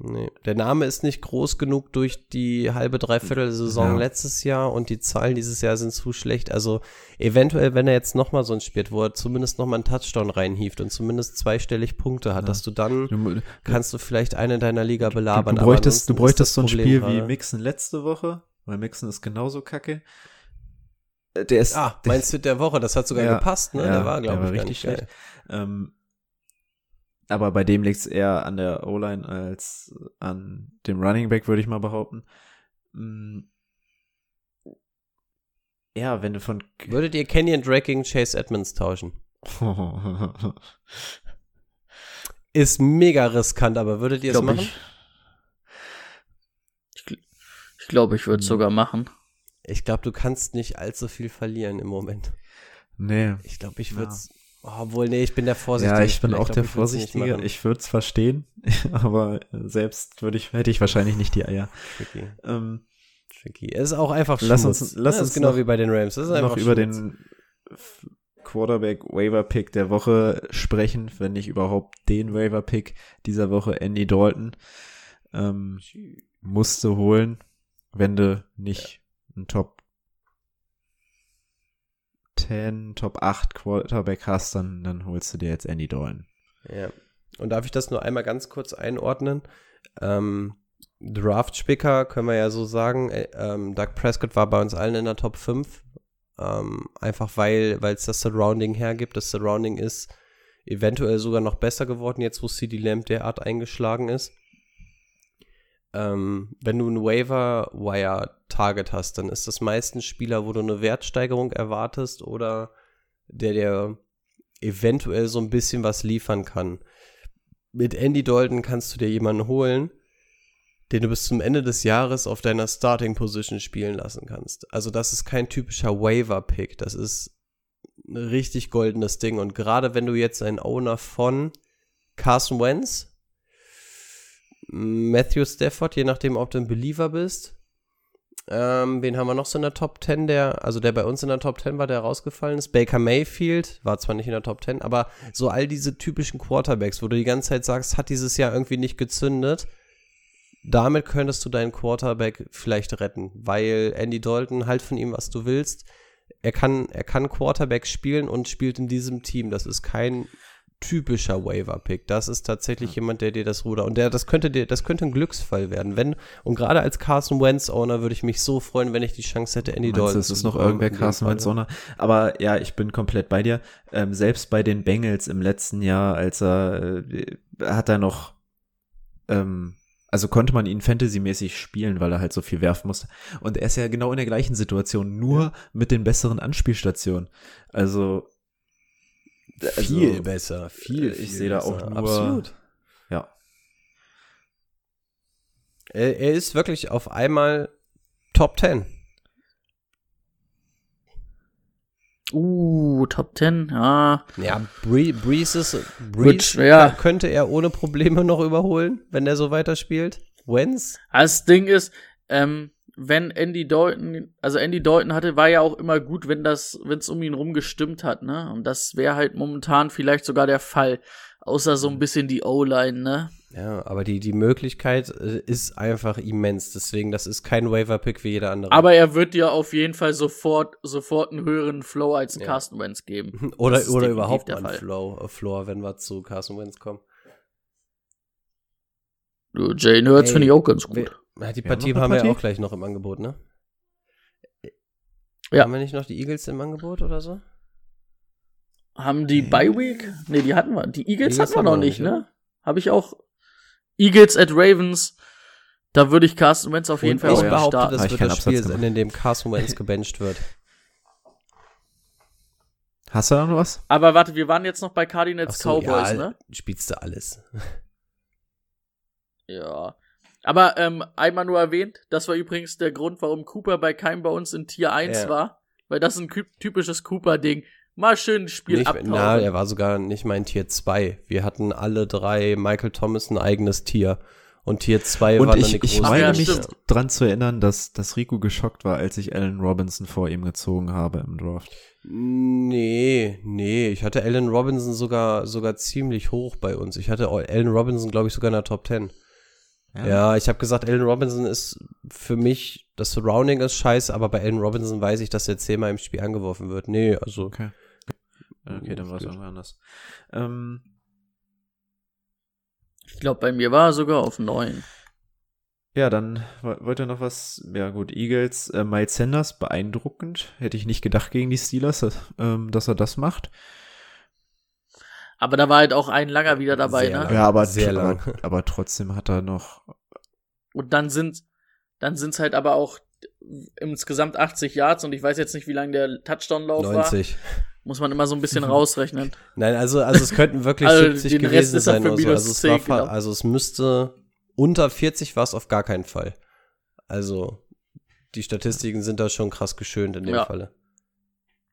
Nee, der Name ist nicht groß genug durch die halbe, dreiviertel Saison ja. letztes Jahr und die Zahlen dieses Jahr sind zu schlecht. Also eventuell, wenn er jetzt nochmal so ein spielt, wo er zumindest nochmal einen Touchdown reinhieft und zumindest zweistellig Punkte hat, ja. dass du dann du, kannst du vielleicht eine deiner Liga belabern. Du, du bräuchtest, du bräuchtest so ein Spiel gerade. wie Mixon letzte Woche, weil Mixon ist genauso kacke. Der ist. Ah, meinst du der Woche? Das hat sogar ja, gepasst, ne? der war, glaube ich, richtig schlecht. Ähm, aber bei dem liegt es eher an der O-Line als an dem Running Back, würde ich mal behaupten. Mm. Ja, wenn du von. Würdet ihr Kenyon Drake gegen Chase Edmonds tauschen? Ist mega riskant, aber würdet ihr es machen? Ich, ich glaube, ich würde es hm. sogar machen. Ich glaube, du kannst nicht allzu viel verlieren im Moment. Nee. Ich glaube, ich würde es. Obwohl, nee, ich bin der Vorsichtige. Ja, ich bin Spieler. auch der ich Vorsichtige. Ich würde es verstehen, aber selbst würde ich, hätte ich wahrscheinlich nicht die Eier. Tricky. Ähm, Tricky. Es ist auch einfach Lass Schmutz. uns- lass Ja, uns ist genau noch- wie bei den Rams. Es ist einfach noch über den Quarterback Waiver Pick der Woche sprechen, wenn nicht überhaupt den Waiver Pick dieser Woche Andy Dalton ähm, musste holen, wenn du nicht einen Top 10, Top 8 Quarterback hast, dann, dann holst du dir jetzt Andy Dalton. Ja. Und darf ich das nur einmal ganz kurz einordnen? Ähm, Draft-Spicker können wir ja so sagen. Äh, ähm, Doug Prescott war bei uns allen in der Top 5. Ähm, einfach weil es das Surrounding hergibt. Das Surrounding ist eventuell sogar noch besser geworden, jetzt wo CD Lamb derart eingeschlagen ist. Ähm, wenn du ein Waiver-Wire-Target hast, dann ist das meistens Spieler, wo du eine Wertsteigerung erwartest oder der dir eventuell so ein bisschen was liefern kann. Mit Andy Dalton kannst du dir jemanden holen, den du bis zum Ende des Jahres auf deiner Starting Position spielen lassen kannst. Also das ist kein typischer Waiver Pick, das ist ein richtig goldenes Ding und gerade wenn du jetzt ein Owner von Carson Wentz, Matthew Stafford, je nachdem, ob du ein Believer bist, ähm, wen haben wir noch so in der Top 10, der, also der bei uns in der Top 10 war, der rausgefallen ist? Baker Mayfield, war zwar nicht in der Top 10, aber so all diese typischen Quarterbacks, wo du die ganze Zeit sagst, hat dieses Jahr irgendwie nicht gezündet, damit könntest du deinen Quarterback vielleicht retten, weil Andy Dalton halt von ihm, was du willst. Er kann, er kann Quarterback spielen und spielt in diesem Team. Das ist kein typischer Waiver-Pick. Das ist tatsächlich jemand, der dir das Ruder und der, das könnte dir, das könnte ein Glücksfall werden. Wenn, und gerade als Carson Wentz-Owner würde ich mich so freuen, wenn ich die Chance hätte, Andy Dalton es zu ist noch irgendwer Carson. Wentz Owner? Aber ja, ich bin komplett bei dir. Ähm, selbst bei den Bengals im letzten Jahr, als er äh, hat er noch ähm, also konnte man ihn fantasymäßig spielen, weil er halt so viel werfen musste. Und er ist ja genau in der gleichen Situation, nur mit den besseren Anspielstationen. Also, also Viel besser, viel, ich viel sehe da auch nur- Absolut. Ja. Er, er ist wirklich auf einmal Top 10. Uh, Top 10, ja. Ja, Bree, Breeze, ist, Wird Breeze schwer. könnte er ohne Probleme noch überholen, wenn er so weiterspielt. Wenz? Das Ding ist, ähm, wenn Andy Dalton, also Andy Dalton hatte, war ja auch immer gut, wenn das, wenn es um ihn rum gestimmt hat, ne? Und das wäre halt momentan vielleicht sogar der Fall. Außer so ein bisschen die O-Line, ne? Ja, aber die, die Möglichkeit äh, ist einfach immens. Deswegen, das ist kein Waiver-Pick wie jeder andere. Aber er wird dir auf jeden Fall sofort, sofort einen höheren Flow als Ja. Carsten Wentz geben. oder oder überhaupt einen. Flow, äh, Floor, wenn wir zu Carson Wentz kommen. Jane Hurts Ey, finde ich auch ganz gut. Wir, ja, die Wir haben Partie eine haben wir ja Partie? auch gleich noch im Angebot, ne? Ja. Haben wir nicht noch die Eagles im Angebot oder so? Haben die Bye Week? Nee, die hatten wir. Die Eagles, Eagles hatten wir haben noch wir nicht, nicht, ne? Habe ich auch. Eagles at Ravens. Da würde ich Carsten Wentz auf jeden Und Fall ich auch behaupte, starten. Das ich wird das Absatz Spiel sein, in dem Carson Wentz gebencht wird. Hast du da noch was? Aber warte, wir waren jetzt noch bei Cardinals so, Cowboys, ja, ne? Spielst du alles. Ja. Aber ähm, einmal nur erwähnt, das war übrigens der Grund, warum Cooper bei keinem bei uns in Tier 1 Ja. war. Weil das ist ein typisches Cooper-Ding. Mal schön ein Spiel Nicht, abtauchen. na, er war sogar nicht mein Tier 2. Wir hatten alle drei Michael Thomas ein eigenes Tier. Und Tier 2 Und war dann ich, eine ich große. Ja, meine mich stimmt. dran zu erinnern, dass, dass Rico geschockt war, als ich Allen Robinson vor ihm gezogen habe im Draft. Nee, nee, ich hatte Allen Robinson sogar, sogar ziemlich hoch bei uns. Ich hatte Allen Robinson, glaube ich, sogar in der Top 10. Ja, ich habe gesagt, Allen Robinson ist für mich, das Surrounding ist scheiße, aber bei Allen Robinson weiß ich, dass er zehnmal im Spiel angeworfen wird. Nee, also. Okay. Okay, dann war es Gut. irgendwann anders. Ähm, Ich glaube, bei mir war er sogar auf 9. ja, dann wo- wollt ihr noch was? Ja, gut, Eagles, äh, Miles Sanders, beeindruckend. Hätte ich nicht gedacht gegen die Steelers, dass, ähm, dass er das macht. Aber da war halt auch ein langer wieder dabei, Sehr ne? lang. Ja, aber, sehr lang. aber, aber trotzdem hat er noch. Und dann sind dann sind's halt aber auch insgesamt 80 Yards und ich weiß jetzt nicht, wie lang der Touchdown-Lauf war. 90. Muss man immer so ein bisschen rausrechnen. Nein, also, also es könnten wirklich Also 70 den Rest gewesen sein oder so. Also es, 10 war, fa- genommen. also es müsste unter 40 war es auf gar keinen Fall. Also die Statistiken sind da schon krass geschönt in dem Ja. Falle.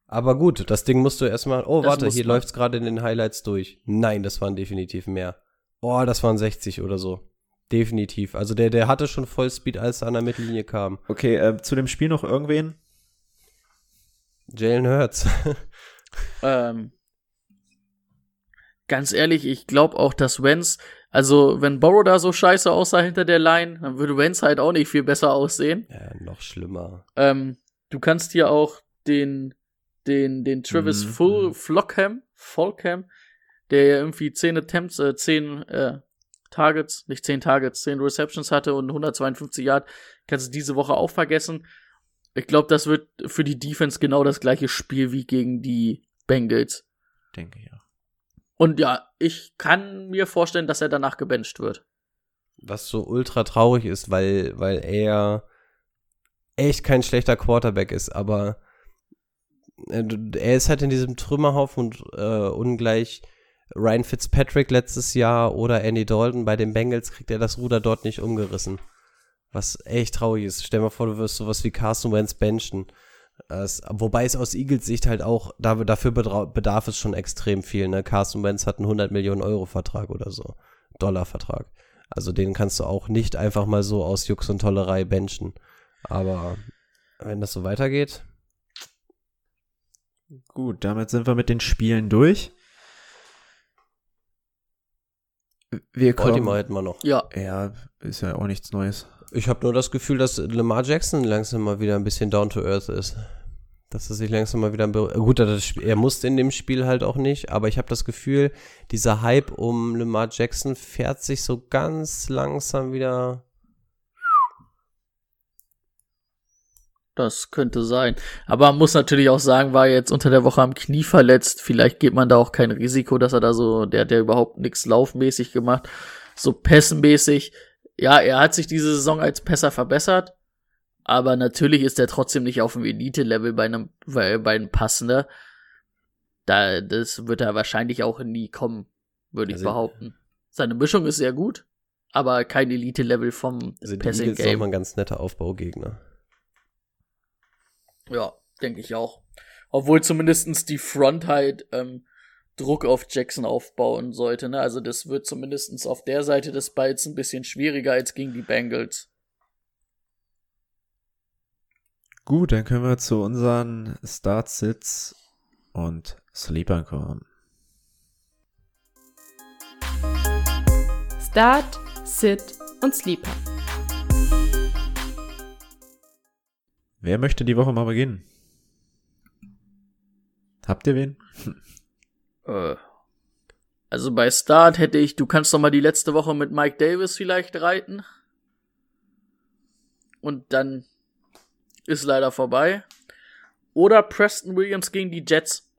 Aber gut, das Ding musst du erstmal. Oh, Das warte, hier man. läuft's gerade in den Highlights durch. Nein, das waren definitiv mehr. Oh, das waren 60 oder so. Definitiv. Also der, der hatte schon Vollspeed, als er an der Mittellinie kam. Okay, äh, zu dem Spiel noch irgendwen? Jalen Hurts. Ähm, ganz ehrlich, ich glaube auch, dass Wenz, also wenn Borrow da so scheiße aussah hinter der Line, dann würde Wenz halt auch nicht viel besser aussehen. ja, noch schlimmer. Ähm, du kannst hier auch den, den, den Travis Mhm. Full Flockham, Folkham, der ja irgendwie 10 Attempts, äh, 10 äh, Targets, nicht 10 Targets, 10 Receptions hatte und 152 Yard, kannst du diese Woche auch vergessen. Ich glaube, das wird für die Defense genau das gleiche Spiel wie gegen die Bengals. Denke ja. Und ja, ich kann mir vorstellen, dass er danach gebencht wird. Was so ultra traurig ist, weil, weil er echt kein schlechter Quarterback ist, aber er ist halt in diesem Trümmerhaufen und äh, ungleich Ryan Fitzpatrick letztes Jahr oder Andy Dalton bei den Bengals kriegt er das Ruder dort nicht umgerissen. Was echt traurig ist. Stell mal vor, du wirst sowas wie Carson Wentz benchen. Es, wobei es aus Eagles Sicht halt auch, da, dafür bedarf es schon extrem viel. Ne? Carson Wentz hat einen 100 Millionen Euro Vertrag oder so. Dollar Vertrag. Also den kannst du auch nicht einfach mal so aus Jux und Tollerei benchen. Aber wenn das so weitergeht, Gut, damit sind wir mit den Spielen durch. Wir Baltimore hätten wir noch. Ja, Ja, ist ja auch nichts Neues. Ich habe nur das Gefühl, dass Lamar Jackson langsam mal wieder ein bisschen down to earth ist. Dass er sich langsam mal wieder gut, er musste in dem Spiel halt auch nicht, aber ich habe das Gefühl, dieser Hype um Lamar Jackson fährt sich so ganz langsam wieder. Das könnte sein. Aber man muss natürlich auch sagen, war jetzt unter der Woche am Knie verletzt. Vielleicht geht man da auch kein Risiko, dass er da so, der hat ja überhaupt nichts laufmäßig gemacht. So pässenmäßig. Ja, er hat sich diese Saison als Pässer verbessert. Aber natürlich ist er trotzdem nicht auf dem Elite-Level bei einem, bei, bei einem Passender. Da, das wird er wahrscheinlich auch nie kommen, würde ich Also- behaupten. Seine Mischung ist sehr gut, aber kein Elite-Level vom Also die Passing Eagles ist auch mal ein ganz netter Aufbaugegner. Ja, denke ich auch. Obwohl zumindestens die Front halt ähm, Druck auf Jackson aufbauen sollte. Ne? Also das wird zumindestens auf der Seite des Balls ein bisschen schwieriger als gegen die Bengals. Gut, dann können wir zu unseren Start-Sits und Sleepern kommen. Start, Sit und Sleeper. Wer möchte die Woche mal beginnen? Habt ihr wen? Äh. Also bei Start hätte ich, du kannst doch mal die letzte Woche mit Mike Davis vielleicht reiten. Und dann ist leider vorbei. Oder Preston Williams gegen die Jets.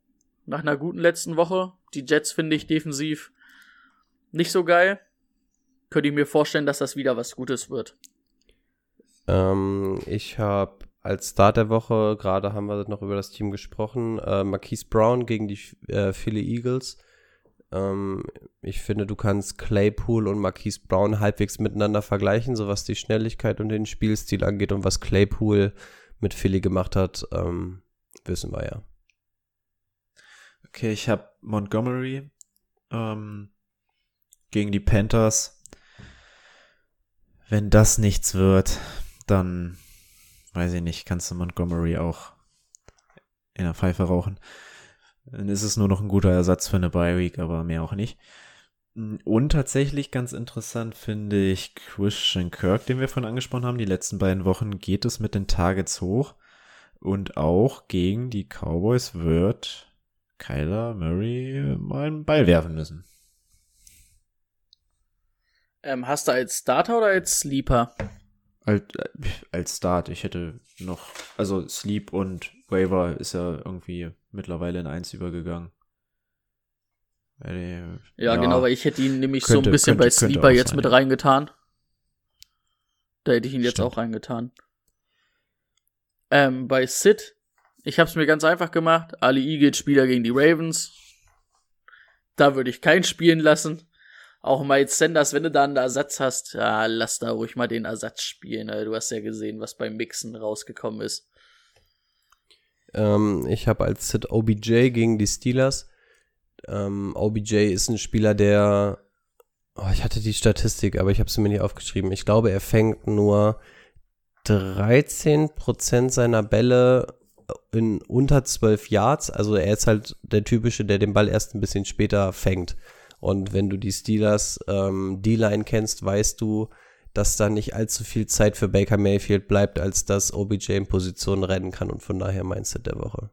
Nach einer guten letzten Woche. Die Jets finde ich defensiv nicht so geil. Könnte ich mir vorstellen, dass das wieder was Gutes wird. Ähm, ich habe als Start der Woche, gerade haben wir noch über das Team gesprochen, äh, Marquise Brown gegen die äh, Philly Eagles. Ähm, ich finde, du kannst Claypool und Marquise Brown halbwegs miteinander vergleichen, so was die Schnelligkeit und den Spielstil angeht und was Claypool mit Philly gemacht hat, ähm, wissen wir ja. Okay, ich habe Montgomery ähm, gegen die Panthers. Wenn das nichts wird, dann weiß ich nicht, kannst du Montgomery auch in der Pfeife rauchen. Dann ist es nur noch ein guter Ersatz für eine Bye Week, aber mehr auch nicht. Und tatsächlich ganz interessant finde ich Christian Kirk, den wir vorhin angesprochen haben. Die letzten beiden Wochen geht es mit den Targets hoch. Und auch gegen die Cowboys wird Kyler Murray mal einen Ball werfen müssen. Ähm, hast du als Starter oder als Sleeper? Als, als Start, ich hätte noch, also Sleep und Waiver ist ja irgendwie mittlerweile in eins übergegangen. Weil, Ja, genau, weil ich hätte ihn nämlich so Könnte- ein bisschen könnte- bei Sleeper jetzt sein, mit ja. reingetan. Da hätte ich ihn jetzt Stimmt. auch reingetan. Ähm, bei Sid, ich habe es mir ganz einfach gemacht. Alle Eagles-Spieler gegen die Ravens. Da würde ich keinen spielen lassen. Auch Miles Sanders, wenn du da einen Ersatz hast, ja, lass da ruhig mal den Ersatz spielen. Du hast ja gesehen, was beim Mixen rausgekommen ist. Ähm, ich habe als Sit OBJ gegen die Steelers. Ähm, OBJ ist ein Spieler, der. Oh, ich hatte die Statistik, aber ich habe sie mir nicht aufgeschrieben. Ich glaube, er fängt nur 13% seiner Bälle in unter 12 Yards. Also er ist halt der typische, der den Ball erst ein bisschen später fängt. Und wenn du die Steelers ähm, D-Line kennst, weißt du, dass da nicht allzu viel Zeit für Baker Mayfield bleibt, als dass OBJ in Position rennen kann und von daher Mindset der Woche.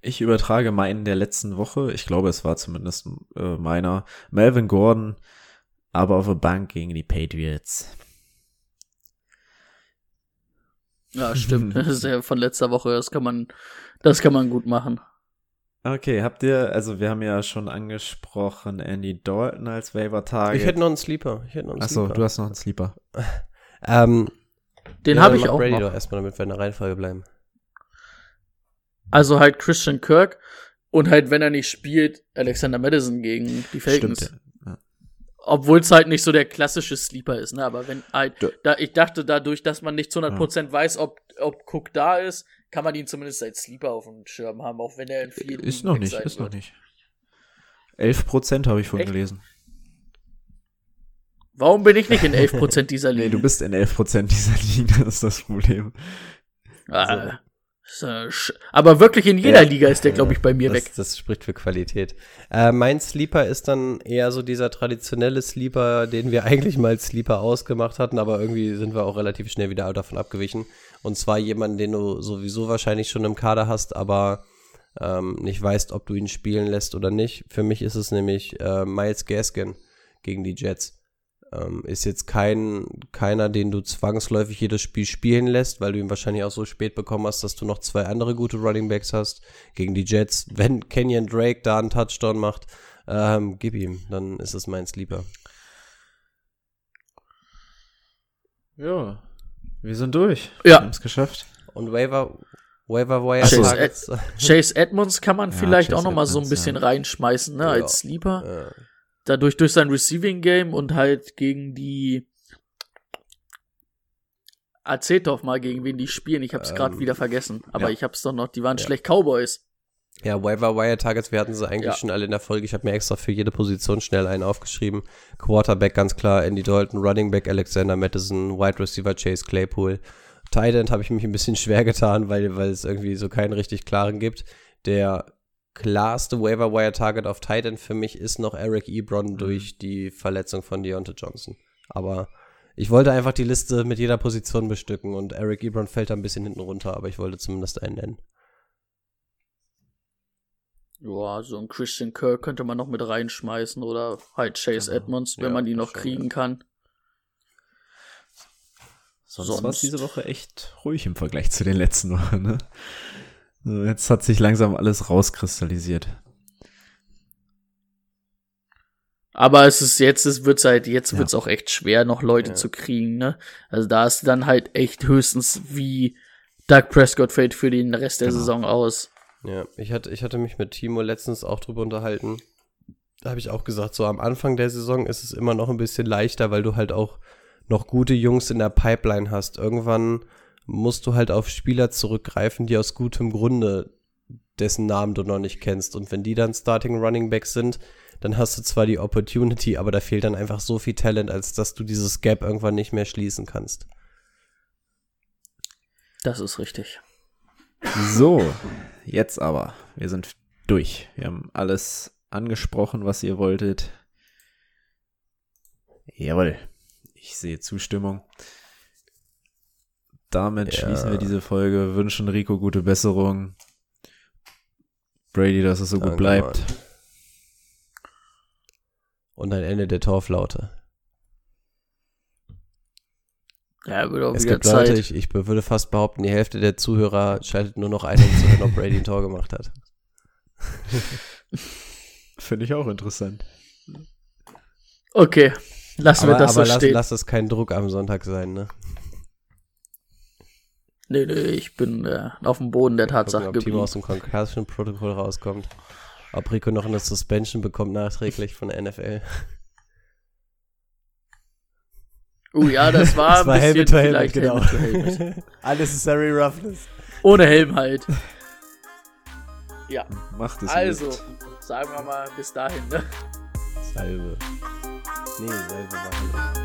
Ich übertrage meinen der letzten Woche, ich glaube, es war zumindest äh, meiner, Melvin Gordon, aber auf der Bank gegen die Patriots. Ja, stimmt. Das ist ja von letzter Woche. Das kann man, das kann man gut machen. Okay, habt ihr, also wir haben ja schon angesprochen, Andy Dalton als Waiver Target. Ich hätte noch einen Sleeper. Ich hätte noch einen Achso, Sleeper. du hast noch einen Sleeper. ähm, Den ja, habe ich auch Brady noch. doch erstmal, damit wir in der Reihenfolge bleiben. Also halt Christian Kirk und halt, wenn er nicht spielt, Alexander Madison gegen die Falcons. Stimmt. Ja. Obwohl es halt nicht so der klassische Sleeper ist, ne? Aber wenn halt, Da- ich dachte dadurch, dass man nicht zu 100% weiß, ob, ob Cook da ist, kann man ihn zumindest als Sleeper auf dem Schirm haben, auch wenn er in vielen Ist noch nicht, ist noch nicht. 11 Prozent habe ich vorhin Echt? gelesen. Warum bin ich nicht in 11% dieser Liga? Nee, du bist in 11 Prozent dieser Liga, das ist das Problem. Ah, äh, sch- aber wirklich in jeder Ja. Liga ist der, glaube ich, bei mir das, weg. Das spricht für Qualität. Äh, mein Sleeper ist dann eher so dieser traditionelle Sleeper, den wir eigentlich mal als Sleeper ausgemacht hatten, aber irgendwie sind wir auch relativ schnell wieder davon abgewichen. Und zwar jemanden, den du sowieso wahrscheinlich schon im Kader hast, aber ähm, nicht weißt, ob du ihn spielen lässt oder nicht. Für mich ist es nämlich äh, Miles Gaskin gegen die Jets. Ähm, ist jetzt kein, keiner, den du zwangsläufig jedes Spiel spielen lässt, weil du ihn wahrscheinlich auch so spät bekommen hast, dass du noch zwei andere gute Running Backs hast gegen die Jets. Wenn Kenyon Drake da einen Touchdown macht, ähm, gib ihm, dann ist es mein Sleeper. Ja, wir sind durch. Ja. Wir haben es geschafft. Und Waiver, Waiver Wire Chase Targets. Chase Edmonds kann man Ja, vielleicht Chase auch noch mal so ein bisschen ja. reinschmeißen, ne, Ja. als Sleeper. Dadurch durch sein Receiving Game und halt gegen die Erzählt doch mal, gegen wen die spielen. Ich hab's gerade Ähm, wieder vergessen. Aber ja. ich hab's doch noch. Die waren Ja. schlecht Cowboys. Ja, Waiver Wire Targets, wir hatten sie eigentlich Ja. schon alle in der Folge. Ich habe mir extra für jede Position schnell einen aufgeschrieben. Quarterback ganz klar, Andy Dalton, Running Back Alexander Madison, Wide Receiver Chase Claypool. Tight End habe ich mich ein bisschen schwer getan, weil, weil es irgendwie so keinen richtig klaren gibt. Der klarste Waiver Wire Target auf Tight End für mich ist noch Eric Ebron durch die Verletzung von Deontay Johnson. Aber ich wollte einfach die Liste mit jeder Position bestücken und Eric Ebron fällt da ein bisschen hinten runter, aber ich wollte zumindest einen nennen. Ja, so ein Christian Kirk könnte man noch mit reinschmeißen oder halt Chase Genau. Edmonds, wenn Ja, man die noch kriegen ja. kann. Sonst, war es Sonst- diese Woche echt ruhig im Vergleich zu den letzten Wochen. Ne? So, Jetzt hat sich langsam alles rauskristallisiert. Aber es ist jetzt, es wird's halt, jetzt Ja. wird's auch echt schwer, noch Leute Ja. zu kriegen, ne? Also da ist dann halt echt höchstens wie Doug Prescott fällt für den Rest der Genau. Saison aus. Ja, ich hatte, ich hatte mich mit Timo letztens auch drüber unterhalten. Da habe ich auch gesagt, so am Anfang der Saison ist es immer noch ein bisschen leichter, weil du halt auch noch gute Jungs in der Pipeline hast. Irgendwann musst du halt auf Spieler zurückgreifen, die aus gutem Grunde dessen Namen du noch nicht kennst. Und wenn die dann Starting Running Back sind, dann hast du zwar die Opportunity, aber da fehlt dann einfach so viel Talent, als dass du dieses Gap irgendwann nicht mehr schließen kannst. Das ist richtig. So, jetzt aber. Wir sind durch. Wir haben alles angesprochen, was ihr wolltet. Jawohl. Ich sehe Zustimmung. Damit Ja. schließen wir diese Folge. Wünschen Rico gute Besserung. Brady, dass es so gut Danke, bleibt. Mann. Und ein Ende der Torflaute. Ja, wird auch Es wieder gibt Leute, Zeit. ich, ich würde fast behaupten, die Hälfte der Zuhörer schaltet nur noch ein, um zu hören, ob Brady ein Tor gemacht hat. Finde ich auch interessant. Okay, lassen aber wir das aber so lass, stehen. lass es kein Druck am Sonntag sein, ne? Nee, nee, ich bin äh, auf dem Boden der Gucken, Tatsache ob Timo geblieben. aus dem Concussion-Protokoll rauskommt. ob Rico noch eine Suspension bekommt nachträglich von der NFL. Oh ja, das war, Das war ein bisschen Helmet to Helmet, genau. Helmet Helmet. Unnecessary Roughness. Ohne Helm halt. Ja, Macht es also, nicht. sagen wir mal bis dahin, ne? Salve. Nee, Salve war Hallo.